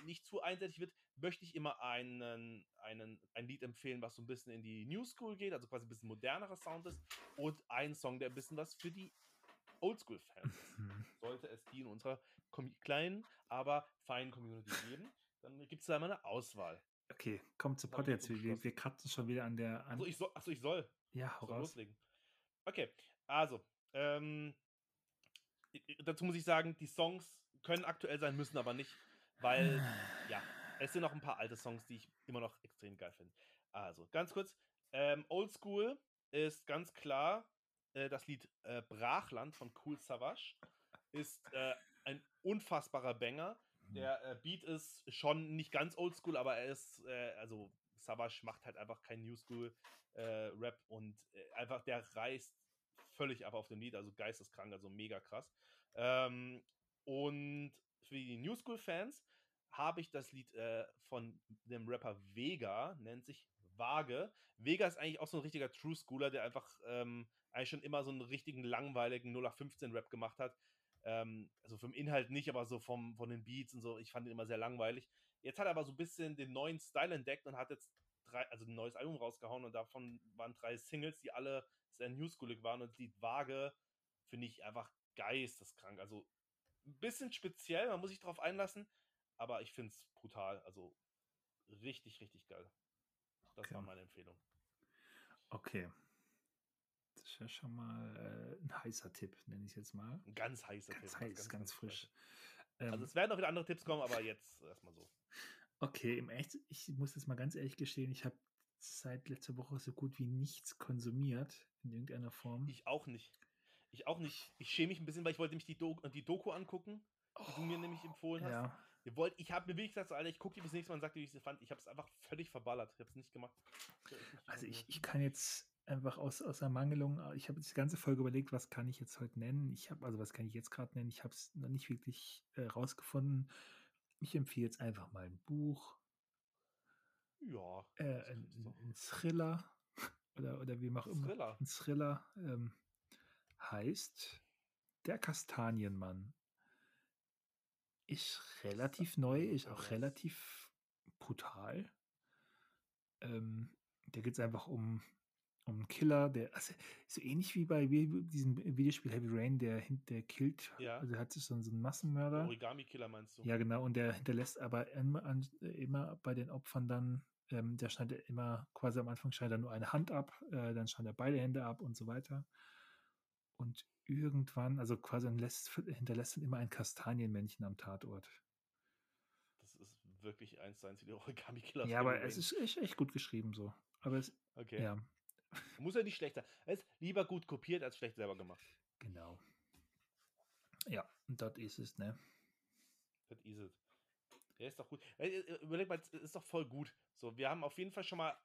Speaker 1: nicht zu einseitig wird, möchte ich immer einen, einen, ein Lied empfehlen, was so ein bisschen in die New School geht, also quasi ein bisschen modernerer Sound ist. Und einen Song, der ein bisschen was für die Oldschool-Fans ist
Speaker 2: Mhm.
Speaker 1: sollte es die in unserer kleinen, aber feinen Community geben, dann gibt es da immer eine Auswahl.
Speaker 2: Okay, komm zu
Speaker 1: Das hab
Speaker 2: Pott
Speaker 1: ich
Speaker 2: jetzt. Wir, wir, kratzen schon wieder an der. An,
Speaker 1: Achso, ich soll. Achso, ich soll.
Speaker 2: ja, hau
Speaker 1: soll
Speaker 2: raus.
Speaker 1: loslegen. Okay, also, ähm, dazu muss ich sagen, die Songs können aktuell sein, müssen aber nicht, weil, ja, es sind noch ein paar alte Songs, die ich immer noch extrem geil finde. Also, ganz kurz, ähm, Oldschool ist ganz klar äh, das Lied äh, Brachland von Cool Savage. Ist äh, ein unfassbarer Banger. Der äh, Beat ist schon nicht ganz oldschool, aber er ist, äh, also Savage macht halt einfach kein New School äh, Rap und einfach der reißt völlig ab auf dem Lied, also geisteskrank, also mega krass. Ähm, und für die New School Fans habe ich das Lied äh, von dem Rapper Vega, nennt sich Vage. Vega ist eigentlich auch so ein richtiger True Schooler, der einfach ähm, eigentlich schon immer so einen richtigen langweiligen 0815 Rap gemacht hat. Ähm, also vom Inhalt nicht, aber so vom, von den Beats und so. Ich fand ihn immer sehr langweilig. Jetzt hat er aber so ein bisschen den neuen Style entdeckt und hat jetzt drei, also ein neues Album rausgehauen und davon waren drei Singles, die alle sehr newschoolig waren und das Lied Vage finde ich einfach geisteskrank. Also ein bisschen speziell, man muss sich darauf einlassen, aber ich finde es brutal. Also richtig, richtig geil. Das
Speaker 2: Okay.
Speaker 1: war meine Empfehlung.
Speaker 2: Okay. Das ist ja schon mal äh, ein heißer Tipp, nenne ich es jetzt mal.
Speaker 1: Ein ganz heißer
Speaker 2: Ganz
Speaker 1: Tipp,
Speaker 2: heiß, ganz, frisch.
Speaker 1: heiß.
Speaker 2: Ähm,
Speaker 1: Also es werden auch wieder andere Tipps kommen, aber jetzt erstmal so.
Speaker 2: okay, im Echt, ich muss jetzt mal ganz ehrlich gestehen, ich habe seit letzter Woche so gut wie nichts konsumiert in irgendeiner Form.
Speaker 1: Ich auch nicht. Ich auch nicht. Ich schäme mich ein bisschen, weil ich wollte nämlich die, Do die Doku angucken, die du mir nämlich empfohlen hast.
Speaker 2: ja,
Speaker 1: Ihr wollt, ich habe mir wirklich gesagt, Alter, ich gucke die bis nächstes Mal und sag dir, wie ich sie fand. Ich habe es einfach völlig verballert. Ich habe es nicht gemacht.
Speaker 2: Also ich, ich kann jetzt einfach aus, aus Ermangelung, äh, ich habe die ganze Folge überlegt, was kann ich jetzt heute nennen. Ich habe, also was kann ich jetzt gerade nennen? Ich habe es noch nicht wirklich äh, rausgefunden. Ich empfehle jetzt einfach mal ein Buch,
Speaker 1: Ja,
Speaker 2: äh,
Speaker 1: das
Speaker 2: ein, ein Thriller oder, oder wie auch immer.
Speaker 1: Thriller.
Speaker 2: Ein Thriller ähm, heißt Der Kastanienmann. Ist relativ neu, ist auch relativ brutal. Ähm, da geht es einfach um, um einen Killer, der, also so ähnlich wie bei diesem Videospiel Heavy Rain, der, der killt,
Speaker 1: Ja.
Speaker 2: also hat sich so, so einen Massenmörder.
Speaker 1: Origami-Killer meinst du?
Speaker 2: Ja, genau, und der hinterlässt aber immer, immer bei den Opfern dann, ähm, der schneidet immer, quasi am Anfang schneidet er nur eine Hand ab, äh, dann schneidet er beide Hände ab und so weiter. Und irgendwann, also quasi lässt, hinterlässt dann immer ein Kastanienmännchen am Tatort.
Speaker 1: Das ist wirklich eins zu eins wie der Origami-Killer.
Speaker 2: Ja, aber es ist echt, echt gut geschrieben so. Aber es,
Speaker 1: Okay.
Speaker 2: ja,
Speaker 1: Muss ja nicht schlechter. Es ist lieber gut kopiert als schlecht selber gemacht.
Speaker 2: genau. Ja, und das ist es, ne?
Speaker 1: Das is it. Der ist doch gut. Äh, äh, Überleg mal, es ist doch voll gut. So, wir haben auf jeden Fall schon mal,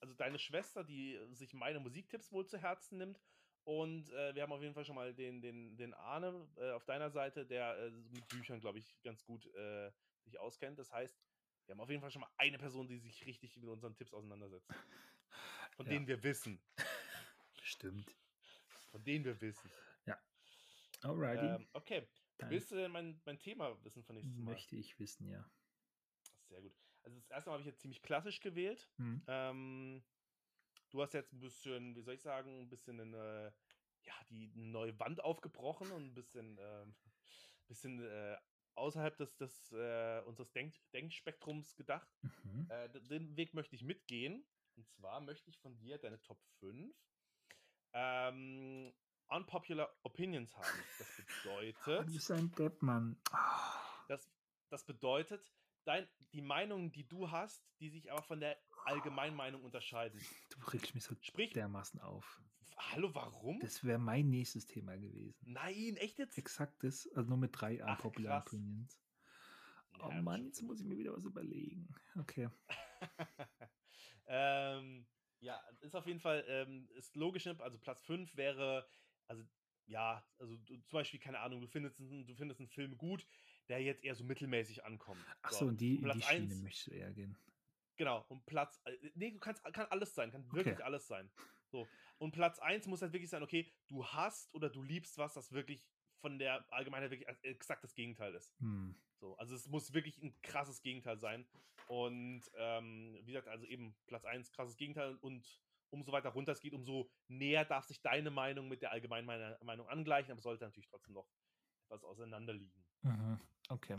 Speaker 1: also deine Schwester, die sich meine Musiktipps wohl zu Herzen nimmt. Und äh, wir haben auf jeden Fall schon mal den, den, den Arne äh, auf deiner Seite, der äh, mit Büchern, glaube ich, ganz gut äh, sich auskennt. Das heißt, wir haben auf jeden Fall schon mal eine Person, die sich richtig mit unseren Tipps auseinandersetzt. Von
Speaker 2: Ja.
Speaker 1: denen wir wissen.
Speaker 2: Stimmt.
Speaker 1: Von denen wir wissen.
Speaker 2: Alrighty.
Speaker 1: Ähm, okay.
Speaker 2: Dann
Speaker 1: Willst du denn mein, mein Thema wissen von nächstes Mal?
Speaker 2: möchte ich wissen, ja.
Speaker 1: Sehr gut. Also das erste Mal habe ich jetzt ziemlich klassisch gewählt.
Speaker 2: Hm.
Speaker 1: Ähm, du hast jetzt ein bisschen, wie soll ich sagen, ein bisschen eine, ja, die neue Wand aufgebrochen und ein bisschen, ähm, bisschen äh, außerhalb des, des äh, unseres Denk Denkspektrums gedacht.
Speaker 2: Mhm.
Speaker 1: Äh, den Weg möchte ich mitgehen. Und zwar möchte ich von dir deine Top 5 ähm, Unpopular Opinions haben. Das
Speaker 2: Du
Speaker 1: bedeutet,
Speaker 2: bist ein Depp, Mann. Ah.
Speaker 1: das, das bedeutet, dein, die Meinungen, die du hast, die sich aber von der Allgemeinmeinung unterscheiden.
Speaker 2: Du regst mich so
Speaker 1: Sprich,
Speaker 2: dermaßen auf.
Speaker 1: hallo, warum?
Speaker 2: Das wäre mein nächstes Thema gewesen.
Speaker 1: Nein, echt jetzt?
Speaker 2: Exakt das, also nur mit drei
Speaker 1: Ach,
Speaker 2: unpopular
Speaker 1: krass.
Speaker 2: Opinions.
Speaker 1: Ja,
Speaker 2: Oh Mann, jetzt muss ich mir wieder was überlegen. Okay.
Speaker 1: ähm, ja, ist auf jeden Fall, ähm, ist logisch, ne? also Platz 5 wäre, also ja, also du, zum Beispiel, keine Ahnung, du findest, einen, du findest einen Film gut, der jetzt eher so mittelmäßig ankommt.
Speaker 2: Ach so, in die, in
Speaker 1: Platz
Speaker 2: die Schiene
Speaker 1: eins-
Speaker 2: möchtest du eher gehen.
Speaker 1: Genau, und Platz, äh, nee, du kannst, kann alles sein, kann wirklich
Speaker 2: Okay.
Speaker 1: alles sein. So, und Platz 1 muss halt wirklich sein, okay, du hast oder du liebst was, das wirklich von der Allgemeinheit wirklich exakt das Gegenteil ist.
Speaker 2: Hm.
Speaker 1: So, also es muss wirklich ein krasses Gegenteil sein. Und ähm, wie gesagt, also eben Platz 1, krasses Gegenteil und umso weiter runter es geht, umso näher darf sich deine Meinung mit der allgemeinen Meine- Meinung angleichen, aber sollte natürlich trotzdem noch etwas auseinander liegen.
Speaker 2: Mhm. Okay.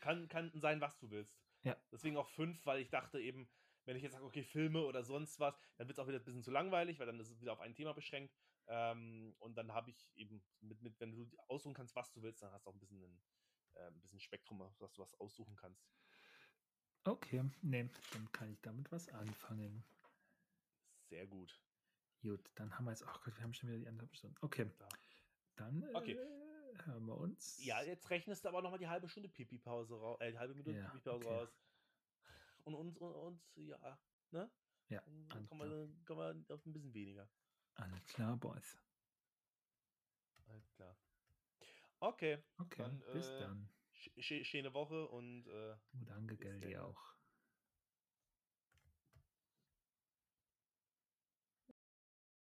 Speaker 1: Kann, kann sein, was du willst.
Speaker 2: Ja.
Speaker 1: Deswegen auch 5, weil ich dachte eben, wenn ich jetzt sage, okay, Filme oder sonst was, dann wird es auch wieder ein bisschen zu langweilig, weil dann ist es wieder auf ein Thema beschränkt. Ähm, und dann habe ich eben, mit, mit, wenn du aussuchen kannst, was du willst, dann hast du auch ein bisschen ein, äh, ein bisschen Spektrum, dass du was aussuchen kannst.
Speaker 2: Okay, nee, dann kann ich damit was anfangen.
Speaker 1: Sehr gut.
Speaker 2: Gut, dann haben wir jetzt, ach Gott, wir haben schon wieder die anderthalb Stunden. Okay,
Speaker 1: Da.
Speaker 2: dann
Speaker 1: Okay.
Speaker 2: Äh, hören wir uns.
Speaker 1: Ja, jetzt rechnest du aber nochmal die halbe Stunde Pipi-Pause raus, äh, die halbe Minute
Speaker 2: Ja,
Speaker 1: Pipi-Pause
Speaker 2: okay.
Speaker 1: raus. Und uns, und, und, ja, ne?
Speaker 2: Ja,
Speaker 1: Dann kommen wir, kommen wir auf ein bisschen weniger.
Speaker 2: Alles klar, Boys.
Speaker 1: Alles klar. Okay,
Speaker 2: Okay,
Speaker 1: Dann,
Speaker 2: bis
Speaker 1: äh,
Speaker 2: dann.
Speaker 1: sch sch schöne Woche und äh,
Speaker 2: Geld dir
Speaker 1: dann.
Speaker 2: auch.